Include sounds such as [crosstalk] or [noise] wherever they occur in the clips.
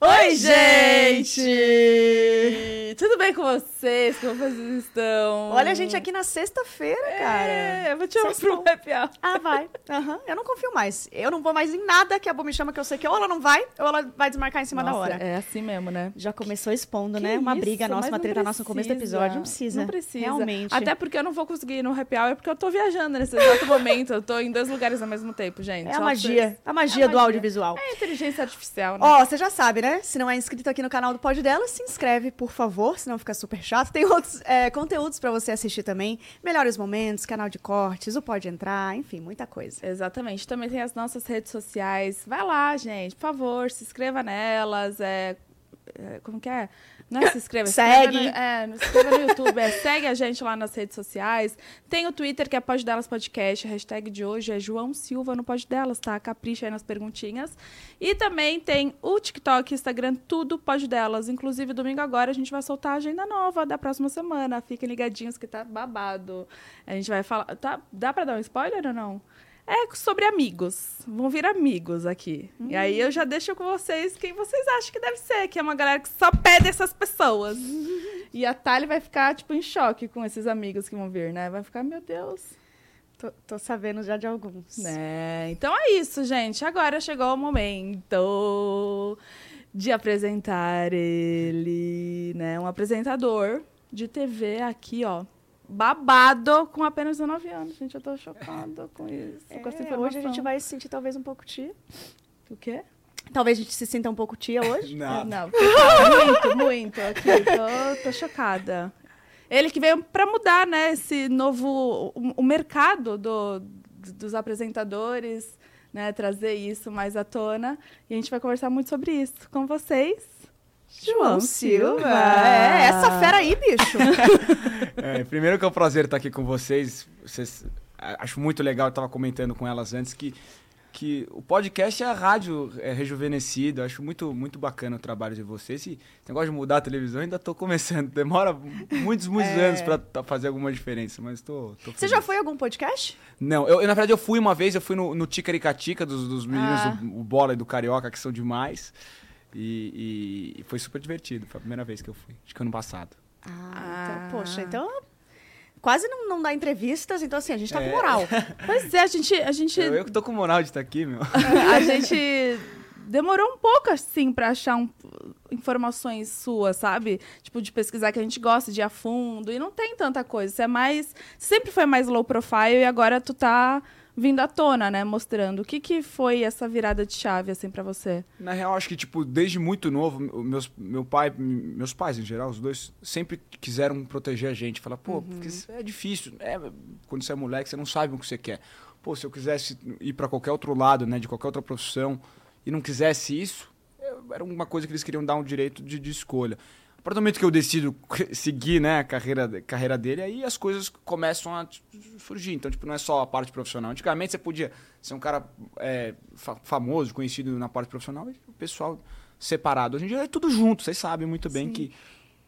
Oi, gente! Tudo bem com vocês? Como vocês estão? Olha a gente aqui na sexta-feira, cara. É, eu vou te chamar pro happy hour. Ah, vai. [laughs] Aham. Eu não confio mais. Eu não vou mais em nada que a Bu me chama, que eu sei que ou ela não vai, ou ela vai desmarcar em cima da Nossa, hora. É assim mesmo, né? Já começou expondo, Que né? Uma isso, briga nossa, mas uma treta nossa no começo do episódio. Não precisa. Não precisa. Realmente. Até porque eu não vou conseguir ir no happy hour porque eu tô viajando nesse exato [laughs] momento. Eu tô em dois lugares ao mesmo tempo, gente. É a magia. A magia É a do magia. audiovisual. É inteligência artificial, né? Ó, você já sabe, né? Se não é inscrito aqui no canal do Pod Dela, se inscreve, por favor, senão fica super chato. Tem outros é, conteúdos pra você assistir também. Melhores momentos, canal de cortes, o Pode Entrar, enfim, muita coisa. Exatamente. Também tem as nossas redes sociais. Vai lá, gente, por favor, se inscreva nelas. É, é, como que é? Não é se inscreva, se Segue. inscreva no, é, se inscreva no YouTube. É, segue a gente lá nas redes sociais. Tem o Twitter, que é Pod Delas Podcast. A hashtag de hoje é João Silva no Pod Delas, tá? Capricha aí nas perguntinhas. E também tem o TikTok, Instagram, tudo Pod Delas. Inclusive, domingo agora a gente vai soltar a agenda nova da próxima semana. Fiquem ligadinhos que tá babado. A gente vai falar. Tá, dá pra dar um spoiler ou não? É sobre amigos. Vão vir amigos aqui. E aí eu já deixo com vocês quem vocês acham que deve ser, que é uma galera que só pede essas pessoas. [laughs] E a Thali vai ficar, tipo, em choque com esses amigos que vão vir, né? Vai ficar, meu Deus. Tô, tô sabendo já de alguns. Né? Então é isso, gente. Agora chegou o momento de apresentar ele, né? Um apresentador de TV aqui, ó. Babado com apenas 19 anos. Gente, eu tô chocada com isso. com essa É, informação. hoje a gente vai se sentir talvez um pouco tia. O quê? Talvez a gente se sinta um pouco tia hoje. [laughs] Não. Não, muito, muito aqui. Tô, tô chocada. Ele que veio para mudar, né, esse novo o, o mercado do, dos apresentadores, né, trazer isso mais à tona. E a gente vai conversar muito sobre isso com vocês. João Silva. É, essa fera aí, bicho. [laughs] É, primeiro que é um prazer estar aqui com vocês. vocês a- acho muito legal, eu estava comentando com elas antes que, que o podcast é a rádio é, rejuvenescida. Acho muito, muito bacana o trabalho de vocês. E esse negócio de mudar a televisão, ainda estou começando. Demora muitos, muitos É. anos para fazer alguma diferença, mas estou. Você já foi a algum podcast? Não, eu, eu, na verdade eu fui uma vez, eu fui no, no Ticaricatica dos, dos meninos Ah. do o Bola e do Carioca, que são demais. E, e- e foi super divertido. Foi a primeira vez que eu fui. Acho que ano passado. Ah, Ah. então, poxa, então quase não, não dá entrevistas, então assim, a gente tá com É. moral. [laughs] Pois é, a gente, a gente, Eu, eu que tô com moral de estar aqui, meu. [laughs] a gente demorou um pouco assim para achar um- informações suas, sabe? Tipo de pesquisar que a gente gosta de ir a fundo e não tem tanta coisa. Você é mais, sempre foi mais low profile e agora tu tá vindo à tona, né, mostrando o que que foi essa virada de chave assim para você. Na real, acho que, tipo, desde muito novo, meus, meu pai, meus pais em geral, os dois, sempre quiseram proteger a gente. Falar, pô, porque isso é difícil. É, quando você é moleque, você não sabe o que você quer. Pô, se eu quisesse ir pra qualquer outro lado, né, de qualquer outra profissão, e não quisesse isso, era uma coisa que eles queriam dar um direito de, de escolha. A partir do momento que eu decido seguir, né, a carreira, carreira dele, aí as coisas começam a surgir. Então, tipo, não é só a parte profissional. Antigamente você podia ser um cara é, fa- famoso, conhecido na parte profissional, e o pessoal separado. Hoje em dia é tudo junto. Vocês sabem muito bem que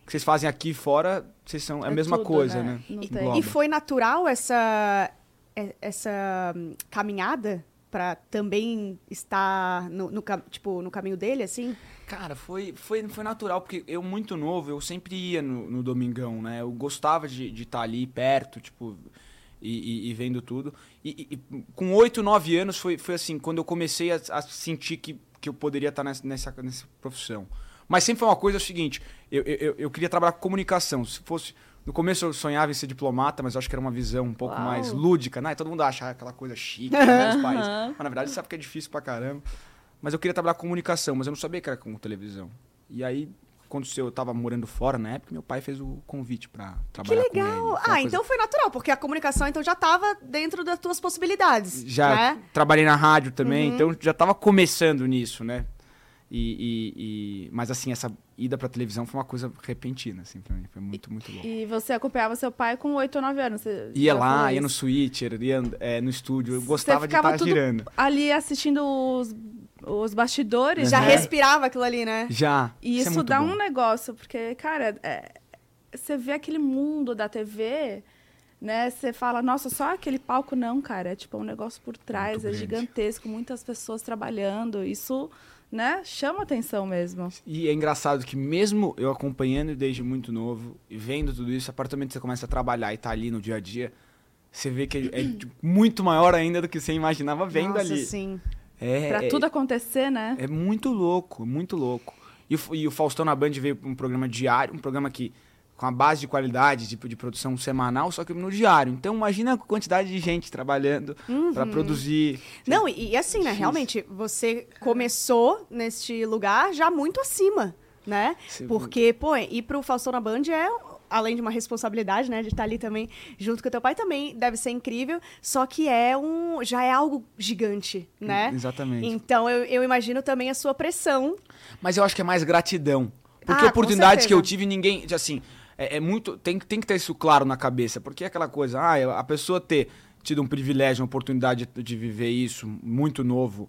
o que vocês fazem aqui fora, vocês são é a É mesma tudo, coisa, né? né? Não E-. E foi natural essa, é- essa hum, caminhada pra também estar no, no tipo, no caminho dele, assim? Cara, foi, foi, foi natural, porque eu, muito novo, eu sempre ia no, no Domingão, né? Eu gostava de estar ali perto, tipo, e, e- e vendo tudo. E, e- com oito, nove anos foi, foi assim, quando eu comecei a, a sentir que, que eu poderia estar nessa, nessa, nessa profissão. Mas sempre foi uma coisa o seguinte, eu, eu, eu- queria trabalhar com comunicação. Se fosse... No começo eu sonhava em ser diplomata, mas eu acho que era uma visão um pouco Uau. mais lúdica, né? Todo mundo acha aquela coisa chique, [laughs] né. Mas na verdade sabe que é difícil pra caramba. Mas eu queria trabalhar com comunicação, mas eu não sabia que era com televisão. E aí, quando eu tava morando fora na época, meu pai fez o convite Que trabalhar com ele. legal! Foi uma Ah, coisa- então foi natural, porque a comunicação então já tava dentro das tuas possibilidades, Já né? Uhum. trabalhei na rádio também, então já tava começando nisso, né? E, e- e- Mas assim, essa ida pra televisão foi uma coisa repentina, assim, pra mim. Foi muito, muito louco. E você acompanhava seu pai com 8 ou 9 anos. Ia lá, ia no switcher, ia é, no estúdio. Eu gostava de estar tudo girando. Ali assistindo os, os bastidores, Já Uhum. né? respirava aquilo ali, né? Já. E é isso, muito dá bom. um negócio, porque, cara, é, você vê aquele mundo da TV, né? Você fala, nossa, só aquele palco não, cara. É tipo um negócio por trás, Muito é grande. gigantesco, muitas pessoas trabalhando. Isso né? Chama atenção mesmo. E é engraçado que mesmo eu acompanhando desde muito novo e vendo tudo isso, a partir do momento que você começa a trabalhar e tá ali no dia a dia, você vê que é, é tipo, muito maior ainda do que você imaginava vendo Nossa, ali. sim. É, Pra é- tudo acontecer, né? É muito louco, muito louco. E o, e o Faustão na Band veio pra um programa diário, um programa que com a base de qualidade, tipo de produção semanal, só que no diário. Então imagina a quantidade de gente trabalhando pra produzir. Não, e, e assim, né? Realmente, você começou neste lugar já muito acima, né? Você- Porque, pô, ir pro Faustão na Band é, além de uma responsabilidade, né? De estar ali também junto com o teu pai também deve ser incrível. Só que é um. já é algo gigante, né? Exatamente. Então eu, eu imagino também a sua pressão. Mas eu acho que é mais gratidão. Porque Ah, oportunidades que eu tive, ninguém. Assim, é, é muito. Tem, tem que ter isso claro na cabeça. Porque é aquela coisa, ah, a pessoa ter tido um privilégio, uma oportunidade de, viver isso muito novo.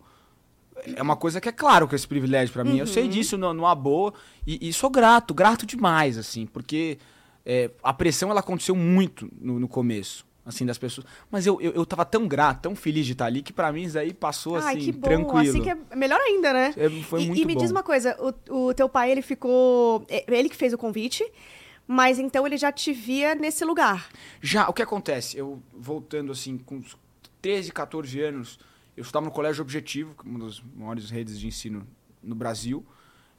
É uma coisa que é claro que é esse privilégio pra mim. Eu Uhum. sei disso no- numa boa. E, e sou grato, grato demais, assim. Porque é, a pressão ela aconteceu muito no, no começo. Assim, das pessoas. Mas eu, eu, eu tava tão grato, tão feliz de estar ali, que pra mim isso aí passou assim, Ai, que bom. tranquilo. Assim que é melhor ainda, né? É, foi e, muito e me bom. diz uma coisa, o, o teu pai, ele ficou. é, Ele que fez o convite, mas então ele já te via nesse lugar. Já, o que acontece? Eu, voltando assim, com uns 13, 14 anos, eu estudava no Colégio Objetivo, é uma das maiores redes de ensino no Brasil.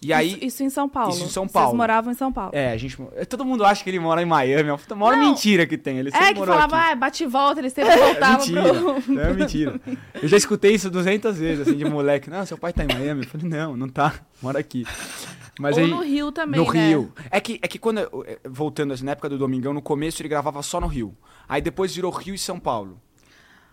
E aí. isso, isso em São Paulo. Isso em São Vocês Paulo. moravam em São Paulo. É, a gente. Todo mundo acha que ele mora em Miami. É uma maior Não. mentira que tem. Ele É, que falava, aqui. ah, bate e volta, eles sempre voltavam mentira. pro... É mentira. Eu já escutei isso 200 vezes, assim, de moleque. Não, seu pai tá em Miami. Eu falei, não, não tá. Mora aqui. Mas Ou aí, no Rio também, No né? Rio. É que, é que quando, eh, voltando assim, na época do Domingão, no começo ele gravava só no Rio. Aí depois virou Rio e São Paulo.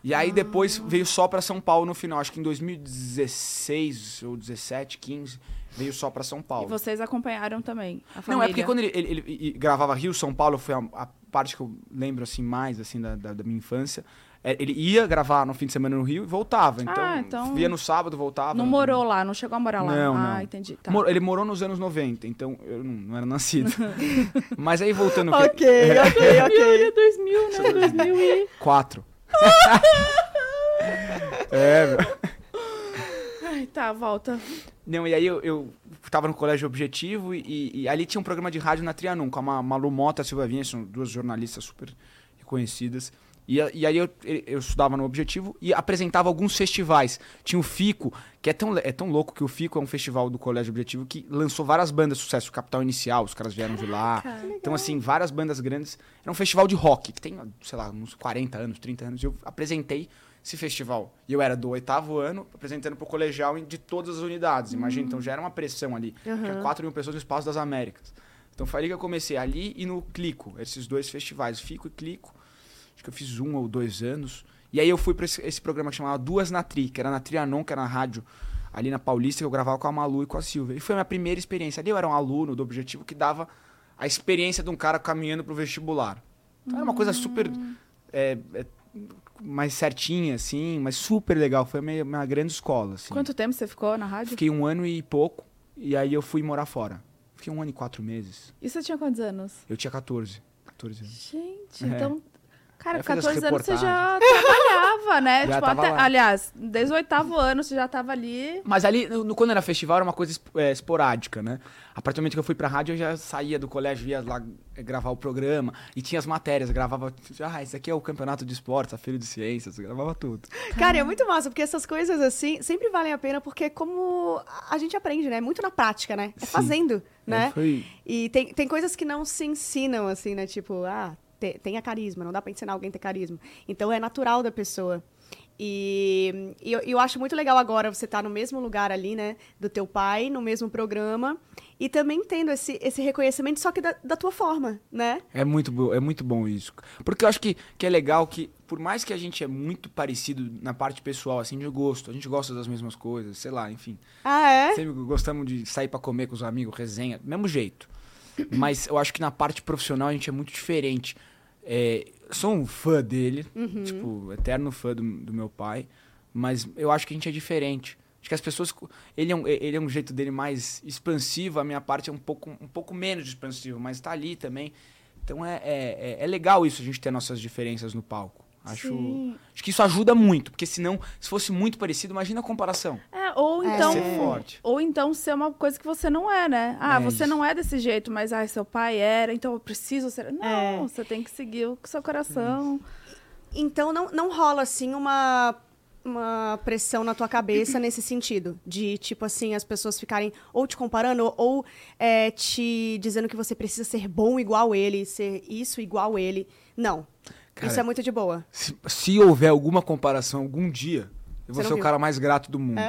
E aí depois veio só pra São Paulo no final. Acho que em 2016 ou 17, 15, veio só pra São E Paulo. vocês acompanharam também, a Não, família. é porque quando ele, ele- ele- ele gravava Rio, São Paulo, foi a, a parte que eu lembro assim mais assim da, da- da minha infância. É, ele ia gravar no fim de semana no Rio e voltava. Então, Ah, então- via no sábado, voltava. Não morou lá, não chegou a morar lá. Não, ah, não. entendi. Tá. Mor- Ele morou nos anos 90, então eu não, não era nascido. [laughs] Mas aí voltando... Ok, ok, ok. 2000, né? 2000 e... Quatro. [laughs] [laughs] é, meu. Ai, tá, volta. Não, e aí eu, eu tava no colégio Objetivo e, e ali tinha um programa de rádio na Trianon, com a Ma- Malu Mota e a Silva Vinha, são duas jornalistas super reconhecidas. E, e aí eu, eu estudava no Objetivo e apresentava alguns festivais. Tinha o FICO, que é tão, é tão louco que o FICO é um festival do Colégio Objetivo que lançou várias bandas de sucesso. Capital Inicial, os caras vieram de lá. Então, assim, várias bandas grandes. Era um festival de rock, que tem, sei lá, uns 40 anos, 30 anos. E eu apresentei esse festival. E eu era do oitavo ano, apresentando pro colegial de todas as unidades. Imagina, então já era uma pressão ali. Tinha 4 mil pessoas no Espaço das Américas. Então foi ali que eu comecei, ali e no Clico, esses dois festivais, Fico e Clico. Acho que eu fiz um ou dois anos. E aí eu fui pra esse, esse programa que chamava Duas na Tri, que era na Trianon, que era na rádio ali na Paulista, que eu gravava com a Malu e com a Silvia. E foi a minha primeira experiência. Ali eu era um aluno do Objetivo que dava a experiência de um cara caminhando pro vestibular. Então era uma coisa super é, é, mais certinha, assim, mas super legal. Foi a minha, minha grande escola, assim. Quanto tempo você ficou na rádio? Fiquei um ano e pouco, e aí eu fui morar fora. Fiquei um ano e quatro meses. E você tinha quantos anos? Eu tinha 14. 14 anos. Gente, É. então... Cara, com fiz as 14 anos você já trabalhava, né? [laughs] Já tipo, até, lá. aliás, desde o oitavo ano você já tava ali. Mas ali, no, quando era festival, era uma coisa é, esporádica, né? A partir do momento que eu fui pra rádio, eu já saía do colégio, ia lá é, gravar o programa. E tinha as matérias, gravava... Ah, esse aqui é o campeonato de esportes, a feira de ciências, gravava tudo. Cara, é muito massa, porque essas coisas assim sempre valem a pena, porque como a gente aprende, né? Muito na prática, né? É Sim. fazendo, né? É, foi... E tem, tem coisas que não se ensinam, assim, né? Tipo, ah, te- tenha carisma, não dá pra ensinar alguém a ter carisma. Então é natural da pessoa. E, e eu, eu acho muito legal agora você estar no mesmo lugar ali, né? Do teu pai, no mesmo programa. E também tendo esse, esse reconhecimento, só que da, da tua forma, né? É muito, bo- é muito bom isso. Porque eu acho que, que é legal que, por mais que a gente é muito parecido na parte pessoal, assim, de gosto, a gente gosta das mesmas coisas, sei lá, enfim. Ah, é? Sempre gostamos de sair pra comer com os amigos, resenha, mesmo jeito. Mas eu acho que na parte profissional a gente é muito diferente. É, sou um fã dele, tipo, eterno fã do, do meu pai, mas eu acho que a gente é diferente. Acho que as pessoas. Ele é, um, ele é um jeito dele mais expansivo, a minha parte é um pouco, um pouco menos expansivo, mas tá ali também. Então é, é, é- é legal isso, a gente ter nossas diferenças no palco. Acho, Sim. acho que isso ajuda muito, porque senão, se fosse muito parecido, imagina a comparação. É, É, ou então. Ser forte. Ou então ser uma coisa que você não é, né? Ah, É você isso. não é desse jeito, mas ah, seu pai era, então eu preciso ser. Não, É. você tem que seguir o seu coração. Então não, não rola assim uma uma pressão na tua cabeça [clears throat] nesse sentido de tipo assim as pessoas ficarem ou te comparando ou é, te dizendo que você precisa ser bom igual ele, ser isso igual ele. Não, Cara, isso é muito de boa. Se, se houver alguma comparação algum dia, eu vou Você ser não o viu. cara mais grato do mundo.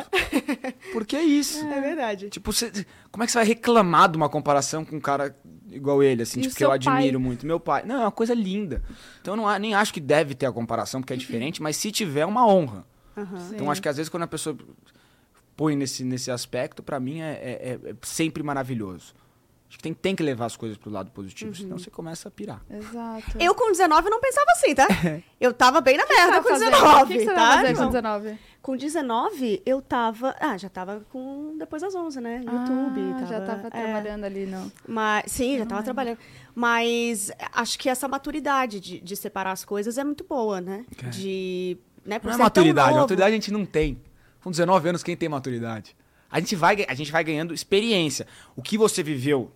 Porque é isso. É, verdade. Tipo, você- como é que você vai reclamar de uma comparação com um cara igual ele, assim, tipo, que eu admiro pai? muito? Meu pai. Não, é uma coisa linda. Então eu não, nem acho que deve ter a comparação, porque é diferente, mas se tiver, é uma honra. Então Sim. acho que às vezes quando a pessoa põe nesse, nesse aspecto, pra mim é, é- é- é sempre maravilhoso. Acho que tem, tem que levar as coisas pro lado positivo, senão você começa a pirar. Exato. Eu com 19 não pensava assim, tá? [laughs] Eu tava bem na merda Tava com fazendo- 19, O que, que você tá? tava fazendo com Não. 19? Com 19, eu tava. Ah, já tava com. Depois das 11, né? YouTube. Ah, já tava é. trabalhando ali, não. Mas, sim, já tava trabalhando. Mas acho que essa maturidade de, de separar as coisas é muito boa, né? É. De. Né, Não é maturidade, maturidade a gente não tem. Com 19 anos, quem tem maturidade? A gente vai, a gente vai ganhando experiência. O que você viveu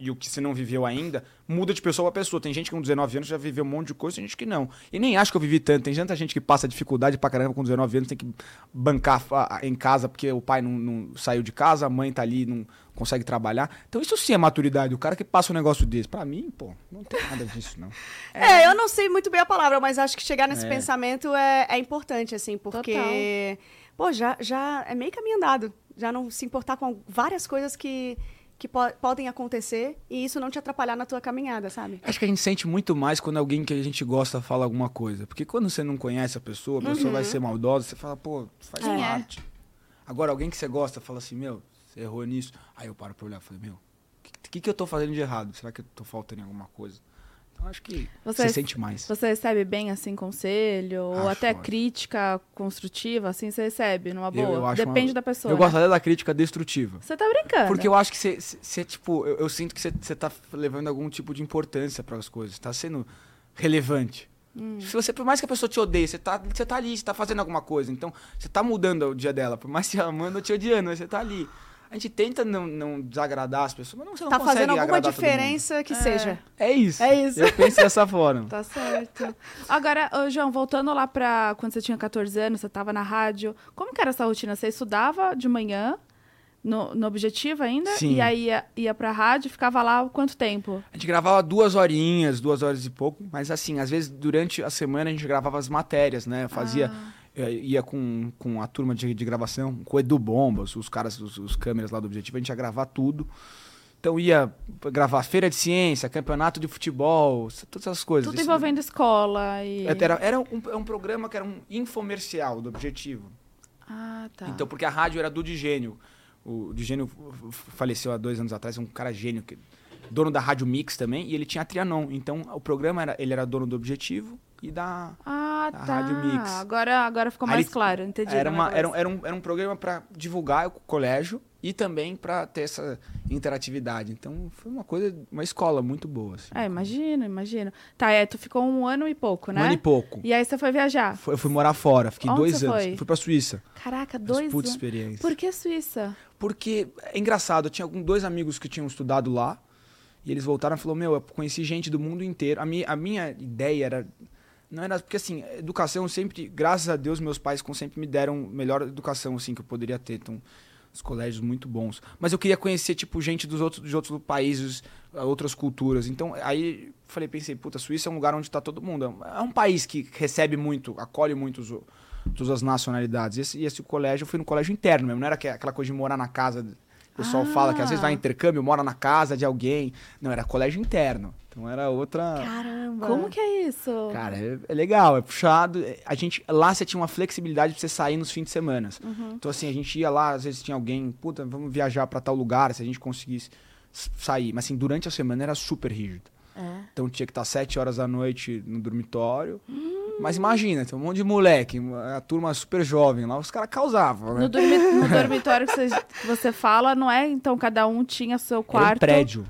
e o que você não viveu ainda muda de pessoa pra pessoa. Tem gente que com 19 anos já viveu um monte de coisa, tem gente que não. E nem acho que eu vivi tanto. Tem tanta gente que passa dificuldade pra caramba com 19 anos, tem que bancar em casa porque o pai não, não saiu de casa, a mãe tá ali, não consegue trabalhar. Então isso sim é maturidade. O cara que passa um negócio desse, pra mim, pô, não tem nada disso, não. [laughs] É, eu não sei muito bem a palavra, mas acho que chegar nesse É. pensamento é, é importante, assim, porque. Pô, já, já é meio caminho andado. Já não se importar com várias coisas que, que po- podem acontecer e isso não te atrapalhar na tua caminhada, sabe? Acho que a gente sente muito mais quando alguém que a gente gosta fala alguma coisa. Porque quando você não conhece a pessoa, a pessoa vai ser maldosa, você fala, pô, faz É. parte. Agora, alguém que você gosta fala assim, meu, você errou nisso. Aí eu paro pra olhar e falei, meu, o que, que, que eu tô fazendo de errado? Será que eu tô faltando em alguma coisa? Então acho que Você- você, sente mais. Você recebe bem, assim, conselho? ou Acho até ótimo. crítica construtiva, assim, você recebe numa Eu- boa? eu acho Depende uma- da pessoa. Eu né? gosto até da crítica destrutiva. Você tá brincando. Porque eu acho que você, você tipo, eu, eu sinto que você, você tá levando algum tipo de importância para as coisas, tá sendo relevante. Hum. Se você, por mais que a pessoa te odeie, você tá, você tá ali, você tá fazendo alguma coisa. Então, você tá mudando o dia dela. Por mais que ela manda ou te odiando, mas você tá ali. A gente tenta não, não desagradar as pessoas, mas não, você não Tá consegue fazendo alguma diferença que seja. É isso. É isso. Eu penso dessa forma. Tá certo. Agora, ô, João, voltando lá pra quando você tinha 14 anos, você tava na rádio. Como que era essa rotina? Você estudava de manhã, no, no Objetivo ainda? Sim. E aí ia, ia pra rádio, ficava lá quanto tempo? A gente gravava duas horinhas, duas horas e pouco, mas assim, às vezes durante a semana a gente gravava as matérias, né? Eu Fazia, Ah. Eh, ia com, com a turma de, de gravação, com o Edu Bombas, os caras, os, os câmeras lá do Objetivo, a gente ia gravar tudo. Então ia gravar feira de ciência, campeonato de futebol, todas essas coisas. Tudo Isso- envolvendo escola e... Era, era um, é um programa que era um infomercial do Objetivo. Ah, tá. Então, porque a rádio era do Digênio. O Digênio faleceu há dois anos atrás, é um cara gênio, que- dono da Rádio Mix também, e ele tinha a Trianon. Então, o programa, era, ele era dono do Objetivo e da... Ah, da tá. Rádio Mix. Agora, agora ficou Aí mais ele- claro, entendi. Era, o uma, era, um, era, um, era um programa para divulgar o colégio e também para ter essa interatividade. Então, foi uma coisa, uma escola muito boa. Assim. É, imagino, imagino. Tá, é, tu ficou um ano e pouco, né? Um ano e pouco. E aí você foi viajar. Foi- Eu fui morar fora, fiquei Onde dois anos. foi? Fui pra Suíça. Caraca, dois Puta anos. experiência. Por que Suíça? Porque é engraçado, eu tinha dois amigos que tinham estudado lá, e eles voltaram e falaram, meu, eu conheci gente do mundo inteiro. A minha, a minha ideia era. Não era. Porque assim, educação sempre. Graças a Deus, meus pais sempre me deram melhor educação, assim, que eu poderia ter. Então, os colégios muito bons. Mas eu queria conhecer, tipo, gente dos outros, de outros países, ah, outras culturas. Então, aí falei, pensei, puta, Suíça é um lugar onde tá todo mundo. É um país que recebe muito, acolhe muito os, todas as nacionalidades. E esse, esse colégio, eu fui no colégio interno mesmo, não era que- aquela coisa de morar na casa. O pessoal Ah. fala que às vezes vai em intercâmbio, mora na casa de alguém. Não, era colégio interno. Então era outra. Caramba. Como que é isso? Cara, é, é legal, é puxado. É, A gente, lá você tinha uma flexibilidade pra você sair nos fins de semana. Uhum. Então, assim, a gente ia lá, às vezes tinha alguém, puta, vamos viajar pra tal lugar, se a gente conseguisse sair. Mas, assim, durante a semana era super rígido. É. Então tinha que estar sete horas da noite no dormitório. Mas imagina, tem um monte de moleque, a turma super jovem lá, os caras causavam, né? No, dormi- no dormitório que você, que você fala, não é? Então cada um tinha seu Era um quarto. prédio.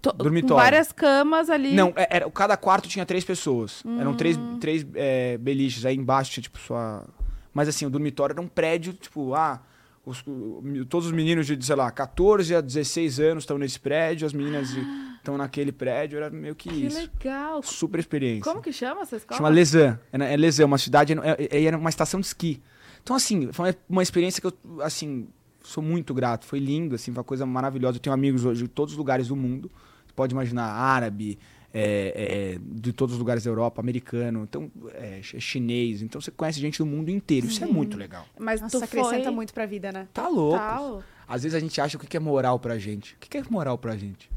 to- Com dormitório. várias camas ali. Não, é- era, cada quarto tinha três pessoas. Eram três, Hum. três é, beliches. Aí embaixo tinha, tipo, sua. Mas assim, o dormitório era um prédio, tipo, ah, os- todos os meninos de, sei lá, 14 a 16 anos estão nesse prédio, as meninas estão naquele prédio, era meio que, Que isso. legal. Super experiência. Como que chama essa escola? Chama Lesan. É, é Lesan, uma cidade, é, é, era uma estação de esqui. Então, assim, foi uma, uma experiência que eu, assim, sou muito grato. Foi lindo, assim, foi uma coisa maravilhosa. Eu tenho amigos hoje de todos os lugares do mundo. Você pode imaginar, árabe, é, é, de todos os lugares da Europa, americano, então, é, ch- chinês. Então, você conhece gente do mundo inteiro. Isso é muito legal. Mas Nossa, tu acrescenta foi... muito pra vida, né? Tá louco. Tal. Às vezes a gente acha o que é moral pra gente. O que que é moral pra gente?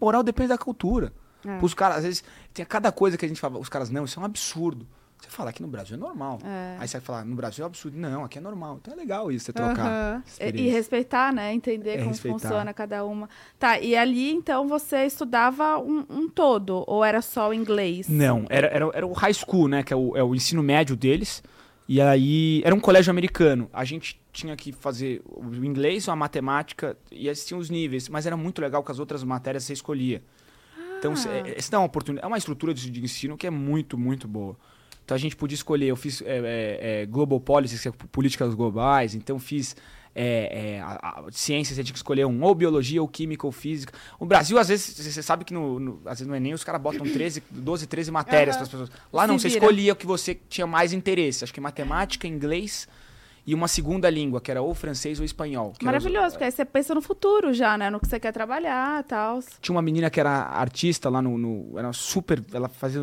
Moral depende da cultura. É. Os caras, às vezes, tem cada coisa que a gente fala, os caras, não, isso é um absurdo. Você fala, aqui no Brasil é normal. É. Aí você vai falar, no Brasil é absurdo. Não, aqui é normal. Então é legal isso, você trocar. Aham. E, e respeitar, né? Entender É, como respeitar. funciona cada uma. Tá, e ali, então, você estudava um, um todo? Ou era só o inglês? Não, era, era, era o high school, né? Que é o, é o ensino médio deles. E aí, era um colégio americano. A gente tinha que fazer o inglês, a matemática, e tinham os níveis. Mas era muito legal que as outras matérias você escolhia. Então, cê- é, você dá uma oportunidade. É uma estrutura de, de ensino que é muito, muito boa. Então, a gente podia escolher. Eu fiz é, é, é, Global Policies, que é políticas globais. Então, fiz é, é, a- a- você tinha que escolher um ou biologia, ou química, ou física. O Brasil, às vezes, você sabe que no, no- às vezes no Enem os caras botam 13, 12, 13 matérias Aham. para as pessoas. Lá não, Se você vira. escolhia o que você tinha mais interesse. Acho que matemática, inglês e uma segunda língua, que era ou francês ou espanhol. era os- Maravilhoso, porque aí você pensa no futuro já, né? No que você quer trabalhar e tal. Tinha uma menina que era artista lá no. no- era super. Ela fazia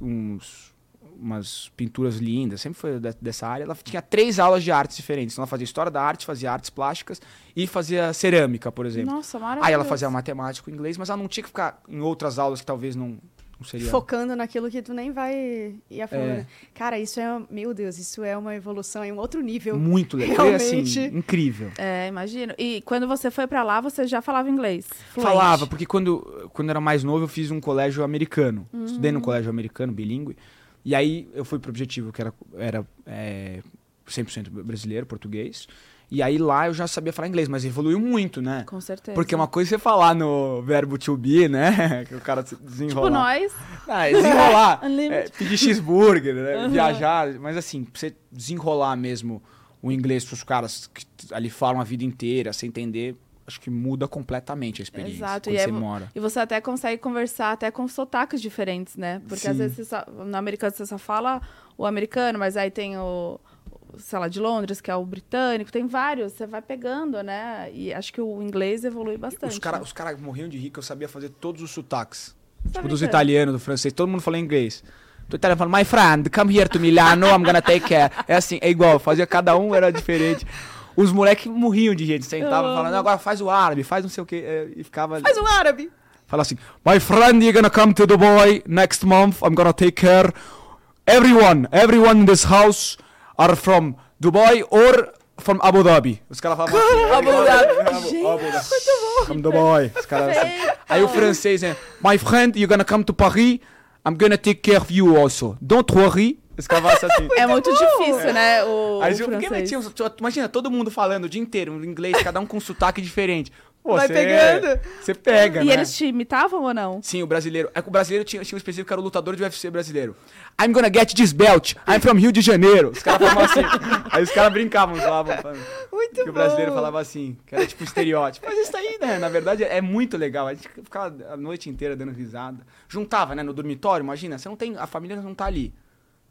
uns, umas pinturas lindas, sempre foi de- dessa área. Ela tinha três aulas de artes diferentes. Então ela fazia história da arte, fazia artes plásticas e fazia cerâmica, por exemplo. Nossa, maravilhoso. Aí ela fazia matemática e inglês, mas ela não tinha que ficar em outras aulas que talvez não, não seria. Focando naquilo que tu nem vai ir a fundo. É. né? Cara, isso é. Meu Deus, isso é uma evolução em um outro nível. Muito legal. Assim, Realmente. incrível. É, imagino. E quando você foi pra lá, você já falava inglês? Fluente. Falava, porque quando, quando eu era mais novo eu fiz um colégio americano. Estudei num colégio americano, bilíngue. E aí eu fui pro objetivo que era, era é, 100% brasileiro, português. E aí lá eu já sabia falar inglês, mas evoluiu muito, né? Com certeza. Porque uma coisa é você falar no verbo to be, né? [laughs] Que o cara se Tipo desenrolar. nós. Ah, é desenrolar. [laughs] É, pedir cheeseburger, né? Uhum. Viajar. Mas assim, pra você desenrolar mesmo o inglês pros caras que ali falam a vida inteira, sem entender, acho que muda completamente a experiência. Exato, Quando e é você vo- mora. E você até consegue conversar até com sotaques diferentes, né? Porque às Sim. vezes você só- no americano você só fala o americano, mas aí tem o, sei lá, de Londres, que é o britânico, tem vários, você vai pegando, né? E acho que o inglês evolui bastante. Os caras né? os cara morriam de que eu sabia fazer todos os sotaques. Tá Tipo, dos brincando? italianos, do francês, todo mundo fala inglês. Do italiano fala, my friend, come here to Milano, I'm gonna take care. É assim, é igual, fazia cada um, era diferente. [laughs] Os moleques morriam de gente, sentavam Eu falando, agora faz o árabe, faz não sei o que, e ficava... Faz um árabe! Fala assim, my friend, you're gonna come to Dubai next month. I'm gonna take care. Everyone, everyone in this house are from Dubai or from Abu Dhabi. Os caras falavam assim. Abu Dhabi. Abu, Gente, Abu Dhabi. From Dubai. Os caras assim. Aí o francês é, my friend, you're gonna come to Paris. I'm gonna take care of you also. Don't worry. Falam assim. É muito difícil, né? O, Aí o porque uns- imagina, todo mundo falando o dia inteiro em inglês, cada um com um sotaque diferente. Pô, Vai cê- pegando. Você pega, E né? eles te imitavam ou não? Sim, o brasileiro. É que o brasileiro tinha, tinha um específico que era o lutador de UFC brasileiro. I'm gonna get this belt. I'm from Rio de Janeiro. Os caras falavam assim. Aí os caras brincavam, falavam. Muito que bom. o brasileiro falava assim, que era tipo estereótipo. Mas isso aí, né? Na verdade, é muito legal. A gente ficava a noite inteira dando risada. Juntava, né? No dormitório, imagina, você não tem. A família não tá ali.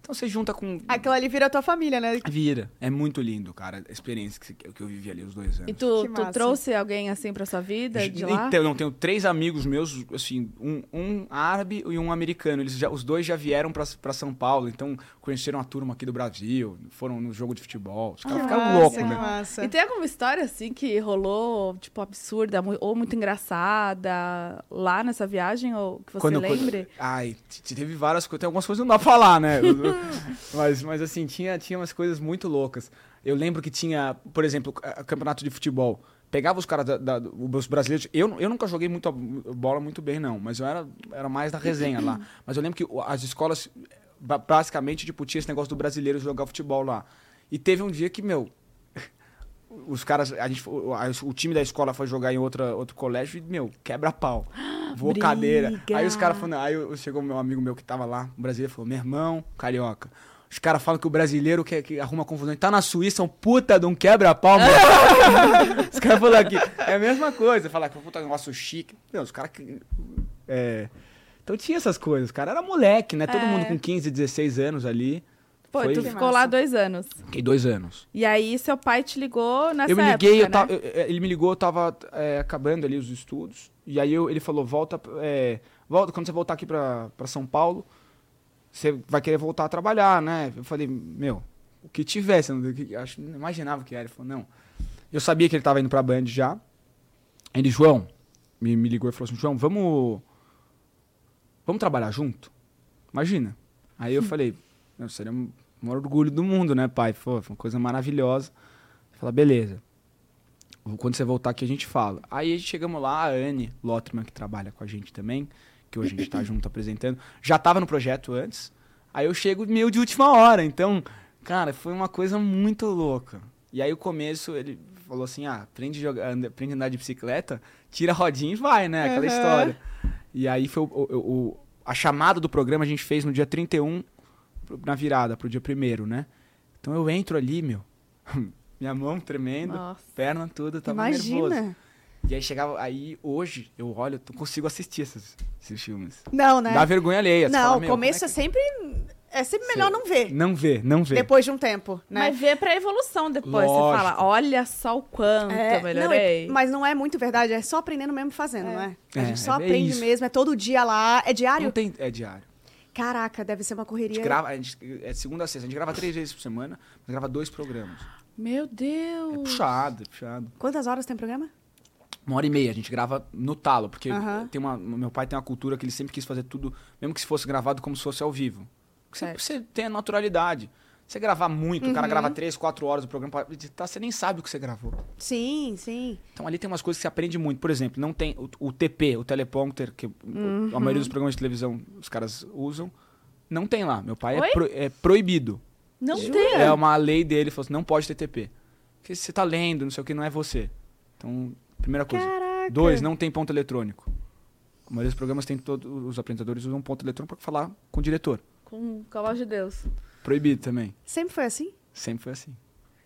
Então você junta com. Aquilo ali vira a tua família, né? Vira. É muito lindo, cara, a experiência que, que eu vivi ali os dois anos. E tu, tu trouxe alguém assim pra sua vida de lá? Então, não, tenho três amigos meus, assim, um, um árabe e um americano. Eles já, os dois já vieram pra, pra São Paulo, então conheceram a turma aqui do Brasil, foram no jogo de futebol. Os caras Ah, ficaram loucos, né? massa. E tem alguma história assim que rolou, tipo, absurda ou muito engraçada lá nessa viagem, ou que você lembre? ai, teve várias coisas. Tem algumas coisas que não dá pra falar, né? [laughs] mas, mas assim, tinha, tinha umas coisas muito loucas. Eu lembro que tinha, por exemplo, campeonato de futebol. Pegava os caras, os brasileiros. Eu, eu nunca joguei muito bola muito bem, não. Mas eu era, era mais da resenha lá. [clears throat] Mas eu lembro que as escolas, ba- basicamente, tipo, tinha esse negócio do brasileiro jogar futebol lá. E teve um dia que, meu, [laughs] os caras, a gente, o, time da escola foi jogar em outra, outro colégio e, meu, quebra pau. [gasps] Voou Briga. cadeira. Aí os caras falaram, aí chegou meu amigo meu que tava lá, um brasileiro, falou, meu irmão, carioca, Os caras falam que o brasileiro que, que arruma confusão. Tá na Suíça, um puta de um quebra-pau. [laughs] os caras falam aqui. É a mesma coisa. Falar que puta negócio chique. Meu, os caras que. É... Então tinha essas coisas. O cara era moleque, né? Todo É. mundo com 15, 16 anos ali. Pô, Foi- tu ficou massa. lá dois anos. Fiquei dois anos. E aí, seu pai te ligou nessa eu me liguei, época, eu tava- né? eu- eu- ele me ligou, eu tava é, acabando ali os estudos. E aí eu- ele falou: volta, é, volta, quando você voltar aqui pra, pra São Paulo, você vai querer voltar a trabalhar, né? Eu falei, meu, o que tivesse, eu não, eu acho, não imaginava o que era. Ele falou, não. Eu sabia que ele tava indo pra Band já. Ele, João, me, me ligou e falou assim: João, vamos. Vamos trabalhar junto? Imagina. Aí eu falei, "Meu, seria o maior orgulho do mundo, né, pai? Pô, foi uma coisa maravilhosa. Falou, beleza. Quando você voltar aqui, a gente fala. Aí chegamos lá, a Anne Lotterman, que trabalha com a gente também, que hoje a gente tá [laughs] junto apresentando, já tava no projeto antes. Aí eu chego meio de última hora. Então, cara, foi uma coisa muito louca. E aí o começo, ele falou assim, ah, aprende, a jogar, aprende a andar de bicicleta, tira a rodinha e vai, né? Aquela Aham. história. E aí foi o, o- o- a chamada do programa a gente fez no dia 31, pro- na virada, pro dia primeiro, né? Então eu entro ali, meu, [laughs] minha mão tremendo, Nossa. perna tudo, tava nervoso. Imagina. E aí chegava, aí hoje eu olho, eu consigo assistir esses, esses filmes. Não, né? Dá vergonha alheia. você não, fala, começo como é sempre. É sempre melhor não ver. Não vê, não vê. Depois de um tempo, né? Mas vê pra evolução depois. Você Lógico. fala, olha só o quanto É, eu melhorei. não, mas não é muito verdade, é só aprendendo mesmo fazendo, não é? A É, gente só é aprende isso. mesmo, é todo dia lá, é diário? Não tem, é diário. Caraca, deve ser uma A correria. gente grava, a gente, é de segunda a sexta. A gente grava três vezes por semana, mas grava dois programas. Meu É Deus. puxado, é puxado. Quantas horas tem programa? Uma hora e meia, a gente grava no talo, porque tem uma, meu pai tem uma cultura que ele sempre quis fazer tudo, mesmo que se fosse gravado como se fosse ao vivo. Você, você tem a naturalidade. Você gravar muito, Uhum. o cara grava três, quatro horas do programa, pra editar, você nem sabe o que você gravou. Sim, sim. Então ali tem umas coisas que você aprende muito. Por exemplo, não tem o, o TP, o teleprompter, que a maioria dos programas de televisão os caras usam, não tem lá. Meu pai é, pro- é proibido. Não Jura? tem. É uma lei dele, falou assim, não pode ter TP. Porque você tá lendo, não sei o que, não é você. Então, primeira coisa. Caraca. Dois, não tem ponto eletrônico. A maioria dos programas tem todos os apresentadores usam ponto eletrônico para falar com o diretor. Com, a voz de Deus. Proibido também. Sempre foi assim? Sempre foi assim.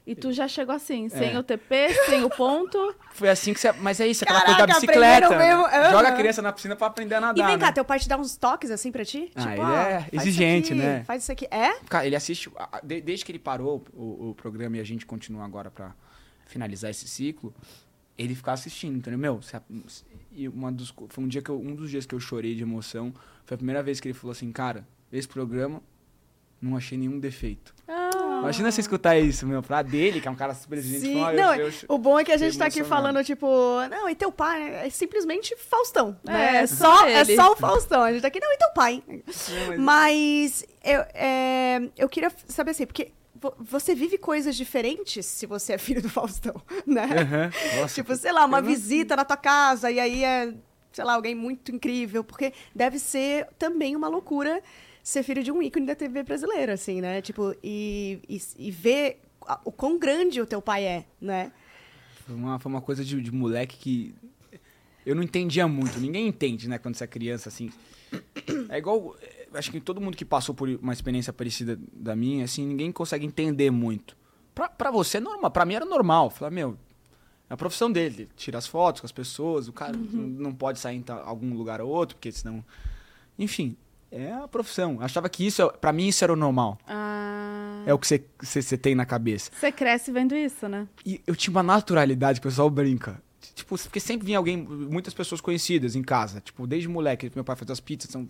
E tu já chegou assim, sem É. o TP, sem o ponto. [laughs] Foi assim que você. Mas é isso, aquela Caraca, coisa da bicicleta. aprenderam mesmo, aham. Joga a criança na piscina pra aprender a nadar. e vem cá, né? teu pai te dá uns toques assim pra ti? Ah, tipo, ele ó, é exigente, aqui, né? Faz isso aqui. É? Cara, ele assiste. Desde que ele parou o, o programa e a gente continua agora pra finalizar esse ciclo, ele fica assistindo, entendeu? Meu, e uma dos, foi um, dia que eu- um dos dias que eu chorei de emoção. Foi a primeira vez que ele falou assim, cara, esse programa não achei nenhum defeito. Ah, Imagina você escutar isso, meu, pra dele, que é um cara super exigente. Não, eu, eu, o bom é que a gente tá aqui falando, tipo, não, e teu pai é simplesmente Faustão, né? É, É só só, é ele. só o Faustão. A gente tá aqui, não, e teu pai? Não, mas- Mas eu, é, eu queria saber assim, porque vo- você vive coisas diferentes se você é filho do Faustão, [laughs] né? Aham. Nossa, Tipo, sei lá, uma eu não- visita na tua casa e aí é, sei lá, alguém muito incrível, porque deve ser também uma loucura ser filho de um ícone da TV brasileira, assim, né? Tipo, e, e, e ver o quão grande o teu pai é, né? Foi uma, foi uma coisa de, de moleque que eu não entendia muito. Ninguém entende, né, quando você é criança, assim. É igual. eh, Acho que todo mundo que passou por uma experiência parecida da minha, assim, ninguém consegue entender muito. Pra, pra você é normal, pra mim era normal. Falar, meu, é a profissão dele. ele Tira as fotos com as pessoas, o cara não pode sair em algum lugar ou outro, porque senão. Enfim, é a profissão. Achava que isso, é- pra mim, isso era o normal. ah. É o que você, tem na cabeça. Você cresce vendo isso, né? E eu tinha uma naturalidade que o pessoal brinca. Tipo, porque sempre vinha alguém, muitas pessoas conhecidas em casa. Tipo, desde moleque, meu pai fazia as pizzas. Então,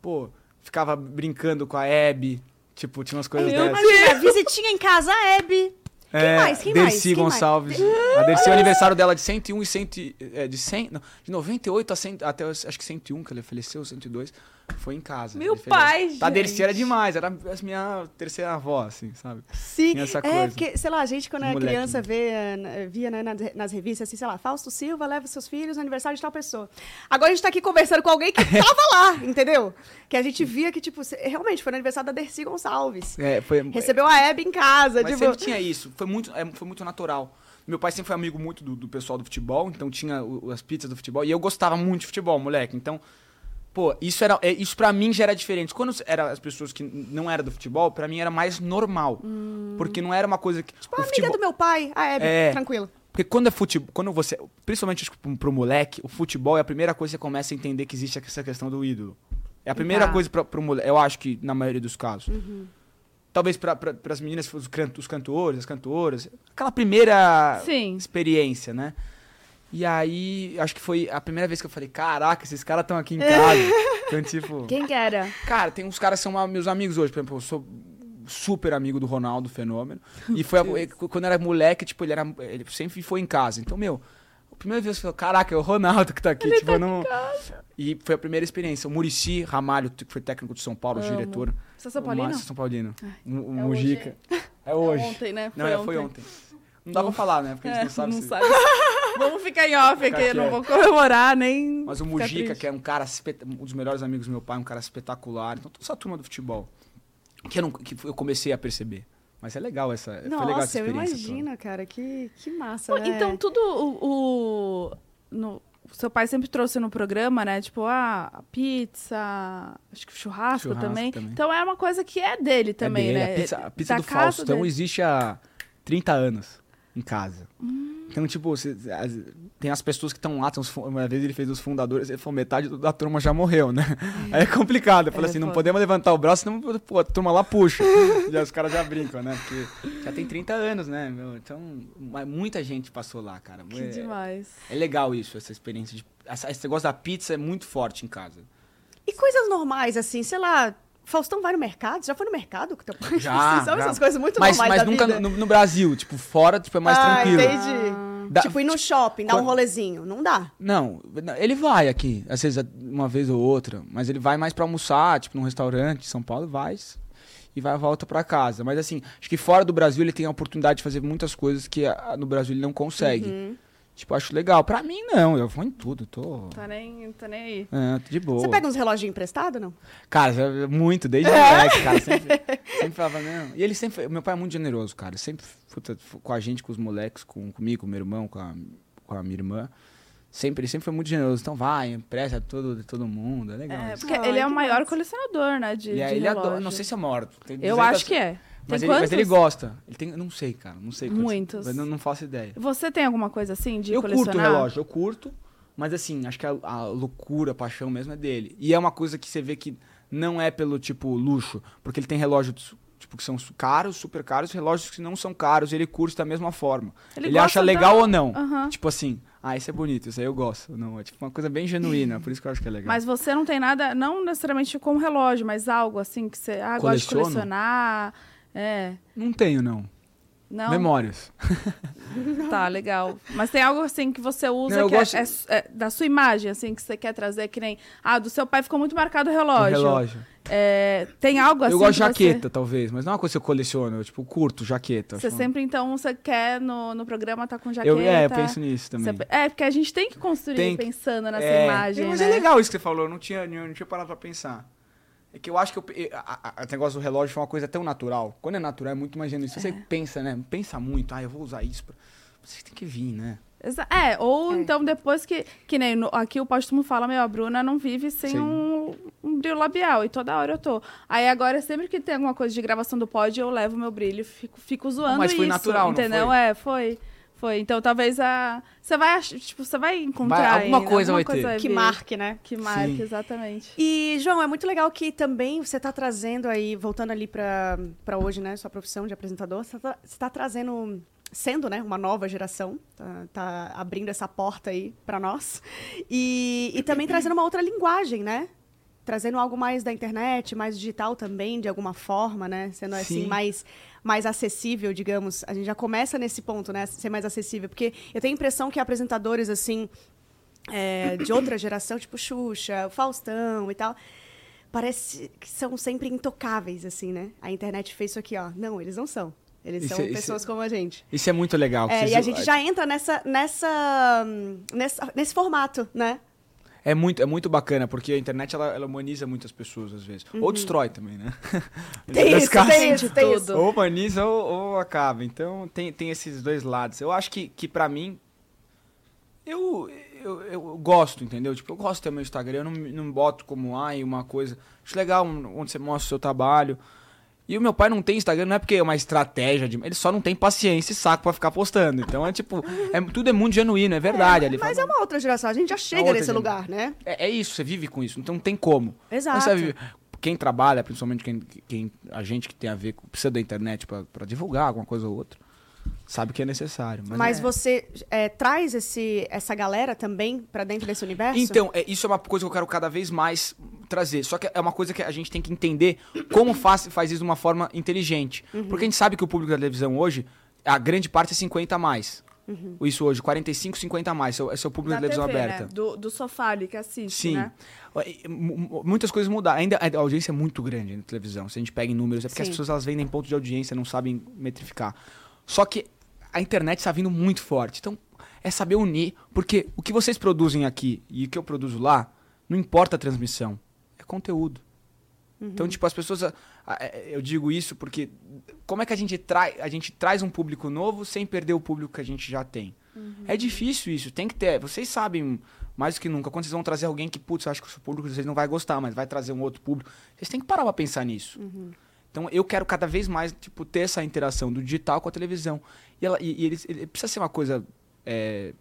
pô, ficava brincando com a Hebe. Tipo, tinha umas coisas dessas. Imagina, visitinha em casa, a Hebe. Quem É, mais? Quem mais? Dercy Quem mais? Gonçalves. [laughs] A Dercy, o aniversário dela de 101 e 100, é, de 100, não, de 98 a 100, até acho que 101, que ele faleceu, 102, foi em casa. Meu Ele fez- pai, A Dercy gente. era demais, era a minha terceira avó, assim, sabe? Sim, Tinha essa é, coisa. porque, sei lá, a gente quando era moleque, criança né? vê, via né, nas, revistas, assim, sei lá, Fausto Silva leva seus filhos no aniversário de tal pessoa. Agora a gente tá aqui conversando com alguém que [laughs] tava lá, entendeu? Que a gente via que, tipo, realmente foi no aniversário da Dercy Gonçalves. É, foi, Recebeu a Hebe em casa, Mas tipo... sempre tinha isso. Foi muito, é, foi muito natural. Meu pai sempre foi amigo muito do, do pessoal do futebol, então tinha as pizzas do futebol. E eu gostava muito de futebol, moleque. Então, Pô, isso era é, isso para mim já era diferente. Quando era as pessoas que não era do futebol, para mim era mais normal. Porque não era uma coisa que Tipo, a amiga do meu pai. Ah, é, É. tranquilo. Porque quando é futebol, quando você, principalmente pro, moleque, o futebol é a primeira coisa que você começa a entender que existe essa questão do ídolo. É a primeira Tá. coisa pra, pro moleque, eu acho que na maioria dos casos. Talvez para pra, as meninas, os cantores, as cantoras, aquela primeira Sim. experiência, né? E aí, acho que foi a primeira vez que eu falei, caraca, esses caras estão aqui em casa. [laughs] então, tipo, Quem que era? Cara, tem uns caras que são meus amigos hoje. Por exemplo, eu sou super amigo do Ronaldo Fenômeno. E foi a- quando era moleque, tipo, ele, era, ele sempre foi em casa. Então, meu, a primeira vez que eu falei, caraca, é o Ronaldo que tá aqui. tipo, eu não... E foi a primeira experiência. O Murici Ramalho, que foi técnico de São Paulo, Amo. diretor. Você é São Paulino? Márcio São Paulino. O, o é Mujica. [laughs] É hoje. Ontem, né? Não, é, foi ontem. Não dá pra falar, né? Porque É, não sabem não se... sabe. [laughs] Vamos ficar em off aqui, não vou comemorar nem. Mas o Mujica, que é um cara, um dos melhores amigos do meu pai, um cara espetacular. Então, toda essa turma do futebol. Que eu, não- que eu comecei a perceber. Mas é legal essa. foi legal essa Nossa, eu experiência. imagino, cara. Que, que massa, Pô, né? Então, tudo o. o- no- seu pai sempre trouxe no programa, né? Tipo, ah, a pizza, acho que churrasco, Churrasco também. também. Então é uma coisa que é dele toda. também, é dele. né? A pizza, a pizza do Faustão dele. existe há 30 anos em casa. Hum. Então, tipo, você- as- tem as pessoas que estão lá. Tem os uma vez ele fez os fundadores, ele falou, metade da turma já morreu, né? Aí é complicado. Eu falei É assim, não foda. podemos levantar o braço, senão pô, a turma lá puxa. [laughs] e aí os caras já brincam, né? Porque já tem 30 anos, né? meu? Então, muita gente passou lá, cara. Que É- demais. É legal isso, essa experiência de. Essa, esse negócio da pizza é muito forte em casa. E coisas normais, assim, sei lá. Faustão vai no mercado? Já foi no mercado com teu pai? Já, essas coisas muito mas normais mas nunca no, no Brasil, tipo, fora, tipo, é mais ah, tranquilo. entendi. Dá- tipo, ir no shopping, dar um rolezinho. Não dá. Não, ele vai aqui, às vezes uma vez ou outra, mas ele vai mais pra almoçar, tipo, num restaurante em São Paulo, vai e vai volta pra casa. Mas assim, acho que fora do Brasil ele tem a oportunidade de fazer muitas coisas que no Brasil ele não consegue. Uhum. Tipo, acho legal. Pra mim não, eu vou em tudo, tô, Tá nem, tá nem aí. é, tô de boa. Você pega uns reloginhos emprestados, não? Cara, já- muito, desde moleque, cara. Sempre, sempre falava, não. E ele sempre. Meu pai é muito generoso, cara. Sempre puta, com a gente, com os moleques, com, comigo, com meu irmão, com a, com a minha irmã. Sempre, ele sempre foi muito generoso. Então vai, empresta todo, todo mundo. É legal. É, porque Ai, ele é o maior massa. colecionador, né? De, E aí de ele adora. Não sei se é maior. tem Eu 200 acho que é. Mas ele, mas ele gosta. Ele tem. Não sei, cara. Não sei. Muitos. mas Não, não faço ideia. Você tem alguma coisa assim de eu colecionar? curto o relógio, eu curto. Mas assim, acho que a, a loucura, a paixão mesmo é dele. E é uma coisa que você vê que não é pelo tipo luxo, porque ele tem relógios tipo que são caros, super caros, relógios que não são caros, ele curte da mesma forma. Ele Ele, acha legal da- ou não. Aham. Tipo assim, ah, esse é bonito, esse aí eu gosto. Não, é tipo uma coisa bem genuína, por isso que eu acho que é legal. Mas você não tem nada, não necessariamente com relógio, mas algo assim que você ah, gosta de colecionar. É. Não tenho, não. Não. Memórias. [laughs] Tá, legal. Mas tem algo assim que você usa Não, que é- gosto- é, é da sua imagem, assim, que você quer trazer, que nem. Ah, do seu pai ficou muito marcado o O relógio. relógio. É, tem algo assim. eu gosto de que você- jaqueta, talvez, mas não é uma coisa que eu coleciono. Eu, tipo, curto jaqueta. Você sempre, então, você quer no, no programa tá com jaqueta. eu, É, eu penso nisso também. Você- é, porque a gente tem que construir Tem pensando nessa É, imagem. Mas né? é legal isso que você falou, eu não tinha, eu não tinha parado pra pensar. É que eu acho que eu, eu- a, a- a- o negócio do relógio foi uma coisa tão natural. Quando é natural, é muito mais genuíno. Se você pensa, né? Pensa muito, ah, eu vou usar isso. Pra... Você tem que vir, né? Exa- É, ou É. então depois que. Que nem no- aqui o póstumo fala, meu, a Bruna não vive sem Sim. um, um brilho labial. E toda hora eu tô. Aí agora, sempre que tem alguma coisa de gravação do pod, eu levo meu brilho e fico, fico zoando Mas foi isso. natural, não entendeu? foi? É, foi. Foi. Então talvez a. Você vai tipo, você vai encontrar. Vai- alguma ainda, coisa alguma vai ter. vai Que marque, né? Que marque, Sim. exatamente. E, João, é muito legal que também você está trazendo aí, voltando ali para hoje, né, sua profissão de apresentador, você está trazendo, sendo, né, uma nova geração, tá, tá abrindo essa porta aí para nós, e, e também trazendo uma outra linguagem, né? Trazendo algo mais da internet, mais digital também, de alguma forma, né? Sendo assim, Sim. mais, mais acessível, digamos. A gente já começa nesse ponto, né? Ser mais acessível. Porque eu tenho a impressão que apresentadores, assim, é, de outra [coughs] geração, tipo Xuxa, Faustão e tal, parece que são sempre intocáveis, assim, né? A internet fez isso aqui, ó. Não, eles não são. Eles Isso são é- isso pessoas como a gente. Isso é muito legal. É, e a gente já entra nessa, nessa, hum, nessa, nesse formato, né? É muito, é muito bacana, porque a internet ela, ela humaniza muitas pessoas às vezes. Ou destrói também, né? Uhum. [laughs] Tem isso, caso, tem isso, tem tudo. isso. Ou humaniza ou, ou acaba. Então tem, tem esses dois lados. Eu acho que, que para mim. Eu, eu, eu gosto, entendeu? Tipo, eu gosto de ter meu Instagram, eu não, não boto como, ai, uma coisa. Acho legal onde você mostra o seu trabalho. E o meu pai não tem Instagram, não é porque é uma estratégia de. Ele só não tem paciência e saco pra ficar postando. Então é tipo, é, tudo é muito genuíno, é verdade. É, Ele mas fala, é uma outra geração, a gente já chega outra nesse geração. lugar, né? é, é isso, você vive com isso, então não tem como. Exato. Você vive- quem trabalha, principalmente quem, quem- a gente que tem a ver precisa da internet pra divulgar alguma coisa ou outra, sabe que é necessário. Mas, Mas é. você é, traz esse, essa galera também pra dentro desse universo? Então, é, isso é uma coisa que eu quero cada vez mais trazer. Só que é uma coisa que a gente tem que entender como faz, faz isso de uma forma inteligente. Porque a gente sabe que o público da televisão hoje, a grande parte é 50 a mais. Isso hoje, 45, 50 a mais. Esse é o- Esse é o público da, Da televisão TV, aberta. né? Do, do sofá ali que assiste, Sim. né? Mu- mu- Muitas coisas mudaram. Ainda a audiência é muito grande na televisão. Se a gente pega em números, é porque as Sim. pessoas elas vendem ponto de audiência, não sabem metrificar. Só que a internet está vindo muito forte. Então, é saber unir. Porque o que vocês produzem aqui e o que eu produzo lá, não importa a transmissão. É conteúdo. Então, tipo, as pessoas. é, Eu digo isso porque como é que a gente, trai, a gente traz um público novo sem perder o público que a gente já tem? É difícil isso, tem que ter. Vocês sabem mais do que nunca. Quando vocês vão trazer alguém que, putz, eu acho que o seu público de vocês não vai gostar, mas vai trazer um outro público. Vocês têm que parar pra pensar nisso. Então eu quero cada vez mais, tipo, ter essa interação do digital com a televisão. E, ela, e, e ele, ele precisa ser uma coisa é,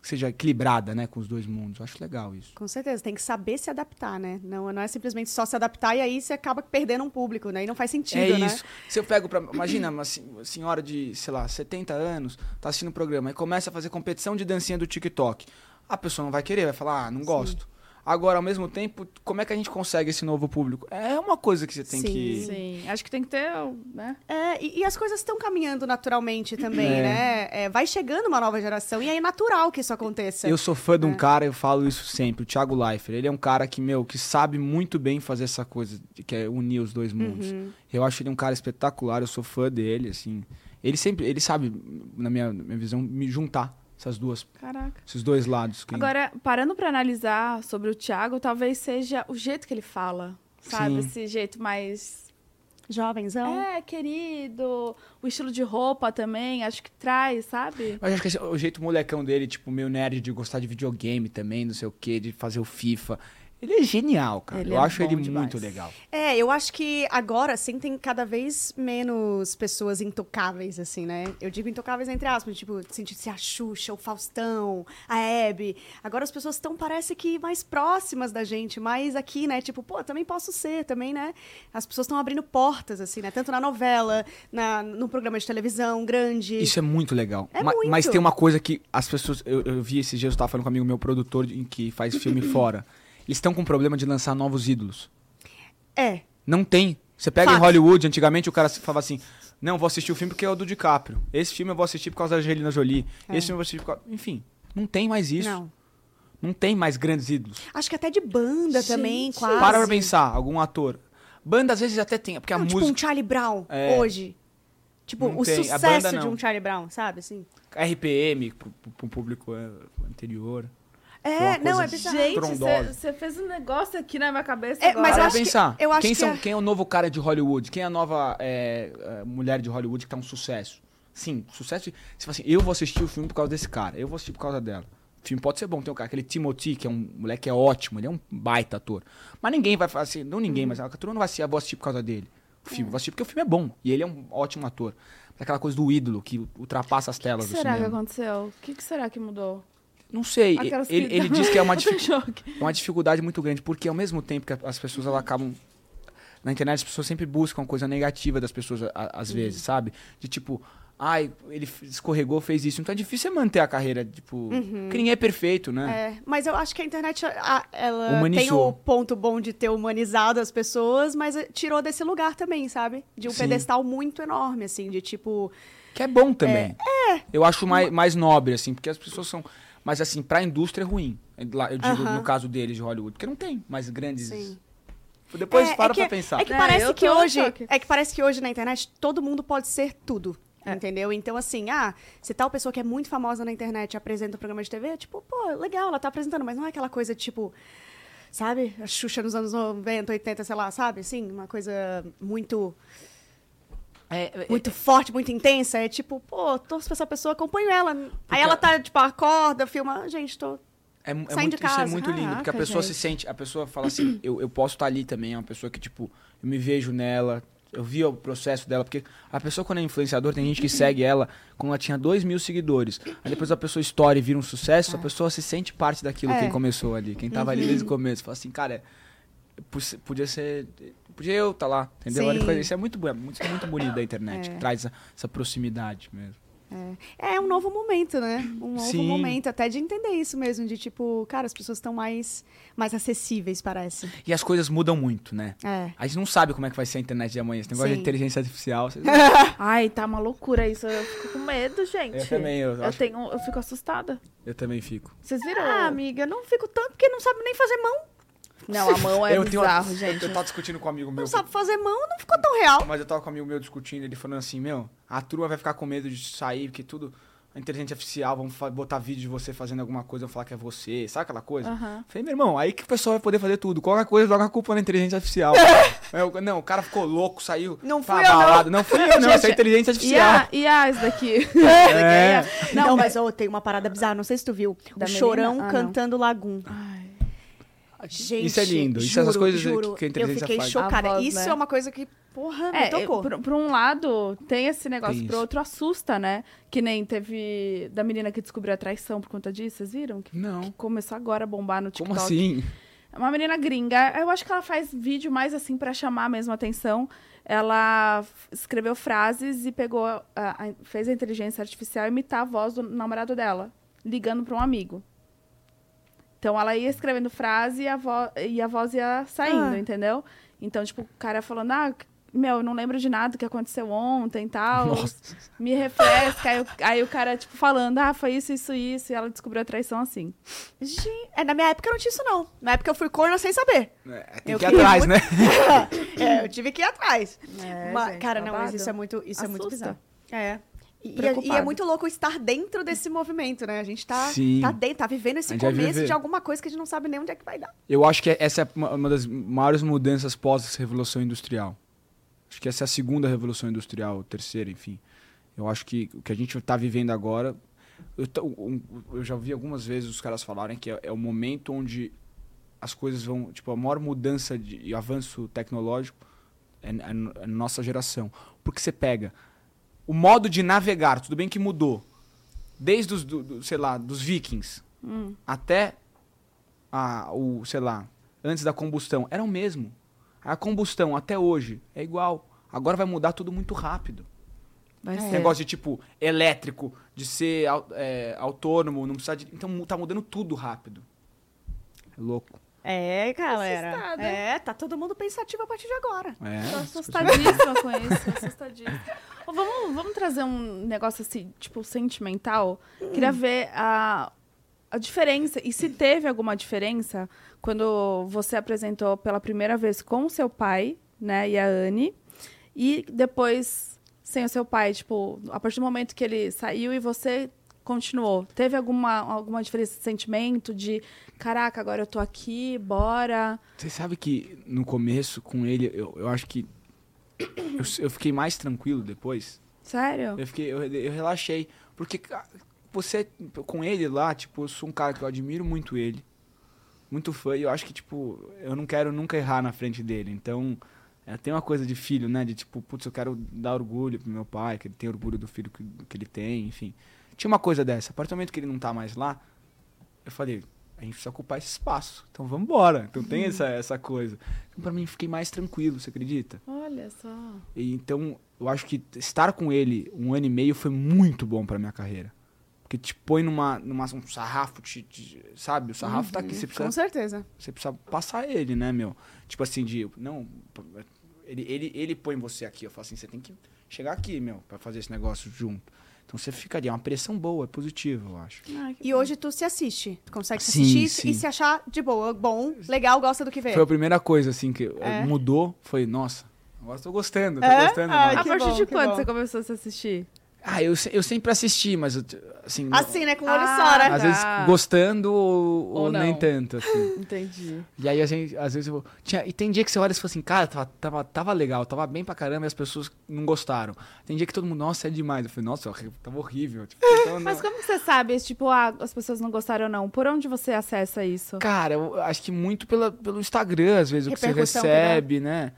que seja equilibrada, né, com os dois mundos. Eu acho legal isso. Com certeza, tem que saber se adaptar, né? Não, não é simplesmente só se adaptar e aí você acaba perdendo um público, né? E não faz sentido, é né? isso. Se eu pego pra. Imagina uma sen- senhora de, sei lá, 70 anos, tá assistindo o programa e começa a fazer competição de dancinha do TikTok. A pessoa não vai querer, vai falar, ah, não gosto. Agora, ao mesmo tempo, como é que a gente consegue esse novo público? É uma coisa que você tem Sim. que. Sim. Acho que tem que ter, né? É, e, e as coisas estão caminhando naturalmente também, É. né? É, vai chegando uma nova geração e é natural que isso aconteça. Eu sou fã de um É. cara, eu falo isso sempre, o Thiago Leifert. Ele é um cara que, meu, que sabe muito bem fazer essa coisa, de- que é unir os dois mundos. Uhum. Eu acho ele um cara espetacular, eu sou fã dele, assim. Ele sempre, ele sabe, na minha, minha visão, me juntar essas duas, Caraca. esses dois lados. que- Agora, parando pra analisar sobre o Thiago, talvez seja o jeito que ele fala, sabe? Sim. Esse jeito mais Jovenzão. É, querido. O estilo de roupa também, acho que traz, sabe? Mas acho que esse é o jeito molecão dele, tipo, meio nerd de gostar de videogame também, não sei o quê, de fazer o FIFA. Ele é genial, cara. Ele eu é acho ele demais. muito legal. É, eu acho que agora, assim, tem cada vez menos pessoas intocáveis, assim, né? Eu digo intocáveis entre aspas, tipo, sentir-se a Xuxa, o Faustão, a Hebe. Agora as pessoas estão, parece que, mais próximas da gente, mais aqui, né? Tipo, pô, também posso ser, também, né? As pessoas estão abrindo portas, assim, né? Tanto na novela, na, no programa de televisão grande. Isso é muito legal. É Ma- muito. Mas tem uma coisa que as pessoas. Eu, eu vi esses dias, eu tava falando com um amigo meu produtor em que faz filme [clears throat] fora. Eles estão com problema de lançar novos ídolos. É. Não tem. Você pega em Fato. Hollywood, antigamente o cara falava assim: Não, vou assistir o filme porque é o do DiCaprio. Esse filme eu vou assistir por causa da Angelina Jolie. É. Esse filme eu vou assistir por causa. Enfim, não tem mais isso. Não, Não. tem mais grandes ídolos. Acho que até de banda também, quase. Para pra pensar, algum ator. Banda às vezes até tem, porque a Não, tipo música. um Charlie Brown, É. hoje. Tipo, Não o tem. A sucesso banda, de um Charlie Brown, sabe, assim? RPM, pro, pro- pro público é, anterior. É, não, é bizarro. Gente, você fez um negócio aqui na minha cabeça É, agora. mas eu acho que- pensar. eu acho quem, que são, é- quem é o novo cara de Hollywood? Quem é a nova é, é, mulher de Hollywood que tá um sucesso? Sim, sucesso. Você fala assim, eu vou assistir o filme por causa desse cara, eu vou assistir por causa dela. O filme pode ser bom, tem um cara, aquele Timothy, que é um moleque que é ótimo, ele é um baita ator. Mas ninguém vai falar assim, não ninguém, mas a turma não vai assistir, eu vou assistir por causa dele. O filme, vou assistir porque o filme é bom. E ele é um ótimo ator. Aquela coisa do ídolo que ultrapassa as O telas que do será que cinema. aconteceu? O que, que será que mudou? Não sei. Aquelas Ele, que- ele diz que é uma, [laughs] choque. é uma dificuldade muito grande, porque ao mesmo tempo que as pessoas elas acabam. Na internet as pessoas sempre buscam coisa negativa das pessoas, a- às vezes, sabe? De tipo, ai, ele escorregou, fez isso. Então é difícil você manter a carreira, tipo. Que ninguém é perfeito, né? É, mas eu acho que a internet, a- ela tem Humanizou. o ponto bom de ter humanizado as pessoas, mas eh, tirou desse lugar também, sabe? De um Sim. pedestal muito enorme, assim, de tipo... Que é bom também. Eu acho mais, mais nobre, assim, porque as pessoas são. Mas assim, pra indústria é ruim. Lá, Eu digo no caso deles de Hollywood, porque não tem mais grandes. Sim. Depois É, para é que, pra pensar. É que É, parece eu que hoje, é que parece que hoje na internet todo mundo pode ser tudo. É. Entendeu? Então, assim, ah, se tal pessoa que é muito famosa na internet apresenta um programa de TV, tipo, pô, legal, ela tá apresentando, mas não é aquela coisa, tipo, sabe? A Xuxa nos anos 90, 80, sei lá, sabe? Assim, uma coisa muito, É, é- muito forte, muito intensa. É tipo, pô, torço pra essa pessoa, acompanho ela. Aí ela tá, tipo, acorda, filma, gente, tô É, é Saem muito, de Isso é casa. muito lindo, porque a Caraca, pessoa se gente. sente, a pessoa fala assim, [clears throat] eu, eu posso estar ali também, é uma pessoa que, tipo, eu me vejo nela, eu vi o processo dela, porque a pessoa quando é influenciador, tem gente que segue ela quando ela tinha dois mil seguidores. Aí depois a pessoa estoura e vira um sucesso, a pessoa se sente parte daquilo, É. quem começou ali, quem tava ali desde o começo. Fala assim, cara, é- podia ser... Podia eu estar lá, entendeu? Olha Isso é muito, bu- muito, muito bonito da internet, É. que traz essa, essa proximidade mesmo. É um novo momento, né? Um novo Sim. momento, até de entender isso mesmo, de tipo, cara, as pessoas estão mais, mais acessíveis, parece. E as coisas mudam muito, né? É. A gente não sabe como é que vai ser a internet de amanhã. Esse negócio Sim. de inteligência artificial. vocês- [laughs] Ai, tá uma loucura isso. Eu fico com medo, gente. Eu também, eu Eu, acho- tenho, eu fico assustada. Eu também fico. Vocês viram? Ah, amiga, não fico tanto porque não sabe nem fazer mão. Não, a mão é eu tenho uma- bizarro, gente. Eu, eu tava discutindo com um amigo meu. Não sabe fazer mão, não ficou tão real. Mas eu tava com um amigo meu discutindo, ele falando assim, meu, a turma vai ficar com medo de sair, porque tudo. A inteligência artificial, vamos fa- botar vídeo de você fazendo alguma coisa, vão falar que é você, sabe aquela coisa? Aham. Falei, meu irmão, aí que o pessoal vai poder fazer tudo. Qualquer coisa, joga a culpa na inteligência artificial. [laughs] Eu- não, o cara ficou louco, saiu. Não fui eu, não. Não fui eu, não, isso é inteligência E artificial. a, e a esse daqui? É. [laughs] Não, mas ô, tem uma parada bizarra, não sei se tu viu. Da o menina? Chorão Ah, cantando Lagum. Ai. Gente, Isso é lindo, isso é essas coisas que- que a inteligência Eu fiquei faz. chocada. Voz, isso né? é uma coisa que, porra, me É, tocou. por, por um lado, tem esse negócio, Tem isso. outro assusta, né? Que nem teve da menina que descobriu a traição por conta disso, vocês viram? Que, Não. que começou agora a bombar no TikTok. Como assim? É uma menina gringa. Eu acho que ela faz vídeo mais assim pra chamar mesmo a atenção. Ela escreveu frases e pegou, a- a- fez a inteligência artificial imitar a voz do namorado dela, ligando pra um amigo. Então ela ia escrevendo frase e a, vo e a voz ia saindo, Ah. entendeu? Então, tipo, o cara falando, ah, meu, eu não lembro de nada que aconteceu ontem e tal. Nossa. Me refresca. aí, o- aí o cara, tipo, falando, ah, foi isso, isso, isso. E ela descobriu a traição assim. Gente, é, na minha época não tinha isso, não. Na época eu fui corna sem saber. É, tem Eu que ir atrás, muito- né? [laughs] é, eu tive que ir atrás. É, Mas, gente, cara, não, mas isso é muito, isso é muito bizarro. É. E, é- e é muito louco estar dentro desse movimento, né? A gente tá, Sim. tá dentro, tá vivendo esse começo de alguma coisa que a gente não sabe nem onde é que vai dar. Eu acho que essa é uma das maiores mudanças pós-revolução industrial. Acho que essa é a segunda revolução industrial, terceira, enfim. Eu acho que o que a gente está vivendo agora. Eu, eu já ouvi algumas vezes os caras falarem que é, é o momento onde as coisas vão. Tipo, a maior mudança de, e avanço tecnológico é, é é nossa geração. Porque você pega o modo de navegar, tudo bem que mudou. Desde os, do, do- sei lá, dos vikings Hum. até a, o, sei lá, antes da combustão, era o mesmo. A combustão até hoje é igual. Agora vai mudar tudo muito rápido. Vai Esse ser. negócio de tipo elétrico, de ser é, autônomo, não precisa de. Então tá mudando tudo rápido. É louco. É, galera. Assustada. É, tá todo mundo pensativo a partir de agora. É. Tô assustadíssima com isso, assustadíssima. [laughs] Vamos, vamos trazer um negócio assim, tipo, sentimental? Queria ver a, a diferença, e se teve alguma diferença quando você apresentou pela primeira vez com o seu pai, né, e a Anne, e depois sem o seu pai, tipo, a partir do momento que ele saiu e você continuou, teve alguma, alguma diferença de sentimento, de, caraca, agora eu tô aqui, bora... Você sabe que no começo com ele, eu, eu acho que. Eu, eu fiquei mais tranquilo depois. Sério? Eu fiquei, eu, eu relaxei. Porque você, com ele lá, tipo, eu sou um cara que eu admiro muito ele. Muito fã. E eu acho que, tipo, eu não quero nunca errar na frente dele. Então, é, tem uma coisa de filho, né? De tipo, putz, eu quero dar orgulho pro meu pai, que ele tem orgulho do filho que, que ele tem, enfim. Tinha uma coisa dessa. A partir do momento que ele não tá mais lá, eu falei, a gente precisa ocupar esse espaço. Então vamos embora. Então tem essa, essa coisa. Então, pra mim, fiquei mais tranquilo, você acredita? Olha só. E, então, eu acho que estar com ele um ano e meio foi muito bom pra minha carreira. Porque te põe numa, numa um sarrafo, te, te- sabe? O sarrafo tá aqui, você Com precisa, certeza. você precisa passar ele, né, meu? Tipo assim, de. Não. Ele, ele, ele põe você aqui. Eu falo assim, você tem que chegar aqui, meu, pra fazer esse negócio junto. Então você fica ali, é uma pressão boa, é positivo, eu acho. Que E bom. hoje tu se assiste. Tu consegue se assistir sim. e se achar de boa, bom, legal, gosta do que vê. Foi a primeira coisa, assim, que É. mudou. Foi, nossa, agora tô gostando, tô É? gostando. Mais. A partir bom, de quando bom. você começou a se assistir? Ah, eu, eu sempre assisti, mas assim. Assim, né? Com o olho Ah, só, né? Às vezes Tá. gostando ou, Ou ou nem não. tanto, assim. [laughs] Entendi. E aí, a gente, às vezes, eu. Tinha, e tem dia que você olha e fala assim, cara, tava, tava, tava legal, tava bem pra caramba e as pessoas não gostaram. Tem dia que todo mundo, nossa, é demais. Eu falei, nossa, tava horrível. Tipo, [laughs] então, Mas como que você sabe, tipo, ah, as pessoas não gostaram ou não? Por onde você acessa isso? Cara, eu acho que muito pela, pelo Instagram, às vezes, o que você recebe, né?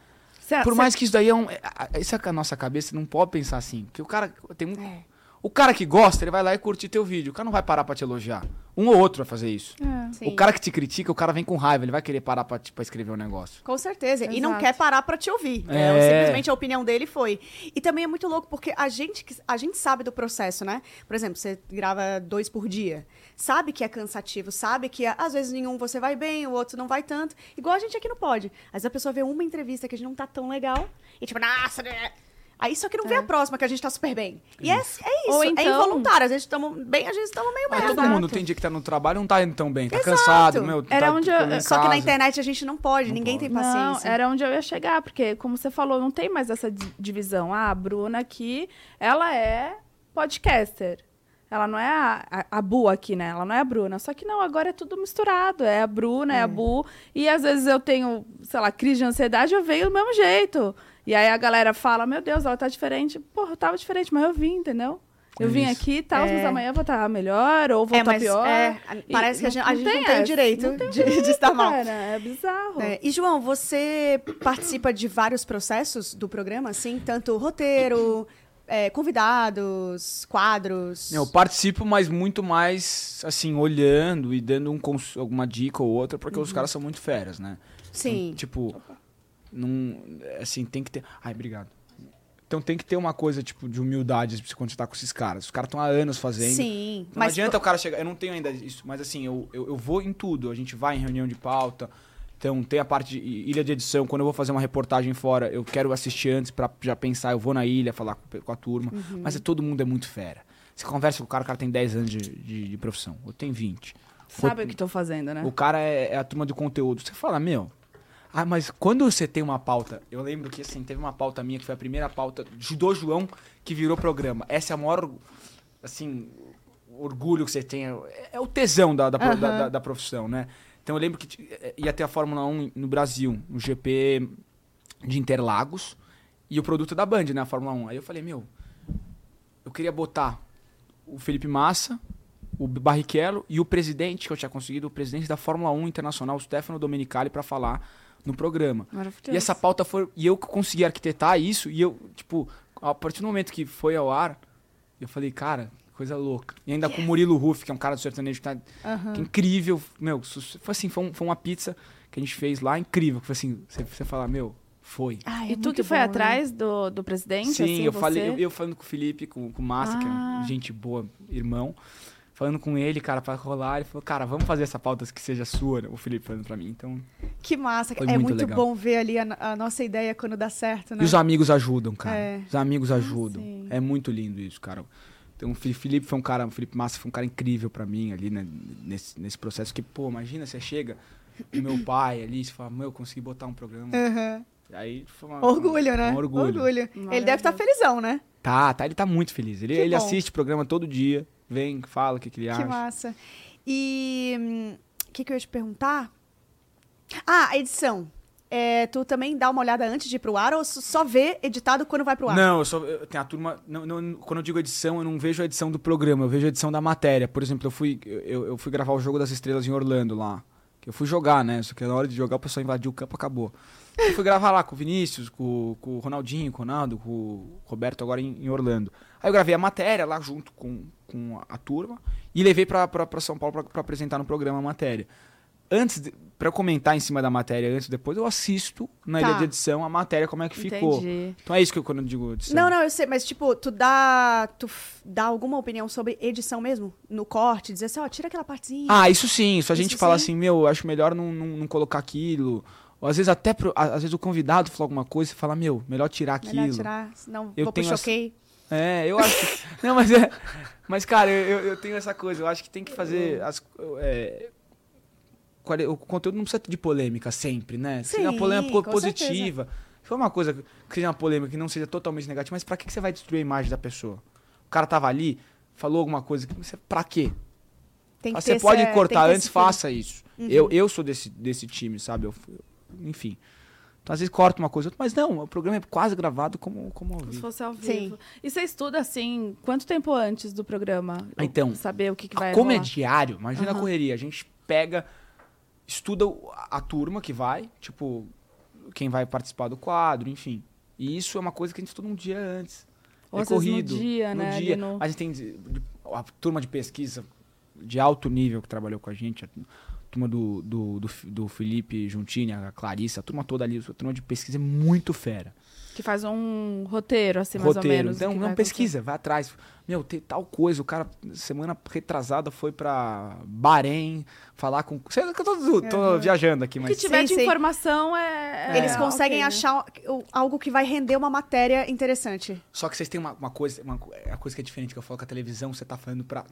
Você- Por você- mais que isso daí é um. é- é- Isso é que a nossa cabeça não pode pensar assim. Porque o cara tem um. O cara que gosta, ele vai lá e curte teu vídeo. O cara não vai parar pra te elogiar. Um ou outro vai fazer isso. É. O cara que te critica, o cara vem com raiva, ele vai querer parar pra, pra escrever um negócio. Com certeza. E não Exato. quer parar pra te ouvir. É. É, simplesmente a opinião dele foi. E também é muito louco, porque a gente, que- a gente sabe do processo, né? Por exemplo, você grava dois por dia. Sabe que é cansativo, sabe que às vezes nenhum você vai bem, o outro não vai tanto. Igual a gente aqui não pode. Às vezes a pessoa vê uma entrevista que a gente não tá tão legal e tipo, nossa, né? Aí só que não vê a próxima que a gente tá super bem. E é, é isso, Ou é então- involuntário. Às vezes estamos bem, às vezes estamos meio Mas merda. todo mundo tem dia que tá no trabalho e não tá indo tão bem. Tá Exato. cansado, meu. Era tá onde eu- Só que na internet a gente não pode, Não ninguém pode. tem paciência. Não, era onde eu ia chegar, porque, como você falou, não tem mais essa di- divisão. Ah, a Bruna aqui, ela é podcaster. Ela não é a, a, a Bu aqui, né? Ela não é a Bruna. Só que não, agora é tudo misturado. É a Bruna, é, a Bu. E às vezes eu tenho, sei lá, crise de ansiedade, eu venho do mesmo jeito. E aí a galera fala, meu Deus, ela tá diferente. Porra, eu tava diferente, mas eu vim, entendeu? Eu É vim isso. aqui e tal, É. mas amanhã eu vou estar melhor, ou vou É, estar mas pior. é, E parece que a gente, a gente não tem, essa. direito Não tem de, de estar mal. Cara, é bizarro. É, E, João, você participa de vários processos do programa, assim? Tanto roteiro, é, convidados, quadros. Eu participo, mas muito mais, assim, olhando e dando um cons- alguma dica ou outra, porque Uhum. os caras são muito feras, né? Sim. Então, tipo, não, assim, tem que ter... Ai, obrigado. Então tem que ter uma coisa, tipo, de humildade quando você tá com esses caras. Os caras estão há anos fazendo. Sim. Não adianta o cara chegar. Eu não tenho ainda isso, mas assim, eu, eu, eu vou em tudo. A gente vai em reunião de pauta. Então tem a parte de ilha de edição. Quando eu vou fazer uma reportagem fora, eu quero assistir antes pra já pensar. Eu vou na ilha falar com, com a turma. Uhum. Mas é, todo mundo é muito fera. Você conversa com o cara, o cara tem 10 anos de, de, de profissão. Eu tenho 20. Sabe o que tô fazendo, né? O cara é, é a turma do conteúdo. Você fala, meu. Ah, mas quando você tem uma pauta. Eu lembro que assim, teve uma pauta minha que foi a primeira pauta do João que virou programa. Essa é a maior. Assim, orgulho que você tem. É, é o tesão da, da, pro- da- da- profissão, né? Então eu lembro que eh, ia ter a Fórmula 1 no Brasil, no GP de Interlagos. E o produto da Band, né? A Fórmula 1. Aí eu falei, meu, eu queria botar o Felipe Massa, o Barrichello e o presidente, que eu tinha conseguido, o presidente da Fórmula 1 Internacional, o Stefano Domenicali, pra falar no programa. E essa pauta foi. E eu consegui arquitetar isso, e eu, tipo, a partir do momento que foi ao ar, eu falei, cara, que coisa louca. E ainda com o Murilo Ruff, que é um cara do sertanejo que tá que é incrível. Meu, foi assim, foi, um- foi uma pizza que a gente fez lá, incrível. Que foi assim, você, você fala, meu, foi. Ai, E é tu muito que foi bom, né? atrás do, do presidente? Sim, assim, eu você? falei, eu, eu falando com o Felipe, com, com o Massa, que Ah. é gente boa, irmão. Falando com ele, cara, pra rolar, ele falou, cara, vamos fazer essa pauta que seja sua, né? o Felipe falando pra mim. Então. Que massa. Foi é muito muito bom ver ali a, a nossa ideia quando dá certo, né? E os amigos ajudam, cara. É. Os amigos ajudam. sim. É muito lindo isso, cara. Então, o Felipe foi um cara, o Felipe Massa foi um cara incrível pra mim ali, né, nesse, nesse processo. Que, pô, imagina, você chega, o meu pai ali, você fala, meu, eu consegui botar um programa. Aham. Aí foi uma, Orgulho, né? Um orgulho. Ele deve estar felizão, né? Tá, tá, ele tá muito feliz. Ele, Que ele bom. assiste o programa todo dia, vem, fala o que, que ele Que acha. massa. E hum, o que, que eu ia te perguntar? Ah, a edição. É, tu também dá uma olhada antes de ir pro ar ou só vê editado quando vai pro ar? Não, eu só eu tenho a turma. Não, não- quando eu digo edição, eu não vejo a edição do programa, eu vejo a edição da matéria. Por exemplo, eu fui, eu, eu fui gravar o jogo das estrelas em Orlando lá. Que eu fui jogar, né? Só que na hora de jogar o pessoal invadiu o campo acabou. Eu fui gravar lá com o Vinícius, com, com o Ronaldinho, com o Ronaldo, com o Roberto agora em, em Orlando. Aí eu gravei a matéria lá junto com, com a, a turma e levei pra São Paulo pra, pra apresentar no programa a matéria. Antes, eu comentar em cima da matéria antes depois, eu assisto na Tá. ilha de edição a matéria, como é que ficou. Entendi. Então é isso que eu quando eu digo edição. Não, não, eu sei, mas tipo, tu dá, tu dá alguma opinião sobre edição mesmo? No corte, dizer assim, ó, tira aquela partezinha. Ah, isso sim. Isso a gente Isso fala sim. assim, meu, eu acho melhor não, não, não colocar aquilo. Ou às vezes até pro- às vezes o convidado fala alguma coisa e fala, meu, melhor tirar aquilo. Melhor tirar, senão Eu vou pro tenho essa- choquei. É, eu acho que. [laughs] não, mas é. Mas, cara, eu, eu tenho essa coisa. Eu acho que tem que fazer. As, é, o conteúdo não precisa de polêmica sempre, né? Se Sim, uma polêmica positiva. Se for uma coisa que seja uma polêmica que não seja totalmente negativa, mas pra que, que você vai destruir a imagem da pessoa? O cara tava ali, falou alguma coisa, você, pra quê? Tem que Você pode essa- cortar antes, faça isso. Eu, eu sou desse, desse time, sabe? Eu, eu- enfim. Então, às vezes corta uma coisa, outra, mas não, o programa é quase gravado como, como ao Como se vivo. fosse ao vivo. Sim. E você estuda, assim, quanto tempo antes do programa? Ah, então, Saber o que, que vai Como é rolar? diário, imagina a Aham. correria. A gente pega, estuda a, a turma que vai, tipo, quem vai participar do quadro, enfim. E isso é uma coisa que a gente estuda um dia antes. Ou é vezes no corrido. dia, né, ali dia. no- A gente tem a turma de pesquisa de alto nível que trabalhou com a gente, a turma do, do, do, do Felipe Juntini, a Clarissa, a turma toda ali, a turma de pesquisa é muito fera. Que faz um roteiro, assim, mais Roteiro. ou menos. Então, não vai pesquisa, vai atrás. Meu, tem tal coisa. O cara, semana retrasada, foi pra Bahrein falar com. Sei lá que eu tô, tô viajando aqui, acontecer. O que mas. tiver Sim, de sim. informação é... é Eles conseguem ok, né? achar algo que vai render uma matéria interessante. Só que vocês têm uma, uma coisa, uma, co- a coisa que é diferente que eu falo com a televisão, você tá falando pra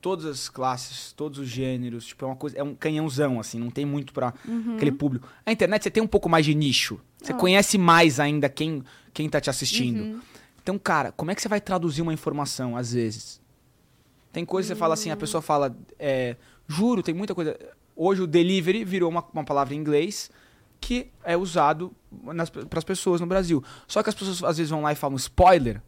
todas as classes, todos os gêneros, tipo, é uma coisa, é um canhãozão, assim, não tem muito pra Uhum. aquele público. A internet você tem um pouco mais de nicho. Você Ah. conhece mais ainda quem, quem tá te assistindo. Uhum. Então, cara, como é que você vai traduzir uma informação, às vezes? Tem coisa que você fala assim, a pessoa fala, é, juro, tem muita coisa. Hoje o delivery virou uma, uma palavra em inglês que é usado para as pessoas no Brasil. Só que as pessoas às vezes vão lá e falam spoiler.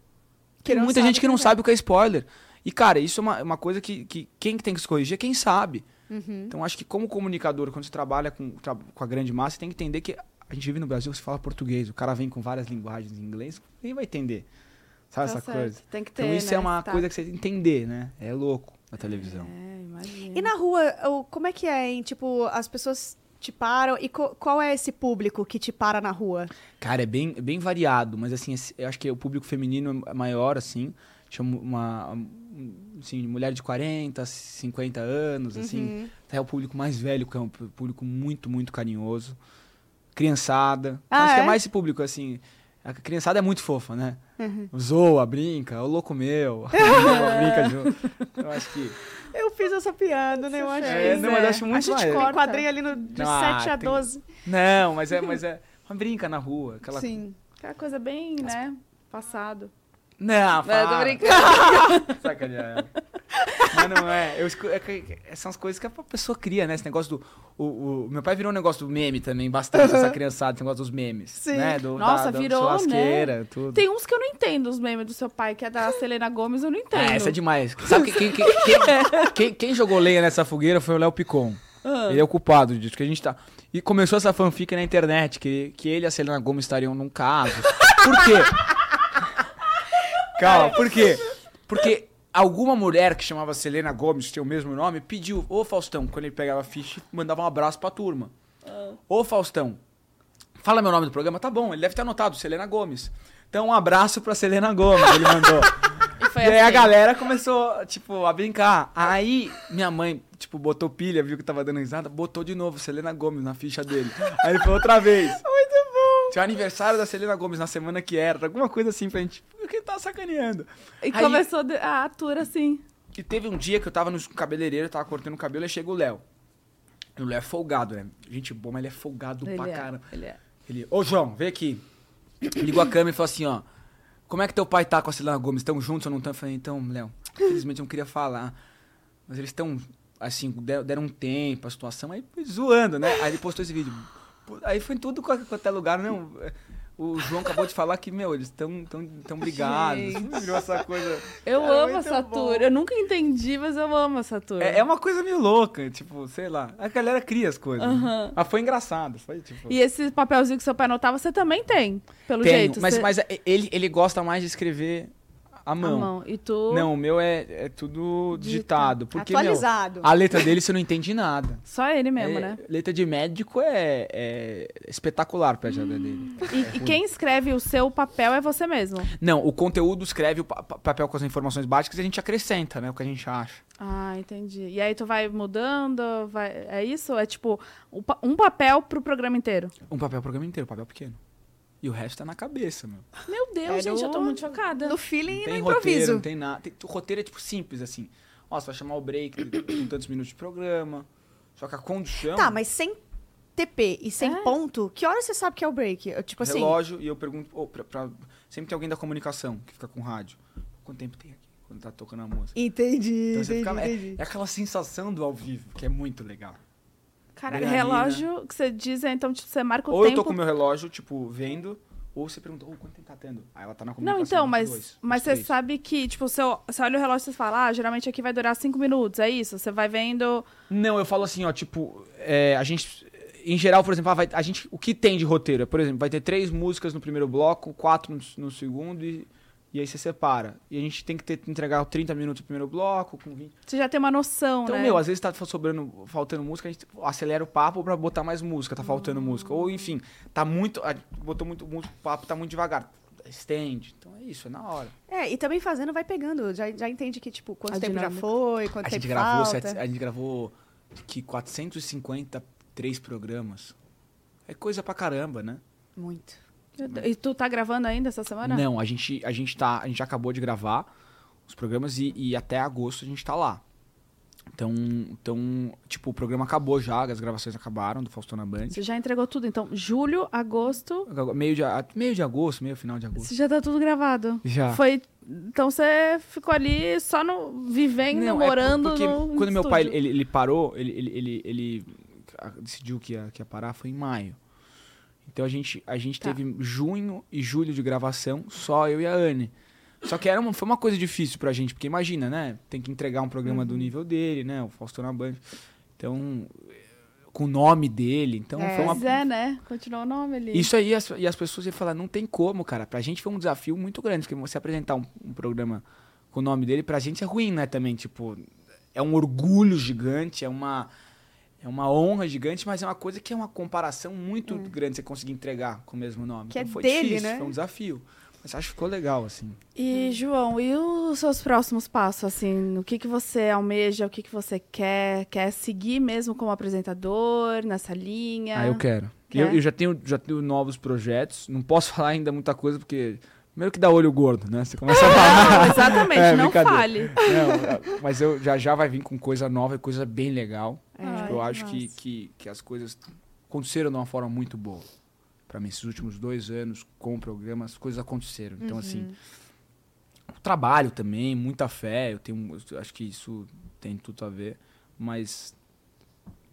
Que Tem muita gente que não é. sabe o que é spoiler. E, cara, isso é uma, uma coisa que, que quem que tem que se corrigir é quem sabe. Uhum. Então, acho que como comunicador, quando você trabalha com, com a grande massa, você tem que entender que a gente vive no Brasil, você fala português, o cara vem com várias linguagens em inglês, ninguém vai entender. Sabe Tá essa certo. coisa? Tem que ter, Então, isso né, é uma tá. coisa que você tem que entender, né? É louco na televisão. É, imagina. E na rua, o- como é que é, hein? Tipo, as pessoas te param e qual é esse público que te para na rua? Cara, é bem, é bem variado, mas assim, eu acho que o público feminino é maior, assim. Tinha uma, um, assim, mulher de 40, 50 anos, assim. Uhum. É o público mais velho, que é um público muito, muito carinhoso. Criançada. Ah, acho que é? é mais esse público, assim. A criançada é muito fofa, né? Uhum. Zoa, brinca, o louco meu. [laughs] brinca junto. Eu acho que. Eu fiz essa piada, né? Eu acho É, que não, mas acho muito A gente corta. quadrinho ali no, de Ah, 7 a tem- 12. Não, mas é, mas é. Uma brinca na rua. Aquela... Sim. Aquela coisa bem, né, passado. Não, Não, fala. tô brincando. [laughs] Sacanear. Mas não é. Eu escu... é que- são as coisas que a pessoa cria, né? Esse negócio do. O, o- Meu pai virou um negócio do meme também, bastante, essa [laughs] criançada, esse negócio dos memes. Sim. Né? Do, Nossa, da, virou, da churrasqueira, tudo. Tem uns que eu não entendo, os memes do seu pai, que é da Selena Gomes, eu não entendo. Ah, essa é demais. Sabe quem, quem, quem, quem- [laughs] quem- quem jogou lenha nessa fogueira foi o Léo Picon. Ah. Ele é o culpado disso, que a gente tá. E começou essa fanfic na internet, que, que ele e a Selena Gomes estariam num caso. Por quê? Calma, por quê? Porque alguma mulher que chamava Selena Gomes, que tinha o mesmo nome, pediu, ô Faustão, quando ele pegava a ficha, mandava um abraço pra turma. Ô Faustão, fala meu nome do programa, tá bom, ele deve ter anotado, Selena Gomes. Então um abraço pra Selena Gomes, ele mandou. E E aí a assim. galera começou, tipo, a brincar. Aí minha mãe, tipo, botou pilha, viu que tava dando risada, botou de novo Selena Gomes na ficha dele. Aí ele foi outra vez. Muito. Tinha o aniversário da Selena Gomes na semana que era, alguma coisa assim pra gente. Porque tá sacaneando. E Aí- começou a atura assim. E teve um dia que eu tava no cabeleireiro, tava cortando o cabelo, aí chega o Léo. E o Léo é folgado, né? Gente boa, mas ele é folgado pra Ele é, caramba. ele é. Ele, ô João, vem aqui. Ligou a câmera e falou assim, ó. Como é que teu pai tá com a Selena Gomes? Estão juntos ou não estão? Eu falei, então, Léo, infelizmente eu não queria falar. Mas eles estão, assim, der- deram um tempo, a situação, aí zoando, né? Aí ele postou esse vídeo. Aí foi em tudo quanto quanto é lugar, não. O João acabou de falar que, meu, eles estão tão, tão brigados. [laughs] Virou essa coisa. Eu É amo essa bom. tour. Eu nunca entendi, mas eu amo essa tour. É, é uma coisa meio louca, tipo, sei lá. A galera cria as coisas. né? Aham. Mas foi engraçado. Foi, tipo... E esse papelzinho que seu pai anotava, você também tem, pelo Tenho, jeito. mas, você- mas é- ele, ele gosta mais de escrever a mão. mão. E tu. Não, o meu é, é tudo digitado. Porque, meu, Atualizado. a letra dele você não entende nada. [laughs] Só ele mesmo, É, né? Letra de médico é, é espetacular perto da dele. E, e quem escreve o seu papel é você mesmo. Não, o conteúdo escreve o pa- pa- papel com as informações básicas e a gente acrescenta, né? O que a gente acha. Ah, entendi. E aí tu vai mudando, vai... é isso? É tipo um pa- papel pro programa inteiro. Um papel o programa inteiro, papel pequeno. E o resto tá na cabeça, meu. Meu Deus, É gente, eu tô muito chocada. No feeling Não e tem no roteiro, improviso. não tem nada. Tem- o roteiro é tipo simples, assim. Ó, você vai chamar o break com tantos minutos de programa. Só que a condição. Tá, mas sem TP e sem É? ponto, que hora você sabe que é o break? Eu, Tipo assim, relógio e eu pergunto, ô, pra, pra- sempre tem alguém da comunicação que fica com rádio. Quanto tempo tem aqui? quando tá tocando a música. Entendi, Então você entendi, fica, é, entendi. é aquela sensação do ao vivo, que é muito legal. Cara, Adrenalina. relógio que você diz, é, então, tipo, você marca o ou eu tempo. tô com o meu relógio, tipo, vendo, ou você pergunta, oh, quanto tempo tá tendo? Aí ela tá na Não, comunicação. então, mas, 22, mas você 23. sabe que, tipo, você, você olha o relógio e você fala, ah, geralmente aqui vai durar cinco minutos, é isso? Você vai vendo. Não, eu falo assim, ó, tipo, é, a gente. Em geral, por exemplo, ah, vai- a gente, o que tem de roteiro? Por exemplo, vai ter três músicas no primeiro bloco, quatro no, no segundo e, e aí você separa. E a gente tem que ter, entregar 30 minutos no primeiro bloco, com 20. Você já tem uma noção, Então, né? meu, às vezes tá sobrando, faltando música, a gente acelera o papo pra botar mais música, tá faltando música. Ou, enfim, tá muito. a- Botou muito música, o papo tá muito devagar. Estende. Então é isso, é na hora. É, e também fazendo vai pegando. Já, já entende que, tipo, quanto A tempo dinâmica. já foi, quanto A tempo gente, gravou falta. sete- a gente gravou que 453 programas. É coisa pra caramba, né? Muito. E tu tá gravando ainda essa semana? Não, a gente, a gente tá. A gente acabou de gravar os programas e, e até agosto a gente tá lá. Então, então, tipo, o programa acabou já, as gravações acabaram do Faustão na Band. Você já entregou tudo, então, julho, agosto, Meio de, meio de agosto, meio final de agosto. você já tá tudo gravado. Já. Foi. Então você ficou ali só no. vivendo, Não, é morando porque no. quando meu pai estúdio. ele, ele parou, ele, ele, ele, ele decidiu que ia, que ia parar foi em maio. Então a gente, a gente Tá. teve junho e julho de gravação, só eu e a Anne. Só que era uma, foi uma coisa difícil pra gente, porque imagina, né? Tem que entregar um programa Uhum. do nível dele, né? O Faustão na Band. Então, com o nome dele. Então É. foi uma. Pois é, né? Continuou o nome ali. Isso aí, as, e as pessoas iam falar, não tem como, cara. Pra gente foi um desafio muito grande, porque você apresentar um, um programa com o nome dele, pra gente é ruim, né, também, tipo, é um orgulho gigante, é uma é uma honra gigante, mas é uma coisa que é uma comparação muito grande você conseguir entregar com o mesmo nome. Que é então foi dele, difícil, né? foi um desafio. Mas acho que ficou legal, assim. E, João, e os seus próximos passos, assim? O que, que você almeja, o que, que você quer? Quer seguir mesmo como apresentador, nessa linha? Ah, eu quero. Quer? Eu, eu já, tenho, já tenho novos projetos, não posso [laughs] falar ainda muita coisa, porque primeiro que dá olho gordo, né? Você começa a falar... Não, [laughs] exatamente, [laughs] É, não fale. Não, é, mas eu já já vai vir com coisa nova e coisa bem legal. Ai, Tipo, eu acho que, nossa. que, que as coisas aconteceram de uma forma muito boa. Pra mim, esses últimos dois anos com o programa, as coisas aconteceram. Então, assim, o trabalho também, muita fé. Eu tenho, eu acho que isso tem tudo a ver. Mas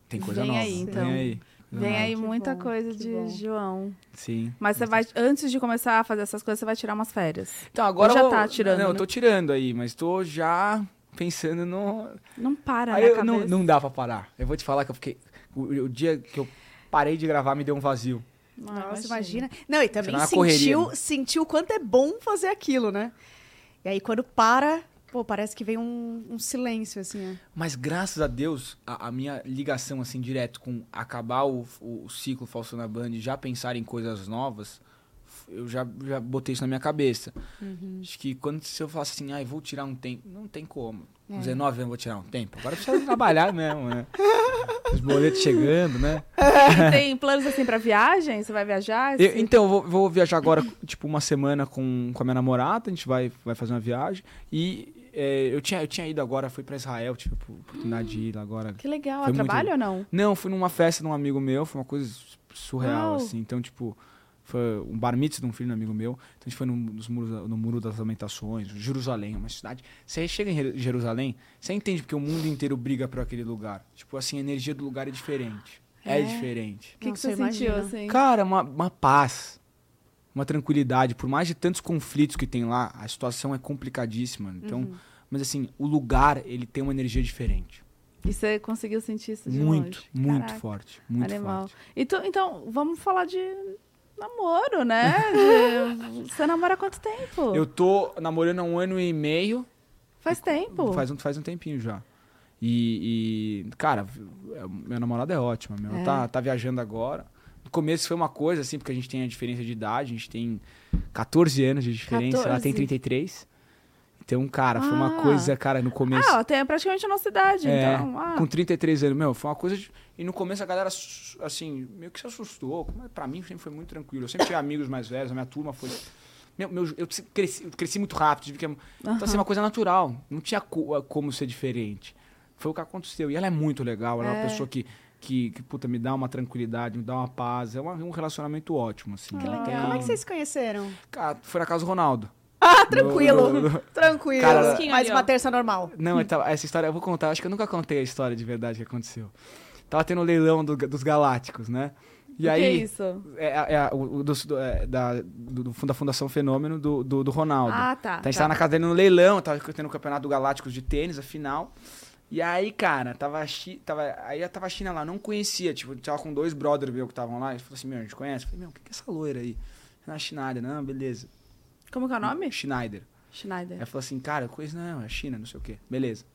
tem coisa Vem nova. aí, então. Vem aí. Vem aí Que muita bom, coisa que de bom. João. Sim. Mas você vai, antes de começar a fazer essas coisas, você vai tirar umas férias. Então, agora já eu- tá tirando, Não, eu né? tô tirando aí, mas tô já pensando no, Não para, Aí né, eu- não, não dá pra parar. Eu vou te falar que eu fiquei. O, o dia que eu parei de gravar me deu um vazio. Nossa, imagina. Não, e também tá na correria, sentiu, né? sentiu o quanto é bom fazer aquilo, né? E aí, quando para, pô, parece que vem um, um silêncio, assim, ó. Mas graças a Deus, a, a minha ligação assim direto com acabar o, o, o ciclo Faustão na Band e já pensar em coisas novas, eu já, já botei isso na minha cabeça. Acho que quando se eu faço assim, ai, vou tirar um tempo, não tem como. Com É. 19 anos eu vou tirar um tempo. Agora precisa trabalhar mesmo, né? [laughs] Os boletos chegando, né? [laughs] Tem planos assim pra viagem? Você vai viajar? Eu- Assim? então, eu vou, vou viajar agora, tipo, uma semana com, com a minha namorada. A gente vai, vai fazer uma viagem. E é, eu, tinha, eu tinha ido agora, fui pra Israel, tive a oportunidade de ir agora. Que legal. Foi a muito- trabalho ou não? Não, fui numa festa de um amigo meu, foi uma coisa surreal, Uau. assim. Então, tipo, foi um bar mitzvah de um filho de um amigo meu. Então, a gente foi no, nos muros, no Muro das Lamentações, Jerusalém, uma cidade. Você chega em Jer- Jerusalém, você entende porque o mundo inteiro briga por aquele lugar. Tipo, assim, a energia do lugar é diferente. É, É? diferente. O que, que você sentiu, assim? Cara, uma, uma paz, uma tranquilidade. Por mais de tantos conflitos que tem lá, a situação é complicadíssima. Então, Uhum. mas assim, o lugar, ele tem uma energia diferente. E você conseguiu sentir isso de Muito, longe? muito Caraca, forte. Muito Animal. forte. Então, então, vamos falar de namoro, né? [laughs] Você namora há quanto tempo? Eu tô namorando há um ano e meio. Faz tempo. Faz um, faz um tempinho já. E, e, cara, é- minha namorada é ótima. Meu. Ela É. Tá, tá viajando agora. No começo foi uma coisa, assim, porque a gente tem a diferença de idade. A gente tem 14 anos de diferença. Ela 14. tem 33. Então, cara, foi uma Ah. coisa, cara, no começo. Ah, tem praticamente a nossa idade, É, então. Ah, Com 33 anos, meu, foi uma coisa. De... E no começo a galera, assim, meio que se assustou. Mas pra mim sempre foi muito tranquilo. Eu sempre tive amigos mais velhos, a minha turma foi. Meu, meu- eu cresci, eu cresci muito rápido, tive que. Então, assim, uma coisa natural. Não tinha co- como ser diferente. Foi o que aconteceu. E ela é muito legal, ela é, É. uma pessoa que. Que, que, puta, me dá uma tranquilidade, me dá uma paz. É uma- um relacionamento ótimo, assim. Que legal. Como é que vocês se conheceram? Cara, foi na casa do Ronaldo. Ah, tranquilo. No- no- Tranquilo. Cara, mais ali, uma terça normal. Não, então, essa história eu vou contar. Acho que eu nunca contei a história de verdade que aconteceu. Tava tendo o leilão do- dos Galácticos, né? E o aí. que é isso? É, é, é o, do, é, da, do, da Fundação Fenômeno do, do, do Ronaldo. Ah, tá. Então a gente tá. tava na casa dele no leilão, tava tendo o campeonato do Galácticos de tênis, a final. E aí, cara, tava, tava aí tava a China lá, não conhecia, tipo, tava com dois brothers meus que estavam lá, eles falaram assim, meu, a gente conhece? Eu falei, meu, o que que é essa loira aí? Na Schneider, não, beleza. Como que é o nome? Schneider. Schneider. Aí falou assim, cara, conheço, não, é China, não sei o quê. Beleza.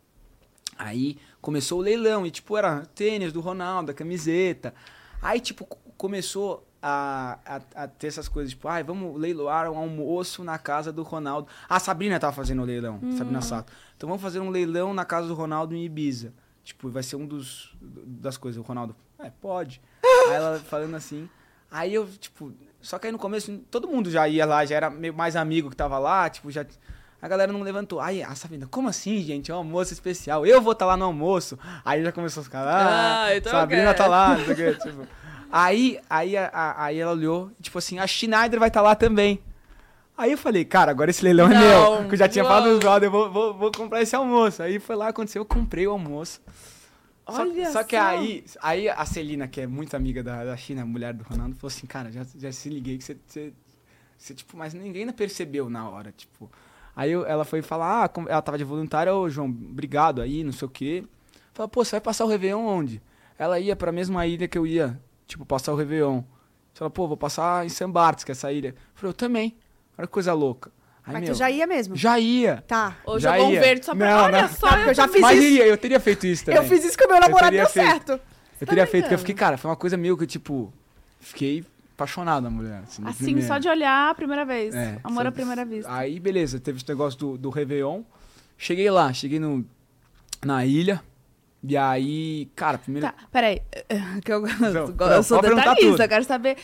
Aí começou o leilão, e tipo, era tênis do Ronaldo, a camiseta. Aí, tipo, co- começou a, a, a ter essas coisas, tipo, ai, vamos leiloar um almoço na casa do Ronaldo. A Sabrina tava fazendo o leilão, Sabrina Sato. Então vamos fazer um leilão na casa do Ronaldo em Ibiza. Tipo, vai ser um dos das coisas. O Ronaldo, é, pode. [laughs] aí ela falando assim. Aí eu, tipo, só que aí no começo todo mundo já ia lá, já era meio mais amigo que tava lá, tipo, já. A galera não levantou. Aí a Sabrina, como assim, gente? É um almoço especial. Eu vou estar lá no almoço. Aí já começou os caras. Ah, Ah, então Sabrina quero." tá lá, não sei o quê. Tipo. Aí, aí, a- a- aí ela olhou, tipo assim, a Schneider vai estar lá também. Aí eu falei, cara, agora esse leilão é Não, meu. Porque eu já tinha falado dos brothers, eu vou, vou, vou comprar esse almoço. Aí foi lá, aconteceu, eu comprei o almoço. Só, Olha só que só. aí, aí a Celina, que é muito amiga da, da China, mulher do Ronaldo, falou assim, cara, já, já se liguei que você, você, você, tipo, mas ninguém percebeu na hora, tipo. Aí eu- ela foi falar, ah, ela tava de voluntária, ô João, obrigado aí, não sei o quê. Falei, pô, você vai passar o Réveillon onde? Ela ia pra mesma ilha que eu ia, tipo, passar o Réveillon. Você falou, pô, vou passar em San Barts, que é essa ilha. Eu falei, eu também. Olha que coisa louca. Aí, Mas meu, tu já ia mesmo? já ia. Tá. Ou Já jogou um ia. verde só pra. Não, Olha não. só, Não, porque eu já fiz Mas isso. iria, eu teria feito isso também. Eu fiz isso com o meu namorado, teria deu feito. certo. Eu teria tá feito, porque eu fiquei, cara, foi uma coisa meio que, tipo, fiquei apaixonado na mulher. Assim, de Assim, só de olhar a primeira vez. É, Amor só- à primeira vista. Aí, beleza, teve esse negócio do, do Réveillon. Cheguei lá, cheguei no, na ilha. E aí, cara, primeiro. Tá, peraí. [laughs] Que eu, Não, eu não, sou detalhista, eu quero saber.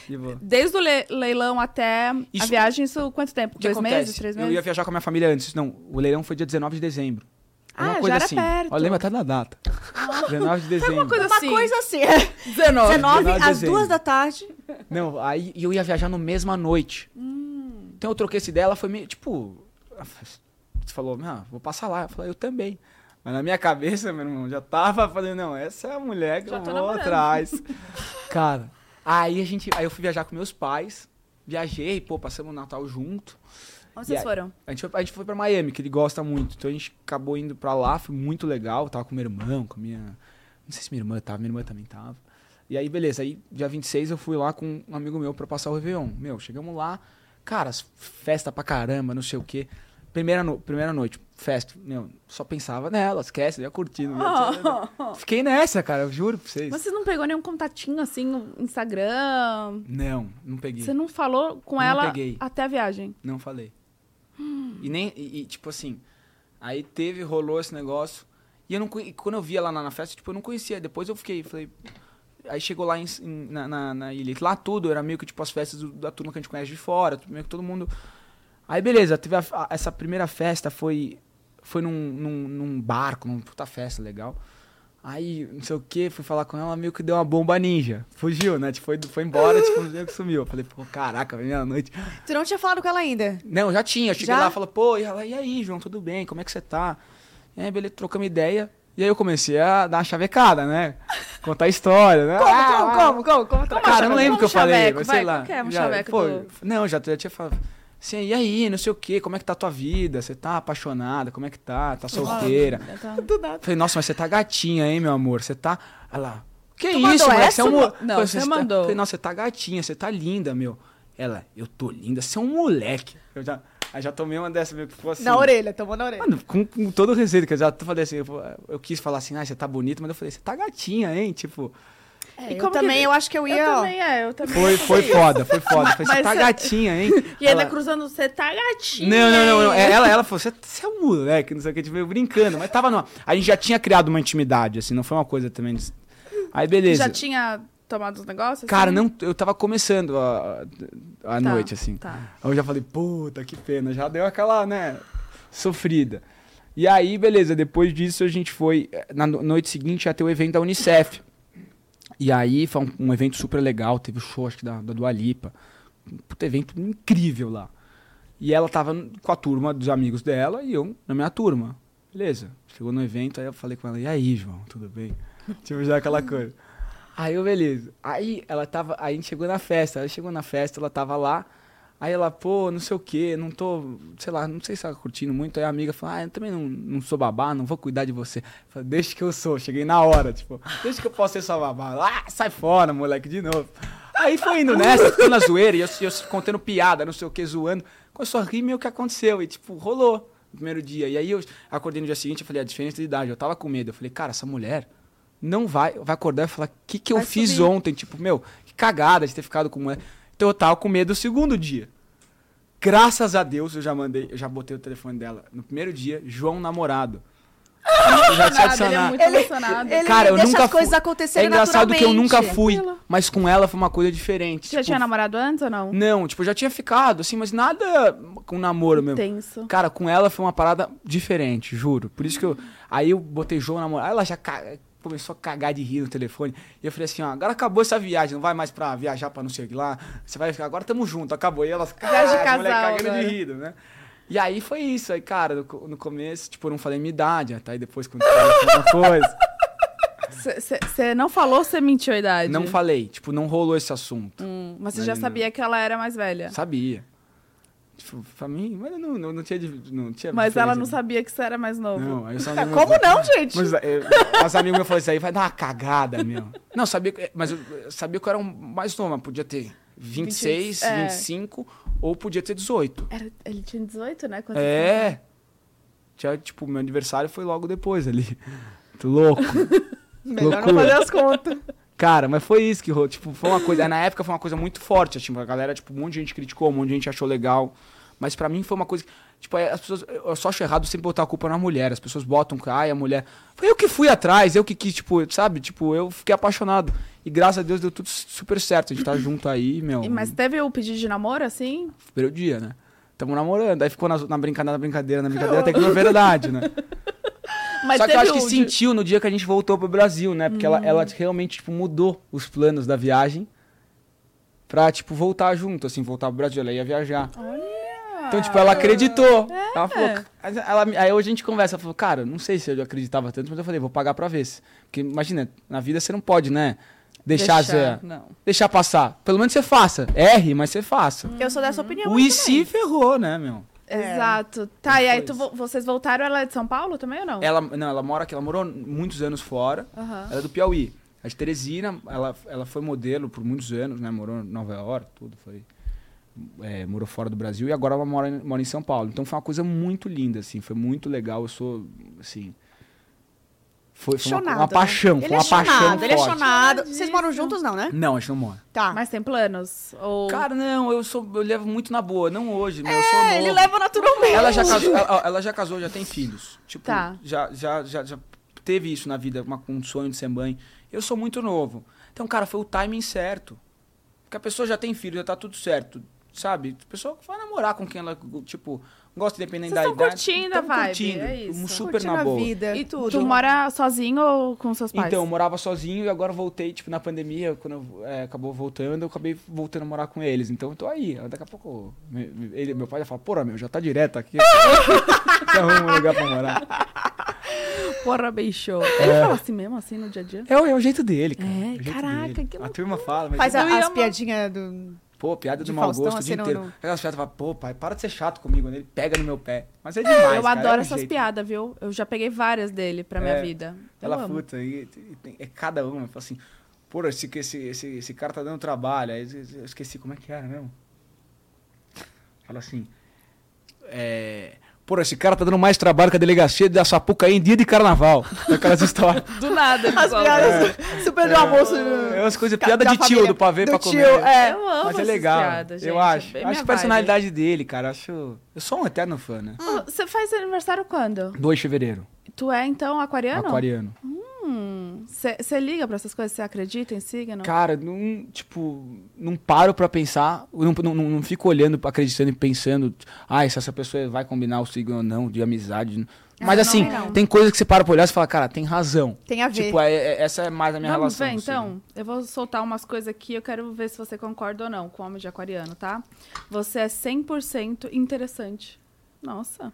Desde o le- leilão até a Isso- viagem, isso quanto tempo? Dois acontece? meses? Três meses? Eu ia viajar com a minha família antes. Não, o leilão foi dia 19 de dezembro. É Ah, uma já coisa era assim. perto. Ó, lembra até da data. [laughs] 19 de dezembro. coisa Uma assim. coisa assim. [laughs] 19. 19 de às dezembro. duas da tarde. Não, aí eu ia viajar no mesma noite. Hum. Então eu troquei essa ideia, ela foi meio, tipo... Você falou, ah, vou passar lá. Eu falei, eu também. Mas na minha cabeça, meu irmão, já tava falando, não, essa é a mulher que Já eu vou namorando. atrás. [laughs] Cara, aí a gente... Aí eu fui viajar com meus pais. Viajei, pô, passamos o Natal junto. Onde vocês aí- foram? A gente, foi, a gente foi pra Miami, que ele gosta muito. Então a gente acabou indo pra lá, foi muito legal. Tava com meu irmão, com a minha. Não sei se minha irmã tava, minha irmã também tava. E aí, beleza. Aí, dia 26, eu fui lá com um amigo meu pra passar o Réveillon. Meu, chegamos lá, cara, festa pra caramba, não sei o quê. Primeira, no- primeira noite, festa. Meu, só pensava nela, esquece, ia curtindo. ia- [laughs] Fiquei nessa, cara, eu juro pra vocês. Mas você não pegou nenhum contatinho assim no Instagram? Não, não peguei. Você não falou com Não ela peguei. até a viagem? Não falei. E nem, e, e, tipo assim, aí teve, rolou esse negócio. E eu não e quando eu via lá na, na festa, tipo, eu não conhecia. Depois eu fiquei, falei. Aí chegou lá em- na, na, na ilha. Lá tudo, era meio que tipo as festas do- da turma que a gente conhece de fora, meio que todo mundo. Aí beleza, teve a- a- essa primeira festa, foi. Foi num, num, num barco, numa puta festa legal. Aí, não sei o que, fui falar com ela, meio que deu uma bomba ninja. Fugiu, né? Tipo, foi, foi embora, tipo, meio que sumiu. Eu falei, pô, caraca, meia-noite. Tu não tinha falado com ela ainda? Não, já tinha. Eu cheguei Já? lá e falei, pô, e ela, e aí, João, tudo bem? Como é que você tá? E aí, beleza, trocamos ideia. E aí eu comecei a dar uma chavecada, né? [laughs] Contar a história, né? Como, Ah, como, como, como, como? Como Cara, eu não lembro o que eu Como falei, chaveco? mas Vai, sei lá. qual que é um já, chaveco pô, do- Não, já, já tinha falado. Assim, e aí, não sei o quê, como é que tá a tua vida? Você tá apaixonada? Como é que tá? Tá solteira? Nada. Falei, nossa, mas você tá gatinha, hein, meu amor? Você tá. Olha lá. Que Tu isso, moleque? Você é um Não, Falei, você tá- mandou. Falei, nossa, você tá gatinha, você tá linda, meu. Ela, eu tô linda, você é um moleque. Eu já, aí já tomei uma dessa, meio que ficou assim. Na orelha, tomou na orelha. Mano, com, com todo o respeito, que eu já falei assim, eu, eu quis falar assim, ah, você tá bonita, mas eu falei, você tá gatinha, hein? Tipo, É, E eu como que- também, eu acho que eu eu ia, ó. também é, eu também. foi, foi foda, foi foda. Eu falei, você tá você- gatinha, hein? E ainda Ela- cruzando, você tá gatinho. Não, não, não, não. É, Ela, ela falou, você, você é um moleque, não sei o que, tipo, eu brincando. Mas tava numa... A gente já tinha criado uma intimidade, assim, não foi uma coisa também... de- Aí, beleza. Já tinha tomado os negócios? Cara, assim? não, eu tava começando a, a Tá, noite, assim. Tá. Aí eu já falei, puta, que pena, já deu aquela, né, sofrida. E aí, beleza, depois disso a gente foi, eh, na no- noite seguinte ia ter o evento da Unicef. E aí foi um, um evento super legal, teve o show, acho que da, da Dua Lipa. Puta evento incrível lá. E ela tava com a turma dos amigos dela e eu na minha turma. Beleza. Chegou no evento, aí eu falei com ela, e aí, João, tudo bem? [laughs] tipo, já aquela coisa. Aí eu, beleza. Aí ela tava. Aí a gente chegou na festa. Ela chegou na festa, ela tava lá. Aí ela, pô, não sei o quê, não tô, sei lá, não sei se ela curtindo muito. Aí a amiga falou, ah, eu também não, não sou babá, não vou cuidar de você. Eu falei, deixa que eu sou, cheguei na hora, tipo, deixa que eu posso ser sua babá. Ah, sai fora, moleque, de novo. Aí foi indo nessa, ficou na zoeira, e eu, eu contando piada, não sei o que, zoando. Começou a rir meio que aconteceu, e tipo, rolou no primeiro dia. E aí eu acordei no dia seguinte, eu falei, a diferença de idade, eu tava com medo. Eu falei, cara, essa mulher não vai, vai acordar e falar, o que, que eu Vai fiz subir. ontem? Tipo, meu, que cagada de ter ficado com mulher. Então eu tava com medo do segundo dia. Graças a Deus eu já mandei, eu já botei o telefone dela no primeiro dia, João namorado. Eu já tinha ele é muito emocionado. ele- Cara, eu deixa nunca as coisas fui. acontecerem É engraçado que eu nunca fui, mas com ela foi uma coisa diferente. Você já tipo, tinha namorado antes ou não? Não, tipo, eu já tinha ficado, assim, mas nada com namoro mesmo. Tenso. Cara, com ela foi uma parada diferente, juro. Por isso que eu. Aí eu botei João namorado. Ela já começou a cagar de rir no telefone. E eu falei assim: ó, agora acabou essa viagem, não vai mais pra viajar pra não sei o que lá. Você vai ficar, agora tamo junto, acabou. E elas, Viagem de "Ah, as mulher cagando agora." de rir, né? E aí foi isso. Aí, cara, no, no começo, tipo, eu não falei minha idade. Até aí depois, quando falei uma coisa. Você não falou, você mentiu a idade? Não falei, tipo, não rolou esse assunto. Hum, mas você já não. sabia que ela era mais velha. Sabia. Tipo, pra mim, mas não, não, não tinha. Não tinha Mas ela não diferença. sabia que você era mais novo. Não, aí só Ah, Como não, gente? Mas eu, as amigas meus falaram isso aí, vai dar uma cagada, meu. Não, sabia, que- mas eu sabia que eu era um mais novo, mas podia ter 26, é. 25 ou podia ter 18. Era- ele tinha 18, né? quando É. Tinha, tipo, meu aniversário foi logo depois ali. Tô louco. [laughs] Melhor loucura. não fazer as contas. Cara, mas foi isso que rolou. Tipo, foi uma coisa. Na época foi uma coisa muito forte. Tipo, a galera, tipo, um monte de gente criticou, um monte de gente achou legal. Mas pra mim foi uma coisa. Tipo, aí as pessoas. Eu só acho errado sempre botar a culpa na mulher. As pessoas botam, ai, a mulher. Foi eu que fui atrás, eu que quis, tipo, sabe? Tipo, eu fiquei apaixonado. E graças a Deus deu tudo super certo. A gente tá junto aí, meu. E- Mas teve o pedido de namoro, assim? Primeiro dia, né? Tamo namorando. Aí ficou na, na brincadeira, na brincadeira, na brincadeira, até que é verdade, né? Mas Só que eu acho que de- sentiu no dia que a gente voltou pro Brasil, né? Porque ela, ela realmente, tipo, mudou os planos da viagem pra, tipo, voltar junto, assim, voltar pro Brasil. Ela ia viajar. Olha! Então, tipo, ela acreditou. É. Ela falou. ela- aí hoje a gente conversa, ela falou, cara, não sei se eu acreditava tanto, mas eu falei, vou pagar pra ver. Porque imagina, na vida você não pode, né? Deixar, Deixar, deixar passar. Pelo menos você faça. Erre, mas você faça. Eu sou dessa opinião. O. IC ferrou, né, meu? É. Exato. Tá, e aí tu vocês voltaram, ela é de São Paulo também ou não? Ela, não, ela mora aqui, ela morou muitos anos fora. Aham. Ela é do Piauí. A de Teresina, ela, ela foi modelo por muitos anos, né? Morou em Nova York, tudo, foi. é, morou fora do Brasil e agora ela mora, mora em São Paulo. Então foi uma coisa muito linda, assim, foi muito legal. Eu sou, assim. Foi, foi uma, Chonado, uma né? paixão, Ele foi é uma paixão. chonado, ele é chonado. Vocês Chonadíssimo. moram juntos, não, né? Não, a gente não mora. Tá. Mas tem planos? Ou... Cara, não, eu sou. Eu levo muito na boa, não hoje, meu, eu sou É, novo. ele leva naturalmente. Ela já casou, ela, ela já casou, já tem filhos. Tipo, Tá. já, já, já, já teve isso na vida, uma, um sonho de ser mãe. Eu sou muito novo. Então, cara, foi o timing certo. Porque a pessoa já tem filho, já tá tudo certo. Sabe? A pessoa vai namorar com quem ela, tipo, gosta independente Vocês da idade. curtindo a vibe, curtindo, é isso. Um super Curtindo na boa. vida. E tudo. tu mora sozinho ou com seus pais? Então, eu morava sozinho e agora voltei, tipo, na pandemia, quando eu, é, acabou voltando, eu acabei voltando a morar com eles. Então, eu tô aí. Daqui a pouco, ele, meu pai já fala, porra, meu, já tá direto aqui. [laughs] [laughs] Arruma um lugar pra morar. Porra, bicho. Ele fala assim mesmo, assim, no dia a dia? É, o- é o jeito dele, cara. É, jeito caraca, dele. que A turma fala, mas... Faz a- as piadinhas do. Pô, piada de do mau gosto o assim, dia no- inteiro. no- Aquelas piadas fala, pô, pai, para de ser chato comigo. né? Ele pega no meu pé. Mas é demais, eu cara, adoro é essas piadas, viu? Eu já peguei várias dele pra minha É, vida. Eu Ela puta, e, e é cada uma. Fala assim, pô, esse, esse, esse, esse cara tá dando trabalho. Aí eu esqueci como é que era mesmo. Fala assim, é... Pô, esse cara tá dando mais trabalho que a delegacia da Sapucaí em dia de carnaval. [laughs] Aquelas histórias. [laughs] Do nada, ele As piadas super do almoço. É umas coisas, Ca- piada da de tio, do pavê Do pra tio, comer. é. Eu amo Mas é essas legal, piadas, gente. eu acho. É acho a personalidade dele, cara, acho... Eu sou um eterno fã, né? vibe. Você faz aniversário quando? 2 de fevereiro, Tu é, então, aquariano? aquariano. Hum, Você liga pra essas coisas? Você acredita em signo? Cara, não, tipo, não paro pra pensar, não, não, não, fico olhando, acreditando e pensando, ah, se essa pessoa vai combinar o signo ou não, de amizade. Mas Ah, não, assim, não. tem coisas que você para pra olhar e fala, cara, tem razão. Tem a ver. Tipo, é- é- essa é mais a minha Vamos relação. ver, o signo. então? Eu vou soltar umas coisas aqui, eu quero ver se você concorda ou não com o homem de aquariano, tá? Você é 100% interessante. Nossa.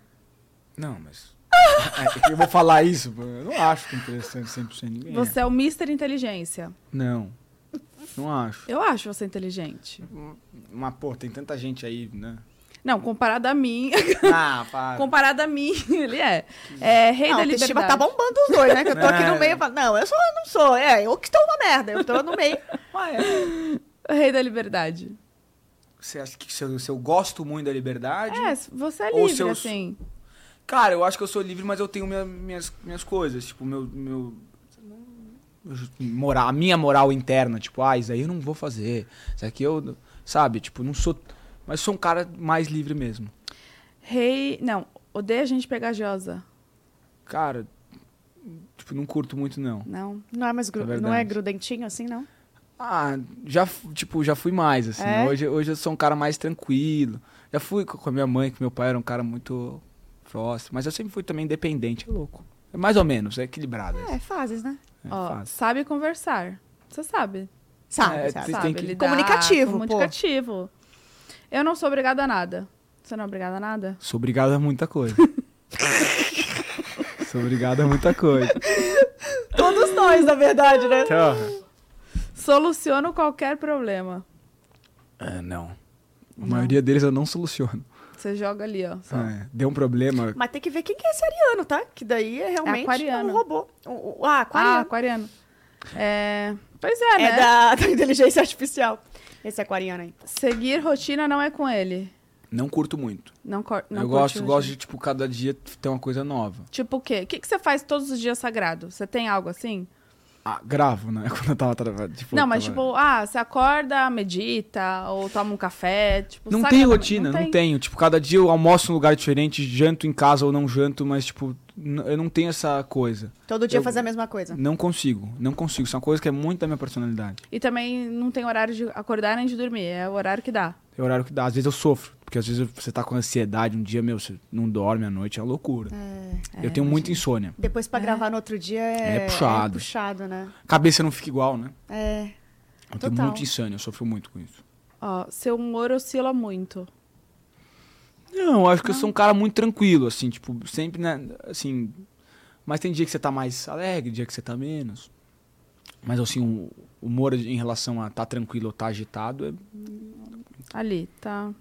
Não, mas. É que eu vou falar isso, eu não acho que é interessante 100% ninguém. é. Você é o Mr. Inteligência. Não. Não acho. Eu acho você inteligente. Mas, pô, tem tanta gente aí, né? Não, comparado a mim, Ah, para. [laughs] comparado a mim, [laughs] ele é. É rei não, da liberdade. tá bombando os dois, né? Que eu tô aqui É. no meio e falo, não, eu só não sou. É, eu que estou uma merda. Eu tô no meio. [laughs] É. Rei da liberdade. Você acha que se eu, se eu gosto muito da liberdade? É, você é Ou livre, seus- assim. Cara, eu acho que eu sou livre, mas eu tenho minha- minhas, minhas coisas. Tipo, meu. meu moral, a minha moral interna. Tipo, ah, isso aí eu não vou fazer. Isso aqui eu. Sabe? Tipo, não sou. Mas sou um cara mais livre mesmo. Rei. Não, odeia gente pegajosa. Cara, tipo, não curto muito, não. Não. Não é mais gru... É não é grudentinho assim, não? Ah, já, tipo, já fui mais, assim. É? Hoje, hoje eu sou um cara mais tranquilo. Já fui co- com a minha mãe, com meu pai, era um cara muito próximo. Mas eu sempre fui também independente, é louco. É mais ou menos, é equilibrado. É, fases, né? É, Ó, fácil. sabe conversar. Você sabe. Sabe, É, sabe. Você sabe tem que- lidar, Comunicativo, pô. Comunicativo. Eu não sou obrigada a nada. Você não é obrigada a nada? Sou obrigado a muita coisa. [laughs] sou obrigado a muita coisa. Todos nós, na verdade, né? Soluciono qualquer problema. Ah, não. A Não. maioria deles eu não soluciono. Você joga ali, ó. só. É, deu um problema. Mas tem que ver quem que é esse ariano, tá? Que daí é realmente aquariano. um robô. O- o- ah, Ah, aquariano. aquariano. É... Pois é, é né? da, [laughs] da inteligência artificial. Esse aquariano aí. Seguir rotina não é com ele. Não curto muito. Não, cor... não eu gosto, rotina. gosto de, tipo, cada dia ter uma coisa nova. Tipo o quê? O que, que você faz todos os dias sagrado? Você tem algo assim? Ah, gravo, né? [laughs] Quando eu tava trabalhando. Tipo, não, mas tava- tipo, ah, você acorda, medita, ou toma um café, tipo... Não tem rotina, não, tenho. Tipo, cada dia eu almoço em um lugar diferente, janto em casa ou não janto, mas, tipo, eu não tenho essa coisa. Todo dia Eu- fazer a mesma coisa. Não consigo, não consigo. Isso é uma coisa que é muito da minha personalidade. E também não tem horário de acordar nem de dormir, é o horário que dá. É o horário que dá. Às vezes eu sofro, porque às vezes você tá com ansiedade um dia, meu, você não dorme à noite, é uma loucura. É. eu tenho muita insônia. Depois pra gravar no outro dia é, É puxado. é puxado, né? Cabeça não fica igual, né? É. Eu tenho Total. muito insônia, eu sofro muito com isso. Ó, seu humor oscila muito. Não, eu acho que eu sou um cara muito tranquilo, assim, tipo, sempre, né, assim... Mas tem dia que você tá mais alegre, dia que você tá menos. Mas, assim, o humor em relação a tá tranquilo ou tá agitado, é... Ali, tá?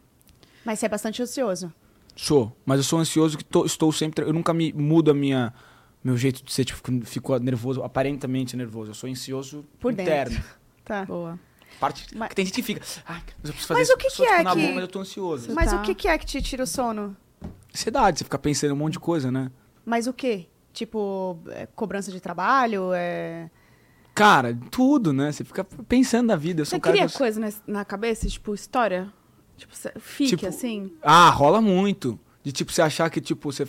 Mas você é bastante ansioso. sou. Mas eu sou ansioso que tô- estou sempre... Eu nunca me mudo a minha... Meu jeito de ser, tipo, fico- fico nervoso, aparentemente nervoso. Eu sou ansioso Por interno. dentro. [laughs] Tá. Boa. Parte, Mas- tem gente que fica... Ai, mas eu preciso fazer Mas isso. o que que é na que- boa, mas eu tô ansioso. Mas tá- o que, que é que te tira o sono? Ansiedade, você fica pensando em um monte de coisa, né? Mas o quê? Tipo, é, cobrança de trabalho? É... Cara, tudo, né? Você fica pensando na vida. Eu sou Você um cara cria que eu- coisa na, na cabeça, tipo, história? Tipo, fique Tipo, assim? Ah, rola muito. De tipo, você achar que, tipo, você,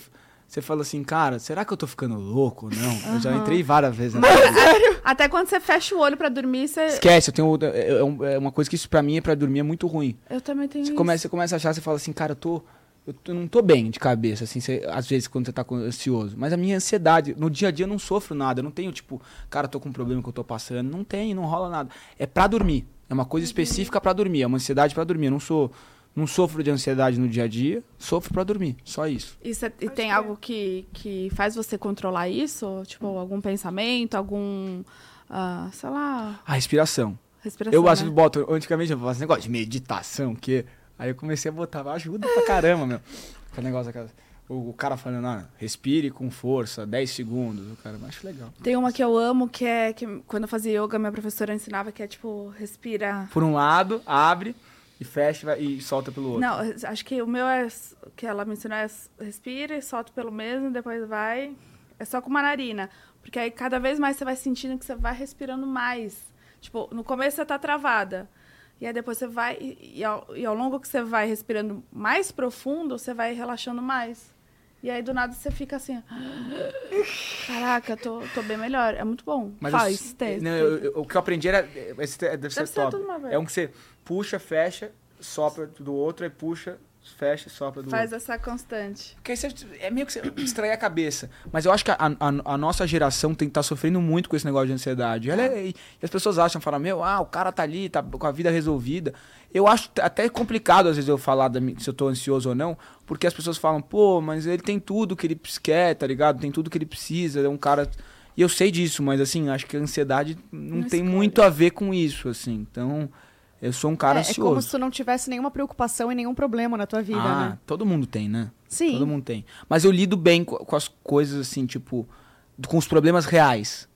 você fala assim, cara, será que eu tô ficando louco ou não? Eu já entrei várias vezes. nessa- Até quando você fecha o olho pra dormir, você... Esquece, eu tenho. É, é é uma coisa que isso pra mim, pra dormir, é muito ruim. Eu também tenho Você isso. começa, você começa a achar, você fala assim, cara, eu tô. Eu, não tô bem de cabeça, assim, você- às vezes quando você tá ansioso. Mas a minha ansiedade, no dia a dia eu não sofro nada. Eu não tenho, tipo, cara, eu tô com um problema que eu tô passando. Não tem, não rola nada. É pra dormir. É uma coisa específica pra dormir. É uma ansiedade pra dormir. Eu não sou. Não sofro de ansiedade no dia a dia, sofro pra dormir. Só isso. E, você- e tem algo que, que faz você controlar isso? Tipo, algum pensamento, algum... ah, sei lá, A respiração. respiração, Eu às né? vezes boto, antigamente eu falava esse negócio de meditação, que. Aí eu comecei a botar, ajuda pra caramba, meu. Aquele negócio, aquela- o, o cara falando, ah, respire com força, 10 segundos. O cara, acho legal. Tem uma que eu amo, que é que quando eu fazia yoga, minha professora ensinava que é tipo, respira. Por um lado, abre e fecha e solta pelo outro. Não, acho que o meu é. que ela me ensinou é respira e solta pelo mesmo, depois vai. É só com uma narina. Porque aí cada vez mais você vai sentindo que você vai respirando mais. Tipo, no começo você tá travada. E aí depois você vai. E ao, e ao longo que você vai respirando mais profundo, você vai relaxando mais. E aí, do nada, você fica assim... Caraca, tô, tô bem melhor. É muito bom. Mas Faz, eu- testa. não, eu- eu- o que eu aprendi era. Esse te- deve ser Deve ser top. uma vez. é um que você puxa, fecha, sopra do outro, aí puxa, fecha e sopra do Faz outro. essa constante. Porque aí você, é meio que você [coughs] distrair a cabeça. Mas eu acho que a, a- a nossa geração tem que estar sofrendo muito com esse negócio de ansiedade. Ela é- e as pessoas acham, falam, meu, ah, o cara tá ali, tá com a vida resolvida. Eu acho até complicado, às vezes, eu falar da se eu tô ansioso ou não, porque as pessoas falam, pô, mas ele tem tudo que ele quer, tá ligado? Tem tudo que ele precisa, é um cara. E eu sei disso, mas assim, acho que a ansiedade não, Não tem escolhe. muito a ver com isso, assim. Então, eu sou um cara é, é ansioso. como se tu não tivesse nenhuma preocupação e nenhum problema na tua vida, ah, né? todo mundo tem, né? Sim. Todo mundo tem. Mas eu lido bem com, com as coisas assim, tipo, com os problemas reais.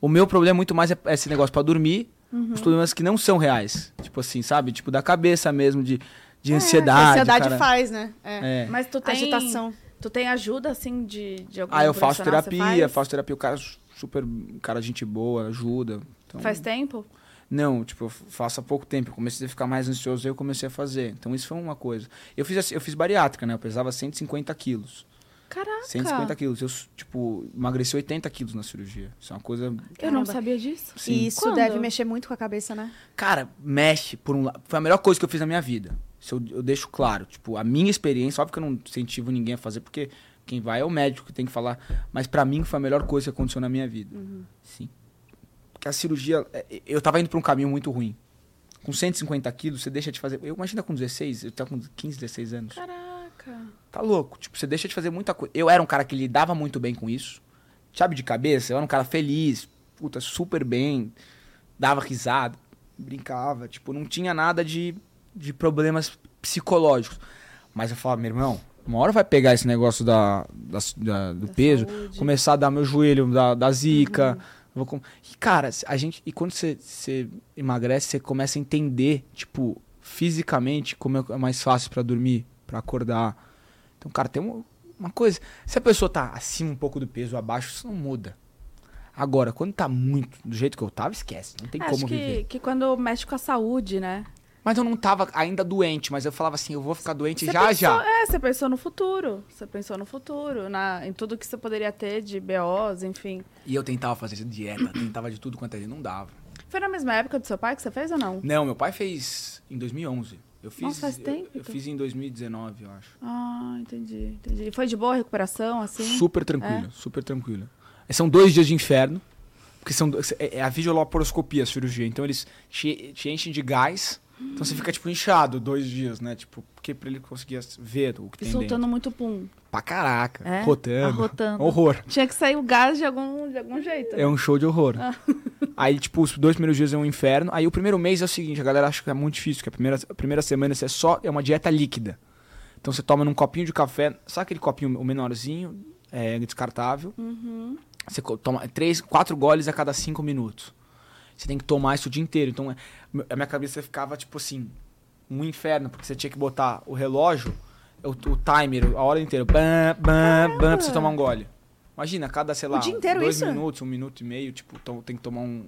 O meu problema muito mais é esse negócio pra dormir, Uhum. os problemas que não são reais. Tipo assim, sabe? Tipo, da cabeça mesmo, de, de É, ansiedade. ansiedade cara. faz, né? É. É. Mas tu tem... Agitação. Tu tem ajuda, assim, de, de algum Ah, eu faço terapia, faz? faço terapia, o cara é super, cara, gente boa, ajuda. Então, Faz tempo? Não, tipo, eu faço há pouco tempo. Eu comecei a ficar mais ansioso e eu comecei a fazer. Então isso foi uma coisa. Eu fiz, assim- eu fiz bariátrica, né? Eu pesava 150 quilos. Caraca. 150 quilos. Eu, tipo, emagreci 80 quilos na cirurgia. Isso é uma coisa. Eu não sabia disso. Sim. E isso Quando? deve mexer muito com a cabeça, né? Cara, mexe por um lado. Foi a melhor coisa que eu fiz na minha vida. Isso eu, eu deixo claro. Tipo, a minha experiência, óbvio que eu não incentivo ninguém a fazer, porque quem vai é o médico que tem que falar. Mas pra mim foi a melhor coisa que aconteceu na minha vida. Sim. Porque a cirurgia. é, Eu tava indo pra um caminho muito ruim. Com 150 quilos, você deixa de fazer. Eu imagino com 16, eu tava com 15, 16 anos. Caraca. Tá louco. Tipo, você deixa de fazer muita coisa. Eu era um cara que lidava muito bem com isso. Sabe, de cabeça? Eu era um cara feliz, puta, super bem. Dava risada, brincava. Tipo, não tinha nada de, de problemas psicológicos. Mas eu falava, meu irmão, uma hora vai pegar esse negócio da, da- da- do Da peso, saúde. começar a dar meu joelho da, da zica. Vou com... E, cara, a gente. E quando você, você emagrece, você começa a entender, tipo, fisicamente, como é mais fácil pra dormir, pra acordar. Então, cara, tem uma, uma coisa. Se a pessoa tá acima um pouco do peso abaixo, isso não muda. Agora, quando tá muito do jeito que eu tava, esquece. Não tem Acho como que, viver. que quando mexe com a saúde, né? Mas eu não tava ainda doente, mas eu falava assim, eu vou ficar doente Você já pensou- já. É, você pensou no futuro. Você pensou no futuro, na, em tudo que você poderia ter de BOs, enfim. E eu tentava fazer dieta, tentava de tudo quanto ele não dava. Foi na mesma época do seu pai que você fez ou não? Não, meu pai fez em 2011. Eu fiz, Nossa, faz eu- tempo, Eu, então. fiz em 2019, eu acho. Ah, entendi, entendi. E Foi de boa recuperação, assim? Super tranquilo, super tranquilo. São dois dias de inferno, porque são é é a videolaparoscopia, a cirurgia. Então eles te, te enchem de gás, então você fica tipo inchado dois dias, né? Tipo, porque pra ele conseguir ver o que E tem soltando dentro. muito pum. Pra caraca, É? rotando. Arrotando. Horror. Tinha que sair o gás de algum, de algum jeito. né? É um show de horror. Ah. [laughs] Aí, tipo, os dois primeiros dias é um inferno. Aí o primeiro mês é o seguinte, a galera acha que é muito difícil, que a primeira, a primeira semana você é só é uma dieta líquida. Então você toma num copinho de café, sabe aquele copinho o menorzinho, é, descartável? Uhum. Você toma três, quatro goles a cada cinco minutos. Você tem que tomar isso o dia inteiro. Então, a minha cabeça ficava, tipo assim, um inferno, porque você tinha que botar o relógio, o, o timer, a hora inteira, bam, bam, bam, pra você tomar um gole. Imagina, cada, sei lá, dois isso? minutos, um minuto e meio, tipo, tem que tomar um,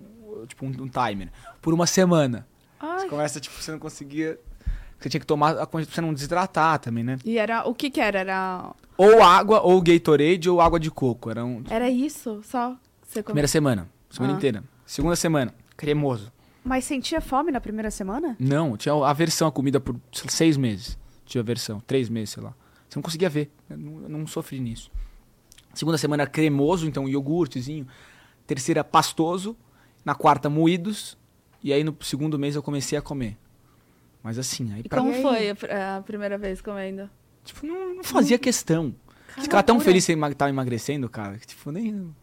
tipo, um, um timer. Por uma semana. Ai. Você começa, tipo, você não conseguia... Você tinha que tomar a quantidade pra você não desidratar também, né? E era. O que que era? Era, Ou água, ou Gatorade, ou água de coco. Era um, era isso só? Primeira semana. Semana Ah. inteira. Segunda semana. Cremoso. Mas sentia fome na primeira semana? Não, tinha aversão à comida por seis meses. Tinha aversão. Três meses, sei lá. Você não conseguia ver. Eu não, eu não sofri nisso. Segunda semana cremoso, então iogurtezinho. Terceira, pastoso. Na quarta, moídos. E aí no segundo mês eu comecei a comer. Mas assim, aí E pra como E foi a, pr- a primeira vez comendo? Tipo, não, não fazia questão. Que Ficava tão feliz que você tava emagrecendo, cara. Que, tipo, nem.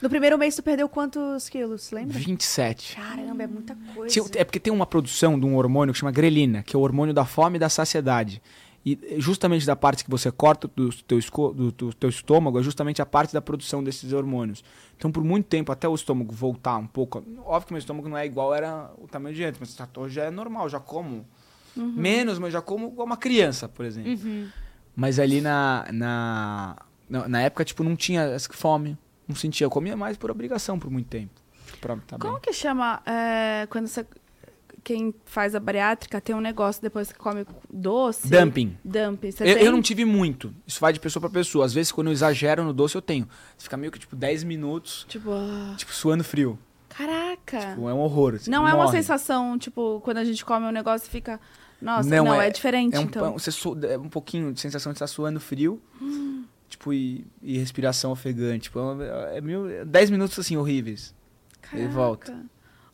No primeiro mês tu perdeu quantos quilos, lembra? 27. Caramba, é muita coisa. É porque tem uma produção de um hormônio que chama grelina, que é o hormônio da fome e da saciedade. E eh, justamente da parte que você corta do teu, do, do teu estômago é justamente a parte da produção desses hormônios. Então, por muito tempo, até o estômago voltar um pouco. Óbvio que meu estômago não é igual era o tamanho de antes, mas tá- hoje já é normal, já como menos, mas já como igual uma criança, por exemplo. Uhum. Mas ali na, na, na, na época, tipo, não tinha essa fome. Não sentia. Eu comia mais por obrigação por muito tempo. Pra, tá bem. Como que chama é, quando você. quem faz a bariátrica tem um negócio depois que come doce. Dumping. Dumping. Eu, eu não tive muito. Isso vai de pessoa pra pessoa. Às vezes, quando eu exagero no doce, eu tenho. Você fica meio que, tipo, 10 minutos, Tipo, ah, tipo, suando frio. caraca. Tipo, é um horror. Você não é uma morre. sensação, tipo, quando a gente come um negócio e fica. Nossa, Não, não, é- é, diferente, É um, então. você su- é um pouquinho de sensação de estar suando frio. Tipo, e, e respiração ofegante. Tipo, é meio, 10 minutos, assim, horríveis. Ele volta.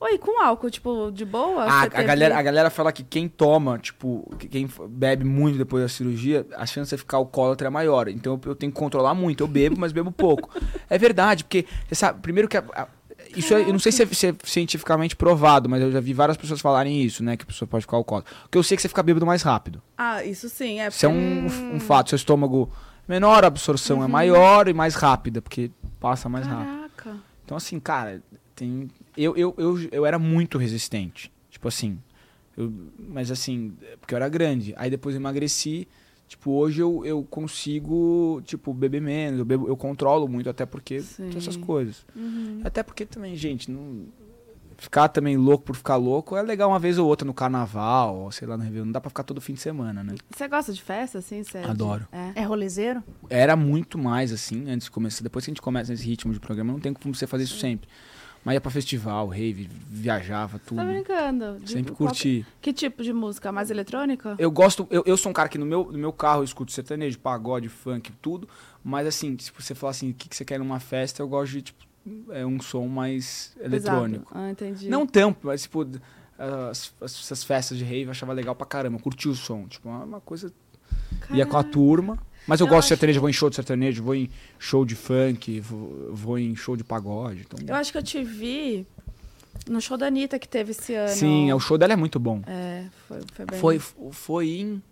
Oi, com álcool, tipo, de boa? A, teve- galera, a galera fala que quem toma, tipo, que quem bebe muito depois da cirurgia, a chance de você ficar alcoólatra é maior. Então eu, eu tenho que controlar muito. Eu bebo, mas bebo pouco. [laughs] É verdade, porque, você sabe, primeiro que. a- a- isso é- eu não sei se é, se é cientificamente provado, mas eu já vi várias pessoas falarem isso, né? Que a pessoa pode ficar alcoólatra. Porque eu sei que você fica bêbado mais rápido. Ah, isso sim, é. Isso é um, um fato. Seu estômago menor, a absorção é maior e mais rápida, porque passa mais rápido. Caraca. Então, assim, cara, tem. Eu, eu, eu, eu era muito resistente. Tipo assim. eu- mas assim, porque eu era grande. Aí depois eu emagreci. Tipo, hoje eu, eu consigo, tipo, beber menos. Eu, bebo, eu controlo muito, até porque Sim. essas coisas. Uhum. Até porque também, gente, não. Ficar também louco por ficar louco é legal uma vez ou outra no carnaval, ou sei lá, no Réveillon. Não dá pra ficar todo fim de semana, né? Você gosta de festa, assim? De- Adoro. É. É rolezeiro? Era muito mais assim, antes de começar. Depois que a gente começa nesse ritmo de programa, não tem como você fazer isso sempre. Mas ia pra festival, rave, viajava, tudo. Tá brincando? De- Sempre qual- curti. Que tipo de música? Mais eletrônica? Eu gosto, eu, eu sou um cara que no meu, no meu carro eu escuto sertanejo, pagode, funk, tudo. Mas assim, se você falar assim, o que, que você quer numa festa, eu gosto de, tipo, é um som mais eletrônico. Ah, entendi. Não tanto, mas tipo, as, as- essas festas de rave eu achava legal pra caramba. Eu curti o som. Tipo, é uma coisa. Ia com a Caraca. turma. Mas eu, Eu gosto de acho- sertanejo, vou em show de sertanejo, vou em show de funk, vou, vou em show de pagode. Então... Eu acho que eu te vi no show da Anitta que teve esse ano. Sim, o show dela é muito bom. É, foi, foi bem... Foi, foi em.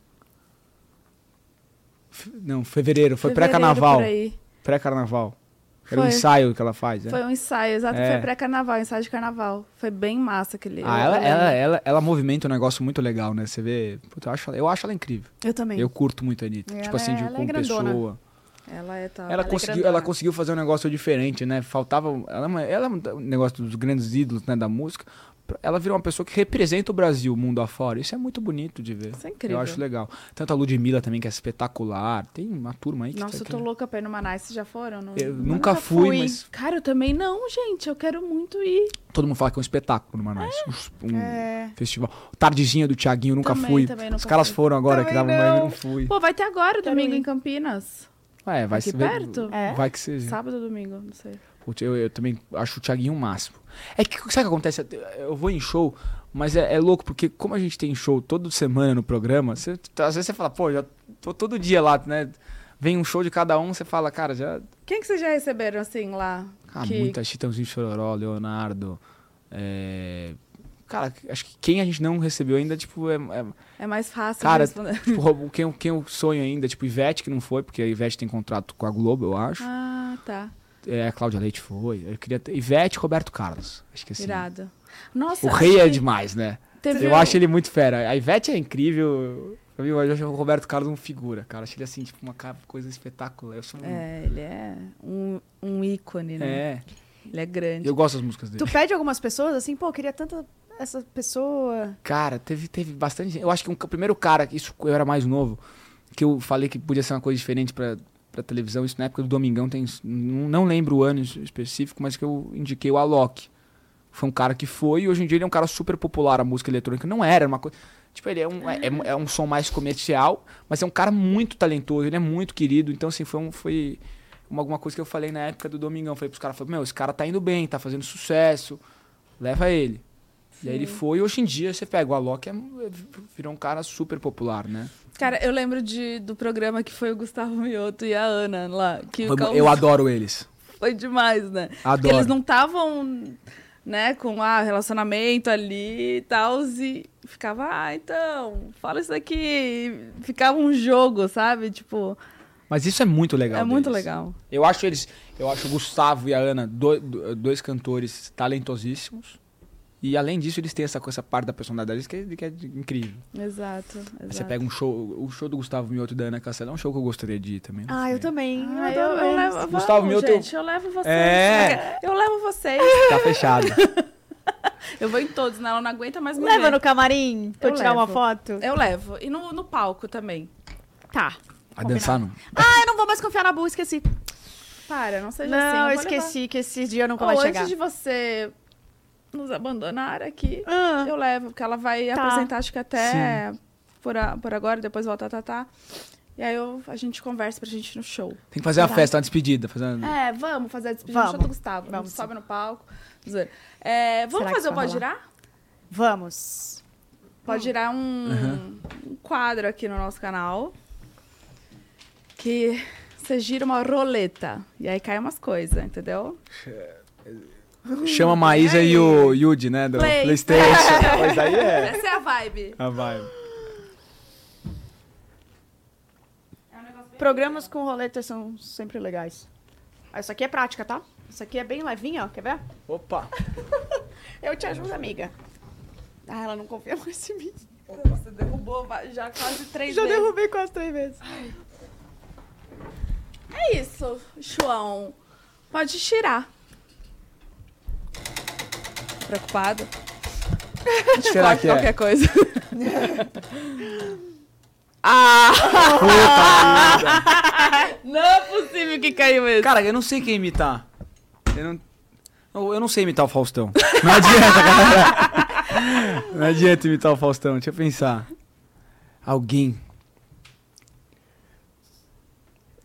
Não, fevereiro, foi pré-carnaval. Pré-carnaval. Era um Foi. ensaio que ela faz, né? Foi um ensaio, exato. É. Foi pré-carnaval, ensaio de carnaval. Foi bem massa aquele. Ah, ela, ela, ela, ela movimenta um negócio muito legal, né? Você vê. Puta, eu, acho, ela- eu acho ela incrível. Eu também. Eu curto muito a Anitta. Ela tipo assim, é- de, ela é como pessoa. Ela é tal. Ela, é conseguiu, grandona. ela conseguiu fazer um negócio diferente, né? Faltava. Ela, é ela é um negócio dos grandes ídolos né, da música. Ela virou uma pessoa que representa o Brasil, o mundo afora. Isso é muito bonito de ver. Isso é incrível. Eu acho legal. Tanto a Ludmilla também, que é espetacular. Tem uma turma aí que Nossa, tá eu tô que- louca pra ir no Manaus. Vocês já foram? Não? Eu nunca já fui, fui. mas Cara, eu também não, gente. Eu quero muito ir. todo mundo fala que é um espetáculo no Manaus. Um É. festival. Tardezinha do Thiaguinho, eu nunca Também, fui. também Os nunca caras fui. foram agora que Também davam banho, eu não. não fui. Pô, vai ter agora, Quero domingo, ir. em Campinas. É, vai Aqui ser. perto? É? Vai que seja. Sábado ou domingo, não sei. Eu, eu também acho o Thiaguinho o máximo. É que, sabe o que acontece? Eu vou em show, mas é, é louco, porque como a gente tem show toda semana no programa, você- às vezes você fala, pô, já tô todo dia lá, né? Vem um show de cada um, você fala, cara, já. Quem que vocês já receberam, assim, lá? Ah, que... muita Chitãozinho Chororó, Leonardo. é, Cara, acho que quem a gente não recebeu ainda, tipo, é, é- É mais fácil Cara, de responder. tipo, roubo- quem, quem eu sonho ainda, tipo, Ivete, que não foi, porque a Ivete tem contrato com a Globo, eu acho. Ah, tá. É, a Cláudia Leite foi. Eu queria ter... Ivete e Roberto Carlos. Acho que assim. Irado. Nossa, O rei é demais, né? teve Eu acho ele muito fera. A Ivete é incrível. Eu, acho o Roberto Carlos um figura, cara. Acho ele assim, tipo, uma coisa espetacular. Eu sou um... É, ele é um, um ícone, né? É. Ele é grande. Eu gosto das músicas dele. Tu pede algumas pessoas assim, pô, eu queria tanto essa pessoa. Cara, teve, teve bastante gente. Eu acho que um- o primeiro cara, isso eu era mais novo, que eu falei que podia ser uma coisa diferente pra, pra televisão, isso na época do Domingão, tem, não, lembro o ano es- específico, mas que eu indiquei o Alok. Foi um cara que foi, e hoje em dia ele é um cara super popular, a música eletrônica. Não era, era uma coisa. Tipo, ele é um, é, é- é um som mais comercial, mas é um cara muito talentoso, ele é muito querido. Então, assim, foi, um, foi uma, alguma coisa que eu falei na época do Domingão. Falei pros caras, falei, meu, esse cara tá indo bem, tá fazendo sucesso, leva ele. E aí ele foi, e hoje em dia você pega o Alok, é, virou um cara super popular, né? Cara, eu lembro de, do programa que foi o Gustavo Mioto e a Ana lá. Que Foi eu adoro eles. Foi demais, né? Porque Adoro. eles não estavam, né, com ah, relacionamento ali e tal, e ficava, ah, então, fala isso daqui. Ficava um jogo, sabe? Tipo, Mas isso é muito legal. é muito deles. legal. Eu acho eles, eu acho o Gustavo e a Ana do- do- dois cantores talentosíssimos. E além disso, eles têm essa, essa parte da personalidade deles que é, que é incrível. Exato, Aí exato. Você pega um show, o show do Gustavo Mioto e da Ana Castela é um show que eu gostaria de ir também. Ah, eu também. Ah, eu eu, eu levo, Gustavo vamos, Mioto- gente, eu levo vocês. É. Eu levo vocês. Tá fechado. [laughs] Eu vou em todos, né? Ela não aguenta mais me Leva ver. no camarim pra eu tirar uma levo. foto? Eu levo. E no, no palco também. Tá. A dançar não. Ah, eu não vou mais confiar na Bu, esqueci. Para, não seja Não, assim. eu vou levar. esqueci que esse dia Ou vai antes chegar. de você nos abandonar aqui, Ah, eu levo, porque ela vai Tá. apresentar, acho que até por, a- por agora, depois volta a Tatá. E aí eu, a gente conversa pra gente ir no show. Tem que fazer uma Tá. festa, uma despedida. Fazer uma... É, vamos fazer a despedida Vamos. do show do Gustavo. Vamos Vamos, sobe no palco. É, vamos Será fazer o Pode? Girar? Vamos. Pode girar um, um quadro aqui no nosso canal. Que você gira uma roleta. E aí cai umas coisas, entendeu? Chama a Maísa e o Yudi, né? Do Play. Playstation. [laughs] Pois aí é. Essa é a vibe. A vibe. Programas com roleta são sempre legais. Ah, Isso aqui é prática, tá? Isso aqui é bem levinho, ó. Quer ver? Opa. [laughs] Eu te ajudo, amiga. Ah, ela não confia mais em mim. Você derrubou já quase três Já vezes. derrubei quase três vezes. É isso, João. Pode tirar. Preocupado? Será que é? qualquer coisa. [laughs] ah! Não é possível que caiu esse. Cara, eu não sei quem imitar. Eu não, eu- eu não sei imitar o Faustão. Não adianta, galera. Não adianta imitar o Faustão. Deixa eu pensar. Alguém.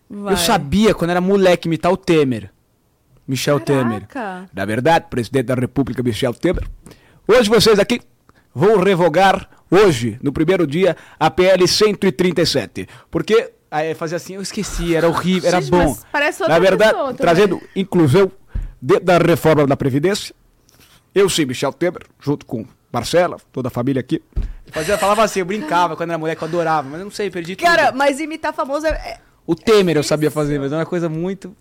Vai. Eu sabia quando era moleque imitar o Temer. Michel Temer. Caraca. Na verdade, presidente da República, Michel Temer. Hoje vocês aqui vão revogar, hoje, no primeiro dia, a PL 137. Porque, aí fazia assim, eu esqueci, era horrível, era Gente, bom. parece outra Na verdade, pessoa trazendo inclusão dentro da reforma da Previdência. Eu sim, Michel Temer, junto com Marcela, toda a família aqui. Fazia, falava assim, eu brincava quando era moleque, eu adorava, mas eu não sei, perdi tudo. Cara, mas imitar famoso é, o Temer eu sabia fazer, mas era uma coisa muito...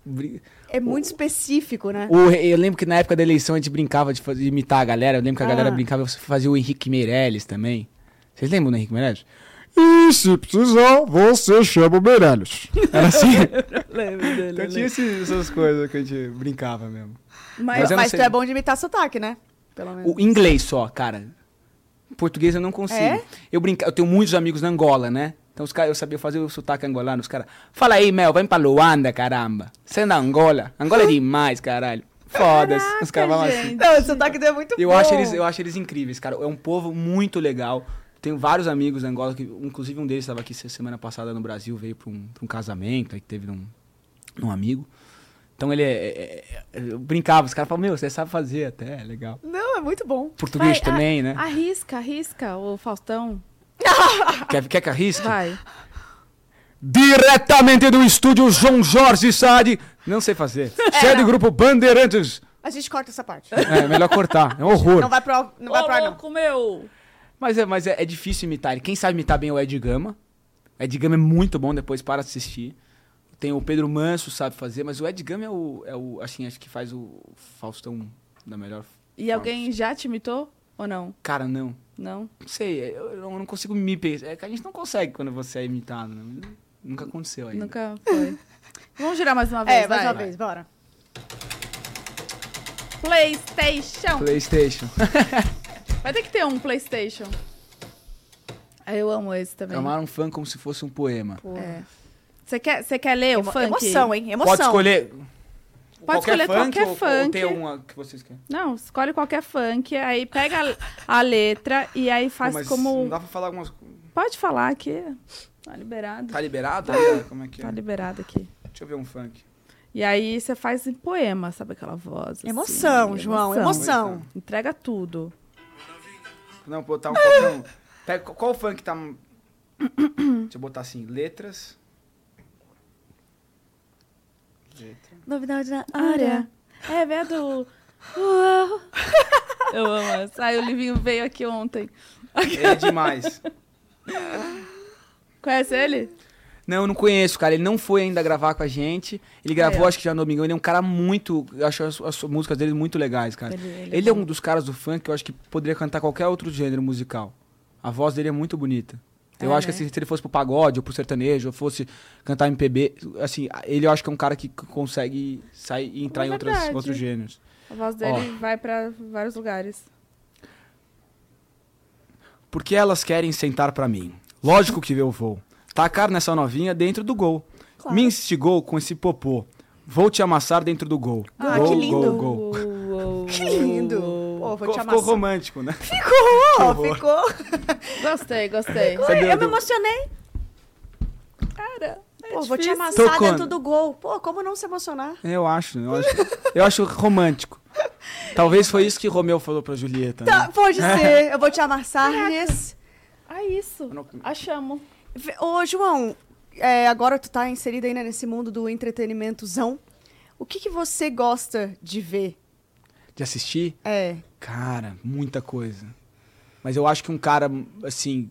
é muito específico, né? o, eu lembro que na época da eleição a gente brincava de, fazer, de imitar a galera. Eu lembro que a Ah. galera brincava, você fazia o Henrique Meirelles também. Vocês lembram do Henrique Meirelles? E se precisar, você chama o Meirelles. Era assim? [laughs] Lembro dele. então tinha esses- essas coisas que a gente brincava mesmo. Mas, Mas eu Mas tu é bom de imitar sotaque, né? Pelo menos. O inglês só, cara. Português eu não consigo. É? Eu, brinca... eu tenho muitos amigos na Angola, né? Então os caras, eu sabia fazer o sotaque angolano. Os caras, fala aí, Mel, vem pra Luanda, caramba. Você é da Angola. Angola é demais, caralho. Foda-se. Os caras falam assim. Não, o sotaque é muito Eu bom. acho, eles, eu acho eles incríveis, cara. É um povo muito legal. Tenho vários amigos da Angola, que, inclusive um deles estava aqui se- semana passada no Brasil, veio para um, pra um casamento, aí que teve um, um amigo. Então ele é, é- é- Eu brincava, os caras falavam, meu, você sabe fazer até, é legal. Não, é muito bom. Português Vai, também, né? Arrisca, arrisca, o Faustão. [laughs] Quer, quer que arrisque? Vai. Diretamente do estúdio João Jorge Sade. Não sei fazer. Você é do grupo Bandeirantes. A gente corta essa parte. É, melhor cortar. É um horror. Não vai pro, não vai pro ar, não. louco, meu! Mas, é, mas é, é difícil imitar ele. Quem sabe imitar bem é o Ed Gama. O Ed Gama é muito bom, depois para assistir. Tem o Pedro Manso, sabe fazer, mas o Ed Gama é o, é o assim, acho que faz o Faustão da melhor. E alguém já te imitou ou não? Cara, não. Não? Não sei, eu, não consigo me pensar. É que a gente não consegue quando você é imitado, né? Nunca aconteceu ainda. Nunca foi. Vamos girar mais uma vez, É, mais vai. uma vez, bora. PlayStation. Playstation. [laughs] Vai ter que ter um PlayStation. Ah, Eu amo esse também. Amar um fã como se fosse um poema. É. Você quer, você quer ler o Emo- funk? Emoção, hein? Emoção. Pode escolher. Pode escolher qualquer ou, Ou funk. tem uma que vocês querem? Não, escolhe qualquer funk, aí pega a, a letra e aí faz Pô, mas como. Não dá pra falar algumas. Pode falar aqui. Tá liberado. Tá liberado? ainda? Como é que é? Tá liberado aqui. Deixa eu ver um funk. E aí você faz em poema, sabe aquela voz? assim, Emoção, João, emoção. Entrega tudo. Não, botar um pouquinho. Pega, qual- qual funk tá. [coughs] Deixa eu botar assim, letras. Letra. Novidade na Área. É, veio do. Uau. Eu amo essa. Aí o Livinho veio aqui ontem. Ele é demais. Conhece ele? Não, eu não conheço, cara. Ele não foi ainda gravar com a gente. Ele gravou, ó. acho que já no Domingão. Ele é um cara muito. Eu acho as, as músicas dele muito legais, cara. Ele- Ele, ele é é um dos caras do funk que eu acho que poderia cantar qualquer outro gênero musical. A voz dele é muito bonita. Eu É, acho que né? assim, se ele fosse pro pagode ou pro sertanejo, ou fosse cantar MPB, assim, ele eu acho que é um cara que consegue sair e entrar É em outras, outros gêneros. A voz dele vai pra vários lugares. Porque elas querem sentar pra mim. Lógico que eu vou. Tacar nessa novinha dentro do gol. Claro. Me instigou com esse popô. Vou te amassar dentro do gol. Ah, gol, que lindo. Gol, gol. [laughs] Que lindo. Vou Ficou, te ficou amassar. romântico, né? [laughs] Ficou, ficou. Gostei, gostei. Deu- eu me deu- emocionei. Cara, é Pô, vou te amassar Tocou. dentro do gol. Pô, como não se emocionar? Eu acho, eu acho, eu acho romântico. Talvez foi isso que Romeu falou pra Julieta. Tá, Né? pode ser. Eu vou te amassar, Yes. Ah, isso. Achamos. Vê- Ô, João, é, agora tu tá inserido ainda nesse mundo do entretenimentozão. O que, que você gosta de ver? De assistir, É. cara, muita coisa. Mas eu acho que um cara, assim.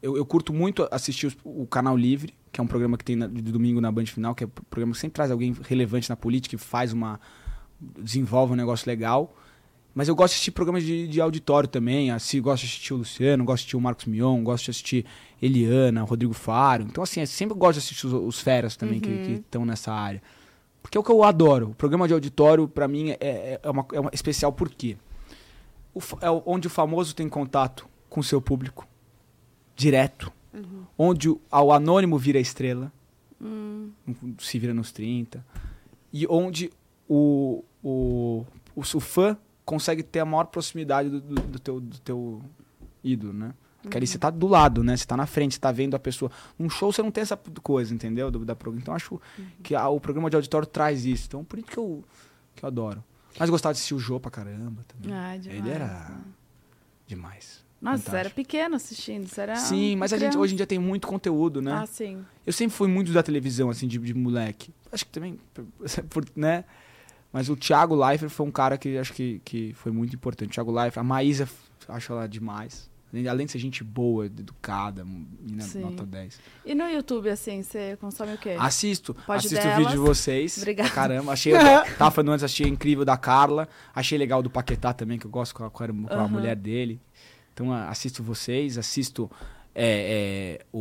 Eu, eu curto muito assistir os- o Canal Livre, que é um programa que tem na- de domingo na Band Final, que é um programa que sempre traz alguém relevante na política e faz uma. desenvolve um negócio legal. Mas eu gosto de assistir programas de, de auditório também. Assim, gosto de assistir o Luciano, gosto de assistir o Marcos Mion, gosto de assistir Eliana, Rodrigo Faro. Então, assim, eu sempre gosto de assistir os, os feras também que que estão nessa área. Porque é o que eu adoro. O programa de auditório, pra mim, é, é, é uma, é uma especial por quê? O é onde o famoso tem contato com o seu público direto. Onde o, ao anônimo vira estrela. Se vira nos 30. E onde o, o, o, o fã consegue ter a maior proximidade do, do, do teu, do teu ídolo, né? Porque ali você tá do lado, né? Você tá na frente, você tá vendo a pessoa. Num show você não tem essa coisa, entendeu? Do, da programa. Então acho que a- o programa de auditório traz isso. Então por isso que eu, que eu adoro. Mas gostava de assistir o Jô pra caramba também. Ah, demais, Ele era né? demais. Nossa, você Fantástico. era pequeno assistindo, era Sim, mas a gente hoje em dia tem muito conteúdo, né? Ah, sim. Eu sempre fui muito da televisão, assim, de, de moleque. Acho que também, por- [laughs] né? Mas o Thiago Leifert foi um cara que acho que, que foi muito importante. O Thiago Leifert, a Maísa, acho ela demais. Além- Além de ser gente boa, educada, menina Sim. nota 10. E no YouTube, assim, você consome o quê? Assisto, Pode assisto o delas. vídeo de vocês. Obrigada. Caramba, achei. [laughs] tava falando antes, achei incrível da Carla. Achei legal do Paquetá também, que eu gosto com a, com a- com a Aham. mulher dele. Então assisto vocês, assisto é, é, o,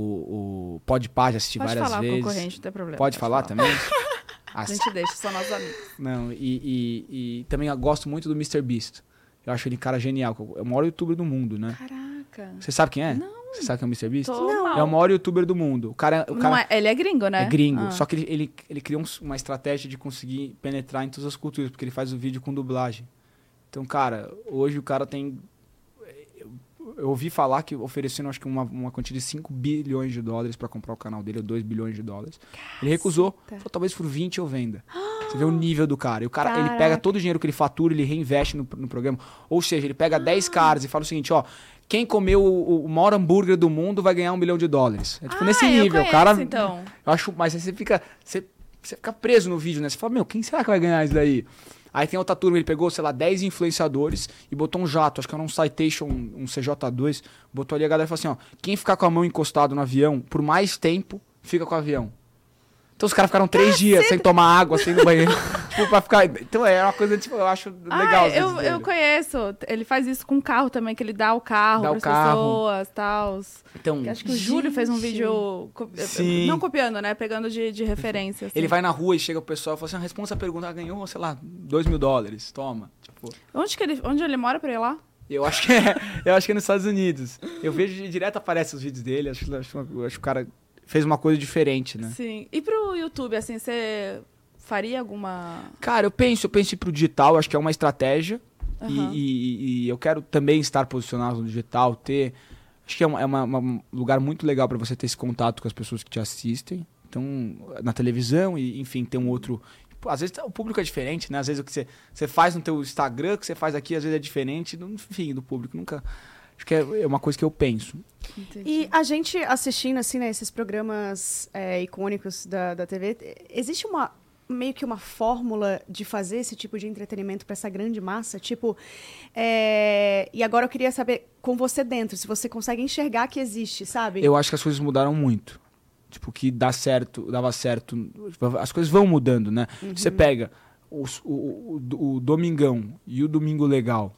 o Pode Pá, já assisti Pode várias falar vezes. concorrente, não tem problema. Pode falar também? [laughs] A gente deixa, são nossos amigos. Não, e, e- e também eu gosto muito do Mr. Beast. Eu acho ele um cara genial. É o maior youtuber do mundo, né? Caraca. Você sabe quem é? Não. Você sabe quem é o Mr. Beast? Não. É o maior youtuber do mundo. O cara, o cara é- ele é gringo, né? é gringo. Ah. Só que ele, ele, ele criou um- uma estratégia de conseguir penetrar em todas as culturas, porque ele faz o vídeo com dublagem. Então, cara, hoje o cara tem. Eu, ouvi falar que oferecendo acho que uma, uma quantia de 5 bilhões de dólares pra comprar o canal dele, ou 2 bilhões de dólares. Ele recusou. Falou, talvez por 20 eu venda. [gasps] Você vê o nível do cara. E o cara, ele pega Caraca. todo o dinheiro que ele fatura, ele reinveste no, no programa. Ou seja, ele pega 10 [gasps] caras e fala o seguinte, ó. Quem comeu o, o maior hambúrguer do mundo vai ganhar um milhão de dólares. É tipo Ah, nesse nível. conheço, o cara. então. [laughs] Eu acho, mas aí você fica. Você, você fica preso no vídeo, né? Você fala, meu, quem será que vai ganhar isso daí? Aí tem outra turma, ele pegou, sei lá, 10 influenciadores e botou um jato, acho que era um Citation, um CJ2, botou ali a galera e falou assim, ó, quem ficar com a mão encostado no avião por mais tempo, fica com o avião. Então os caras ficaram três dias sem tomar água, sem ir no banheiro. [laughs] tipo, pra ficar. Então é uma coisa, tipo, eu acho legal. Ah, eu, eu conheço. Ele faz isso com o carro também, que ele dá o carro Dá o pras carro. pessoas tal. Então, Acho que o Júlio fez um vídeo. co- Sim. Não copiando, né? Pegando de, de referência. assim. ele vai na rua e chega pro pessoal e fala assim: ah, responda essa pergunta, ah, ganhou, sei lá, dois mil dólares, toma. Tipo. Onde, que ele, onde ele mora pra ir lá? Eu acho que é, eu acho que é nos Estados Unidos. Eu vejo direto aparece os vídeos dele, acho, acho, acho que o cara fez uma coisa diferente, né? Sim. E pro YouTube, assim, você faria alguma. Cara, eu penso, eu penso pro digital, acho que é uma estratégia. Aham. E, e- e eu quero também estar posicionado no digital, ter. Acho que é, uma- é uma- um lugar muito legal para você ter esse contato com as pessoas que te assistem. Então, na televisão e, enfim, ter um outro. Às vezes o público é diferente, né? Às vezes o que você, você faz no teu Instagram, o que você faz aqui, às vezes é diferente, enfim, do público. Nunca. Acho que é, é uma coisa que eu penso. Entendi. E a gente assistindo, assim, né, esses programas é, icônicos da, da TV, existe uma meio que uma fórmula de fazer esse tipo de entretenimento para essa grande massa? Tipo, é, e agora eu queria saber, com você dentro, se você consegue enxergar que existe, sabe? Eu acho que as coisas mudaram muito. Tipo, que dá certo, dava certo. As coisas vão mudando, né? Você pega os- o, o, o Domingão e o Domingo Legal,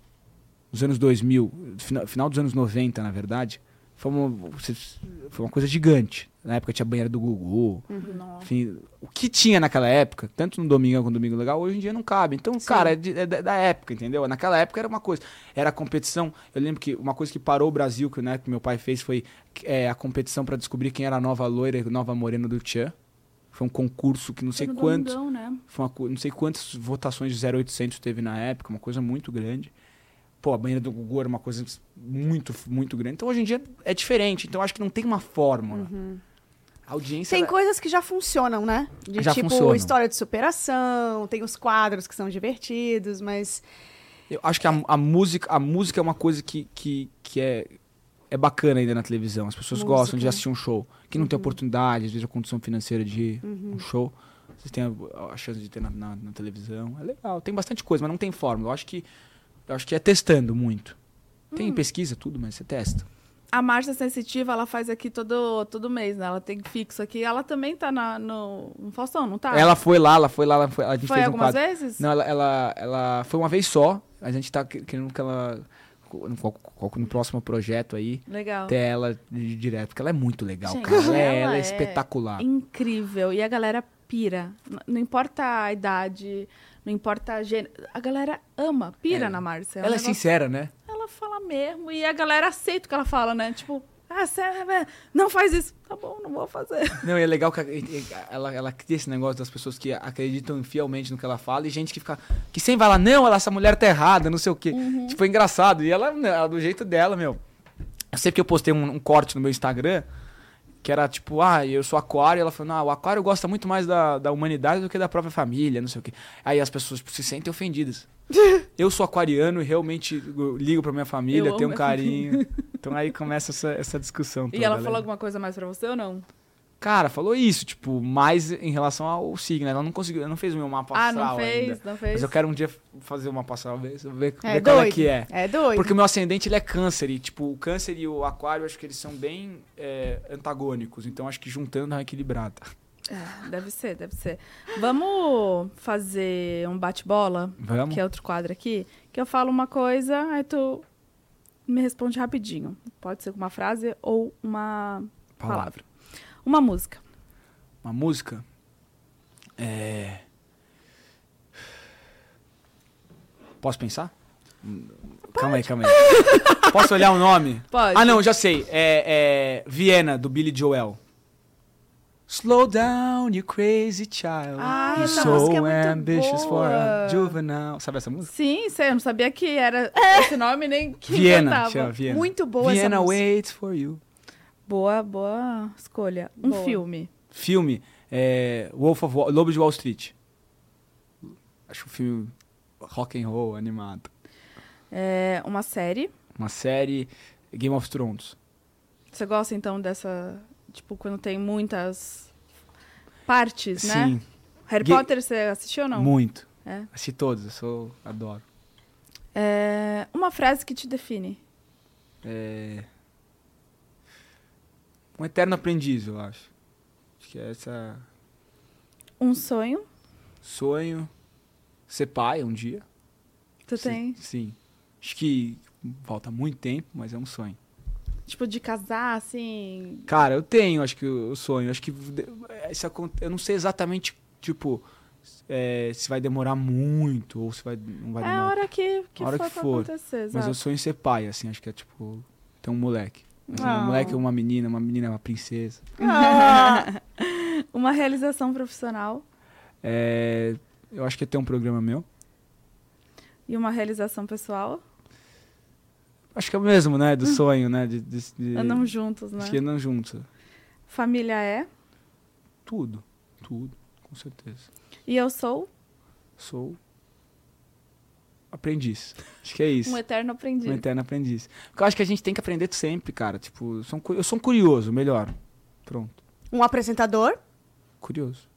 nos anos 2000, final, final dos anos 90, na verdade, Foi uma, foi uma coisa gigante. Na época tinha banheira do Gugu. Nossa. Enfim, o que tinha naquela época, tanto no Domingão quanto no Domingo Legal, hoje em dia não cabe. Então, cara, é, de- é da época, entendeu? Naquela época era uma coisa. Era a competição. Eu lembro que uma coisa que parou o Brasil, que, né, que meu pai fez, foi é, a competição pra descobrir quem era a nova loira e a nova morena do Tchan. Foi um concurso que não sei quantos. Domingão, né? Foi uma não sei quantas votações de 0800 teve na época, uma coisa muito grande. Pô, a banheira do Gugu era uma coisa muito, muito grande. Então hoje em dia é diferente. Então acho que não tem uma fórmula. A audiência. Tem ela- coisas que já funcionam, né? De Já tipo funcionam. história de superação, tem os quadros que são divertidos, mas Eu acho que a, a música, a música é uma coisa que, que, que é, é bacana ainda na televisão. As pessoas Música. gostam de assistir um show. Quem não tem oportunidade, às vezes a condição financeira de Uhum. um show, vocês têm a, a chance de ter na, na- na televisão. É legal. Tem bastante coisa, mas não tem fórmula. Eu acho que, eu acho que é testando muito. Tem pesquisa, tudo, mas você testa. A Marcha Sensitiva, ela faz aqui todo, todo mês, né? Ela tem fixo aqui. Ela também tá na, no, no Faustão, não tá? Ela foi lá, ela foi lá, ela foi, a gente Foi fez um algumas quadro. vezes? Não, ela, ela, ela foi uma vez só. A gente tá que- querendo que ela. No, no próximo projeto aí. Legal. ter ela direto, porque ela é muito legal, Gente, cara. Ela, é, ela ela é é espetacular. Incrível. E a galera pira. Não importa a idade, não importa a gênero. A galera ama, pira É. na Márcia. um Ela é sincera, né? Ela fala mesmo. E a galera aceita o que ela fala, né? Tipo, ah, sério, né? não faz isso. Tá bom, não vou fazer. Não, e é legal que ela, ela cria esse negócio das pessoas que acreditam fielmente no que ela fala e gente que fica. Que sem lá, não, ela, essa mulher tá errada, não sei o quê. Tipo, é engraçado. E ela, ela, do jeito dela, meu. Eu sei que eu postei um, um corte no meu Instagram que era tipo, ah, eu sou aquário. E ela falou, não, o aquário gosta muito mais da, da humanidade do que da própria família, não sei o quê. Aí as pessoas tipo, se sentem ofendidas. [laughs] eu sou aquariano e realmente ligo pra minha família, Eu tenho um carinho. [laughs] então aí começa essa, essa discussão. E toda, ela né? falou alguma coisa mais pra você ou não? Cara, falou isso, tipo, mais em relação ao signo. Ela não conseguiu, ela não fez o meu mapa ah, astral não fez? ainda. Não fez? Mas eu quero um dia fazer o mapa astral, ver, ver, é ver qual é que é. É doido. Porque o meu ascendente, ele é câncer. E, tipo, o câncer e o aquário, acho que eles são bem é, antagônicos. Então, acho que juntando é equilibrada. É, deve ser, deve ser. Vamos fazer um bate-bola? Vamos? que é outro quadro aqui, que eu falo uma coisa, aí tu me responde rapidinho. Pode ser com uma frase ou uma palavra. Uma música. Uma música? É... Posso pensar? Calma aí, calma aí. Posso olhar o nome? Pode. Ah, não, já sei. É, é Viena, do Billy Joel. Slow down, you crazy child. Ah, You're essa so música é muito ambitious for a boa. juvenile. Sabe essa música? Sim, sei, eu não sabia que era esse nome nem que Viena, cantava. chama Viena. Muito boa Viena essa música. waits for you. Boa, boa escolha. Um Boa. filme. Filme, é, Wolf of Wall, Lobo de Wall Street. Acho um filme rock and roll, animado. É, uma série. Uma série, Game of Thrones. Você gosta então dessa, tipo, quando tem muitas partes, né? Sim, Harry Ga- Potter você assistiu ou não? muito. É. Assisti todos, eu sou, adoro. É, uma frase que te define. É... Um eterno aprendiz, eu acho. Acho que é essa Um sonho. sonho ser pai um dia. Tu Sim, tem? Sim. Acho que falta muito tempo, mas é um sonho. Tipo, de casar, assim. Cara, eu tenho, acho que o sonho. Acho que acon- eu não sei exatamente, tipo, é, se vai demorar muito ou se vai não vai É a demorar. hora que, que A hora for que for. acontecer, Mas eu sonho em ser pai, assim, acho que é tipo ter um moleque. Ah. Um moleque uma menina, uma menina é uma princesa. Ah, [laughs] Uma realização profissional É, eu acho que é ter um programa meu. e uma realização pessoal Acho que é o mesmo, né? Do [laughs] sonho, né? De, de, de- andam juntos, né? Acho que andam juntos. Família é. Tudo, tudo, com certeza. E eu sou Sou aprendiz. Acho que é isso. um eterno aprendiz. Um eterno aprendiz. Porque eu acho que a gente tem que aprender sempre, cara. Tipo, eu sou um, cu- eu sou um curioso, melhor. Pronto. um apresentador. Curioso.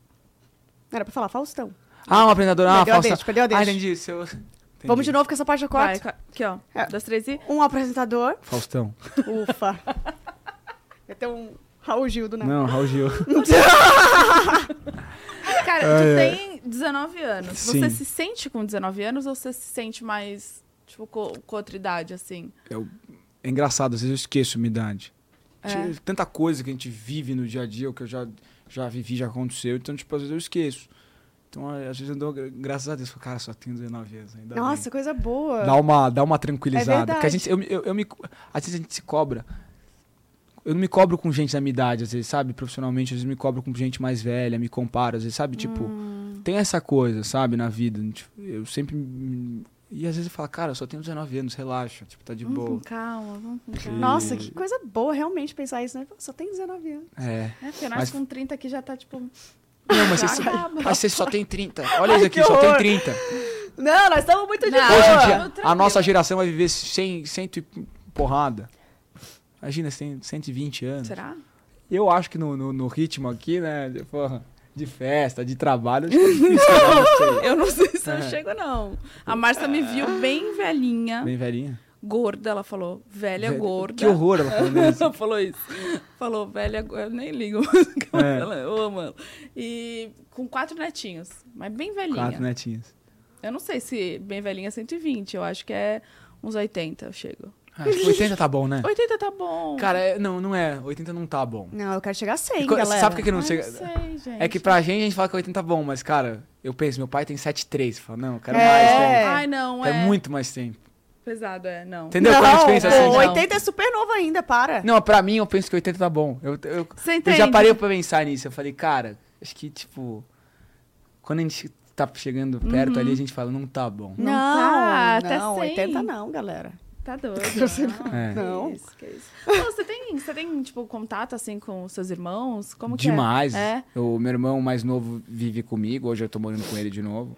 Era pra falar Faustão. Ah, um apresentador. Ah, Perdeu a deixa, perdeu a deixa. Ah, entendi. Seu... entendi. Vamos de novo que essa parte eu Vai, corto. ca- aqui, ó. É. Dois, três e. Um apresentador. Faustão. Ufa. [laughs] Vai ter um Raul Gil do nada. Não, Raul Gil. [laughs] [laughs] Cara, tu tem 19 anos. Sim. Você se sente com 19 anos ou você se sente mais, tipo, com, com outra idade, assim? É engraçado, às vezes eu esqueço a minha idade. É. Tanta coisa que a gente vive no dia a dia, o que eu já, já vivi, já aconteceu. Então, tipo, às vezes eu esqueço. Então, às vezes eu dou, graças a Deus, falo, cara, só tenho 19 anos ainda. bem." Nossa, coisa boa. Dá uma, dá uma É tranquilizada. Porque a verdade. gente, eu, eu, eu me, às vezes a gente se cobra. Eu não me cobro com gente da minha idade, às vezes, sabe? Profissionalmente, às vezes me cobro com gente mais velha, me comparo, às vezes, sabe? Tipo, Hum. Tem essa coisa, sabe, na vida. Tipo, Eu sempre. E às vezes eu falo, cara, eu só tenho 19 anos, relaxa, tipo, tá de Vamos boa. com calma, vamos com calma. Nossa, que coisa boa realmente pensar isso, né? Só tem 19 anos. É. É, porque nós Mas- com 30 aqui já tá, tipo... Não, mas você, mas você só tem 30. Olha isso aqui, só tem horror. 30. Não, nós estamos muito de Não. boa. Hoje em dia, Tranquilo. a nossa geração vai viver 100, 100 e porrada. Imagina, você tem 120 anos. Será? Eu acho que no, no, no ritmo aqui, né, porra, de festa, de trabalho, [laughs] é cara, não. [laughs] Eu não sei se eu É. chego, não. A Márcia me viu bem velhinha, Bem velhinha. gorda, ela falou. Velha Velha- gorda. Que horror ela falando isso. [laughs] Ela falou isso. Falou, velha, go- eu nem ligo. É. Ela, eu amo. E com quatro netinhos, mas bem velhinha. Quatro né? netinhas. Eu não sei se bem velhinha é 120, eu acho que é uns 80 eu chego. Ah, acho que 80 tá bom, né? 80 tá bom. Cara, é- não, não é. 80 não tá bom. Não, eu quero chegar a 100, E co- galera. Sabe por que que não Ai, chega? não sei, gente. É que pra gente a gente fala que 80 tá bom, mas, cara, eu penso, meu pai tem 7,3. Fala, não, eu quero É. mais tempo. Ai, não, Quero é. muito mais tempo. Pesado, é, não. Entendeu? Quando a gente Não, pensa assim. não. 80 é super novo ainda, para. Não, pra mim eu penso que 80 tá bom. Eu, eu, Você eu entende? já parei pra pensar nisso. Eu falei, cara, acho que, tipo, quando a gente tá chegando perto Uhum. ali, a gente fala, não tá bom. Não tá, não, até 100. 80 não, galera. Tá doido. [laughs] É. Não. Que isso, que isso. Pô, você tem, você tem, tipo, contato, assim, com seus irmãos? Como que Demais. é? É? O meu irmão mais novo vive comigo, hoje eu tô morando com ele de novo.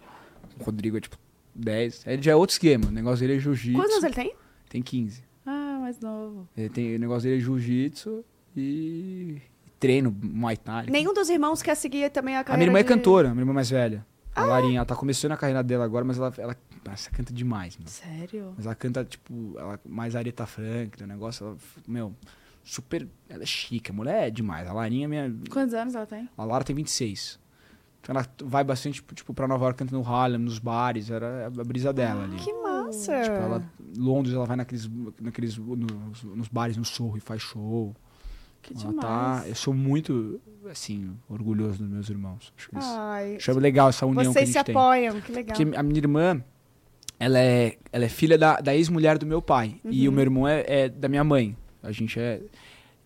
O Rodrigo é, tipo, 10. Ele já é outro esquema. O negócio dele é jiu-jitsu. Quantos anos ele tem? Tem 15. Ah, mais novo. Ele tem, o negócio dele é jiu-jitsu e treino Muay Thai. Nenhum dos irmãos quer seguir também a A carreira minha irmã é de- cantora, a minha irmã mais velha. Ah. A Larinha, ela tá começando a carreira dela agora, mas ela, ela, nossa, canta demais, meu. Sério? Mas ela canta, tipo, ela, mais Aretha Franklin, o negócio, ela, meu, super, ela é chique, a mulher é demais. A Larinha, é minha, Quantos anos ela tem? a Lara tem 26. Então ela vai bastante, tipo, tipo pra Nova York, canta no Harlem, nos bares, era a brisa dela ali. Que massa. Tipo, ela, Londres, ela vai naqueles, naqueles nos, nos bares no Sorro e faz show. Que Ela demais. tá, eu sou muito, assim, orgulhoso dos meus irmãos. Acho que isso, Ai, acho legal essa união que a vocês gente se tem. apoiam, que legal. Porque a minha irmã, ela é, ela é filha da, da ex-mulher do meu pai. E o Uhum. meu irmão é, é da minha mãe. A gente é.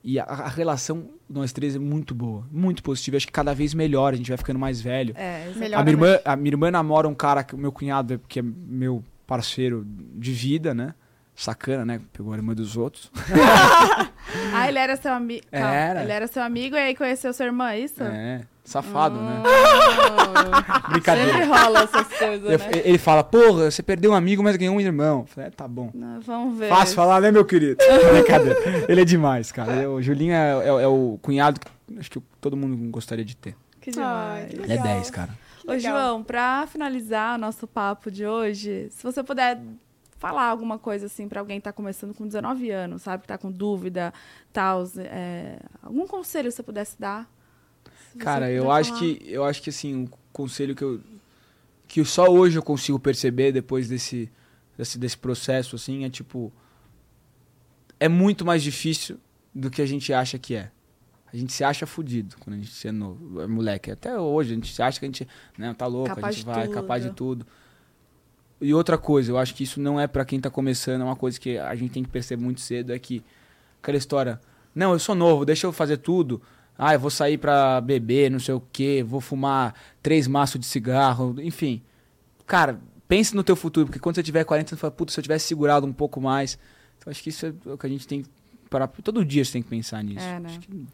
E a, a relação, nós três, é muito boa. Muito positiva. Acho que cada vez melhor. A gente vai ficando mais velho. É. Melhor A minha, irmã, a minha irmã namora um cara, que o meu cunhado, que é meu parceiro de vida, né? Sacana, né? Pegou a irmã dos outros. [laughs] Ah, ele era seu amigo. Era. Ele era seu amigo e aí conheceu sua irmã, é isso? É, safado, né? Ah, Brincadeira. Sempre rola essas coisas, Eu- né? Ele fala, porra, você perdeu um amigo, mas ganhou um irmão. Eu falei, é, tá bom. Não, vamos ver. Fácil falar, né, meu querido? [laughs] Brincadeira. Ele é demais, cara. Eu- O Julinho é, é- é o cunhado que acho que todo mundo gostaria de ter. Que Ai, demais. que Ele é Legal. 10, cara. Ô, legal. João, pra finalizar nosso papo de hoje, se você puder falar alguma coisa assim pra alguém que tá começando com 19 anos, sabe? Que tá com dúvida, tal, é, algum conselho você pudesse dar? Cara, eu acho falar. que eu acho que assim, um conselho que eu que só hoje eu consigo perceber depois desse desse, desse processo assim, é tipo é muito mais difícil do que a gente acha que é. A gente se acha fudido quando a gente é novo, é moleque. Até hoje a gente se acha que a gente, não, tá louco, Capaz a gente vai, capaz de tudo. tudo. E outra coisa, eu acho que isso não é pra quem tá começando, é uma coisa que a gente tem que perceber muito cedo, é que aquela história, não, eu sou novo, deixa eu fazer tudo. Ah, eu vou sair pra beber, não sei o quê, vou fumar três maços de cigarro, enfim. Cara, pense no teu futuro, porque quando você tiver 40, você fala, puta, se eu tivesse segurado um pouco mais. Então acho que isso é o que a gente tem que parar. Todo dia você tem que pensar nisso. É, né? Acho que-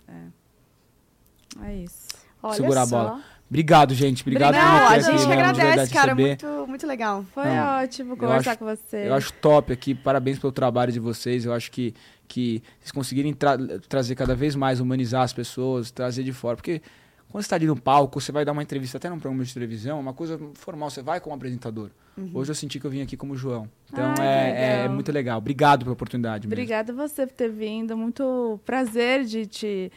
É isso. Olha segurar a só. bola. Obrigado, gente. Obrigado Obrigada, por me Não, ter a aqui, gente que de agradece, cara. Muito, muito legal. Foi Não, ótimo conversar acho- com você. Eu acho top aqui, parabéns pelo trabalho de vocês. Eu acho que, que vocês conseguirem tra- trazer cada vez mais, humanizar as pessoas, trazer de fora. Porque quando você está ali no palco, você vai dar uma entrevista até num programa de televisão, é uma coisa formal, você vai como apresentador. Hoje eu senti que eu vim aqui como João. Então Ai, é, é legal. muito legal. Obrigado pela oportunidade. Obrigada a você por ter vindo. Muito prazer de te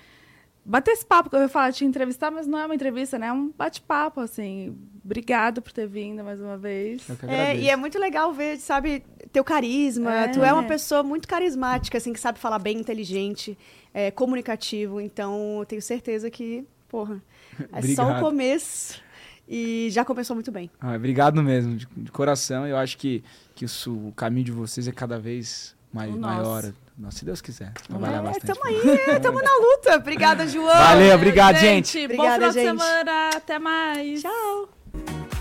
bater esse papo que eu ia falar, te entrevistar, mas não é uma entrevista, né? É um bate-papo, assim. Obrigado por ter vindo mais uma vez. Eu que É, e é muito legal ver, sabe, teu carisma. É. Tu é uma pessoa muito carismática, assim, que sabe falar bem, inteligente, é, comunicativo. Então, eu tenho certeza que, porra, é só o começo. E já começou muito bem. Ah, obrigado mesmo, de, de coração. Eu acho que, que isso, o caminho de vocês é cada vez mais, maior. Nossa, se Deus quiser. Trabalhar É, bastante. tamo aí, tamo na luta. Obrigada, João. Valeu, obrigado, gente. Bom Obrigada, final de gente. semana. Até mais. Tchau.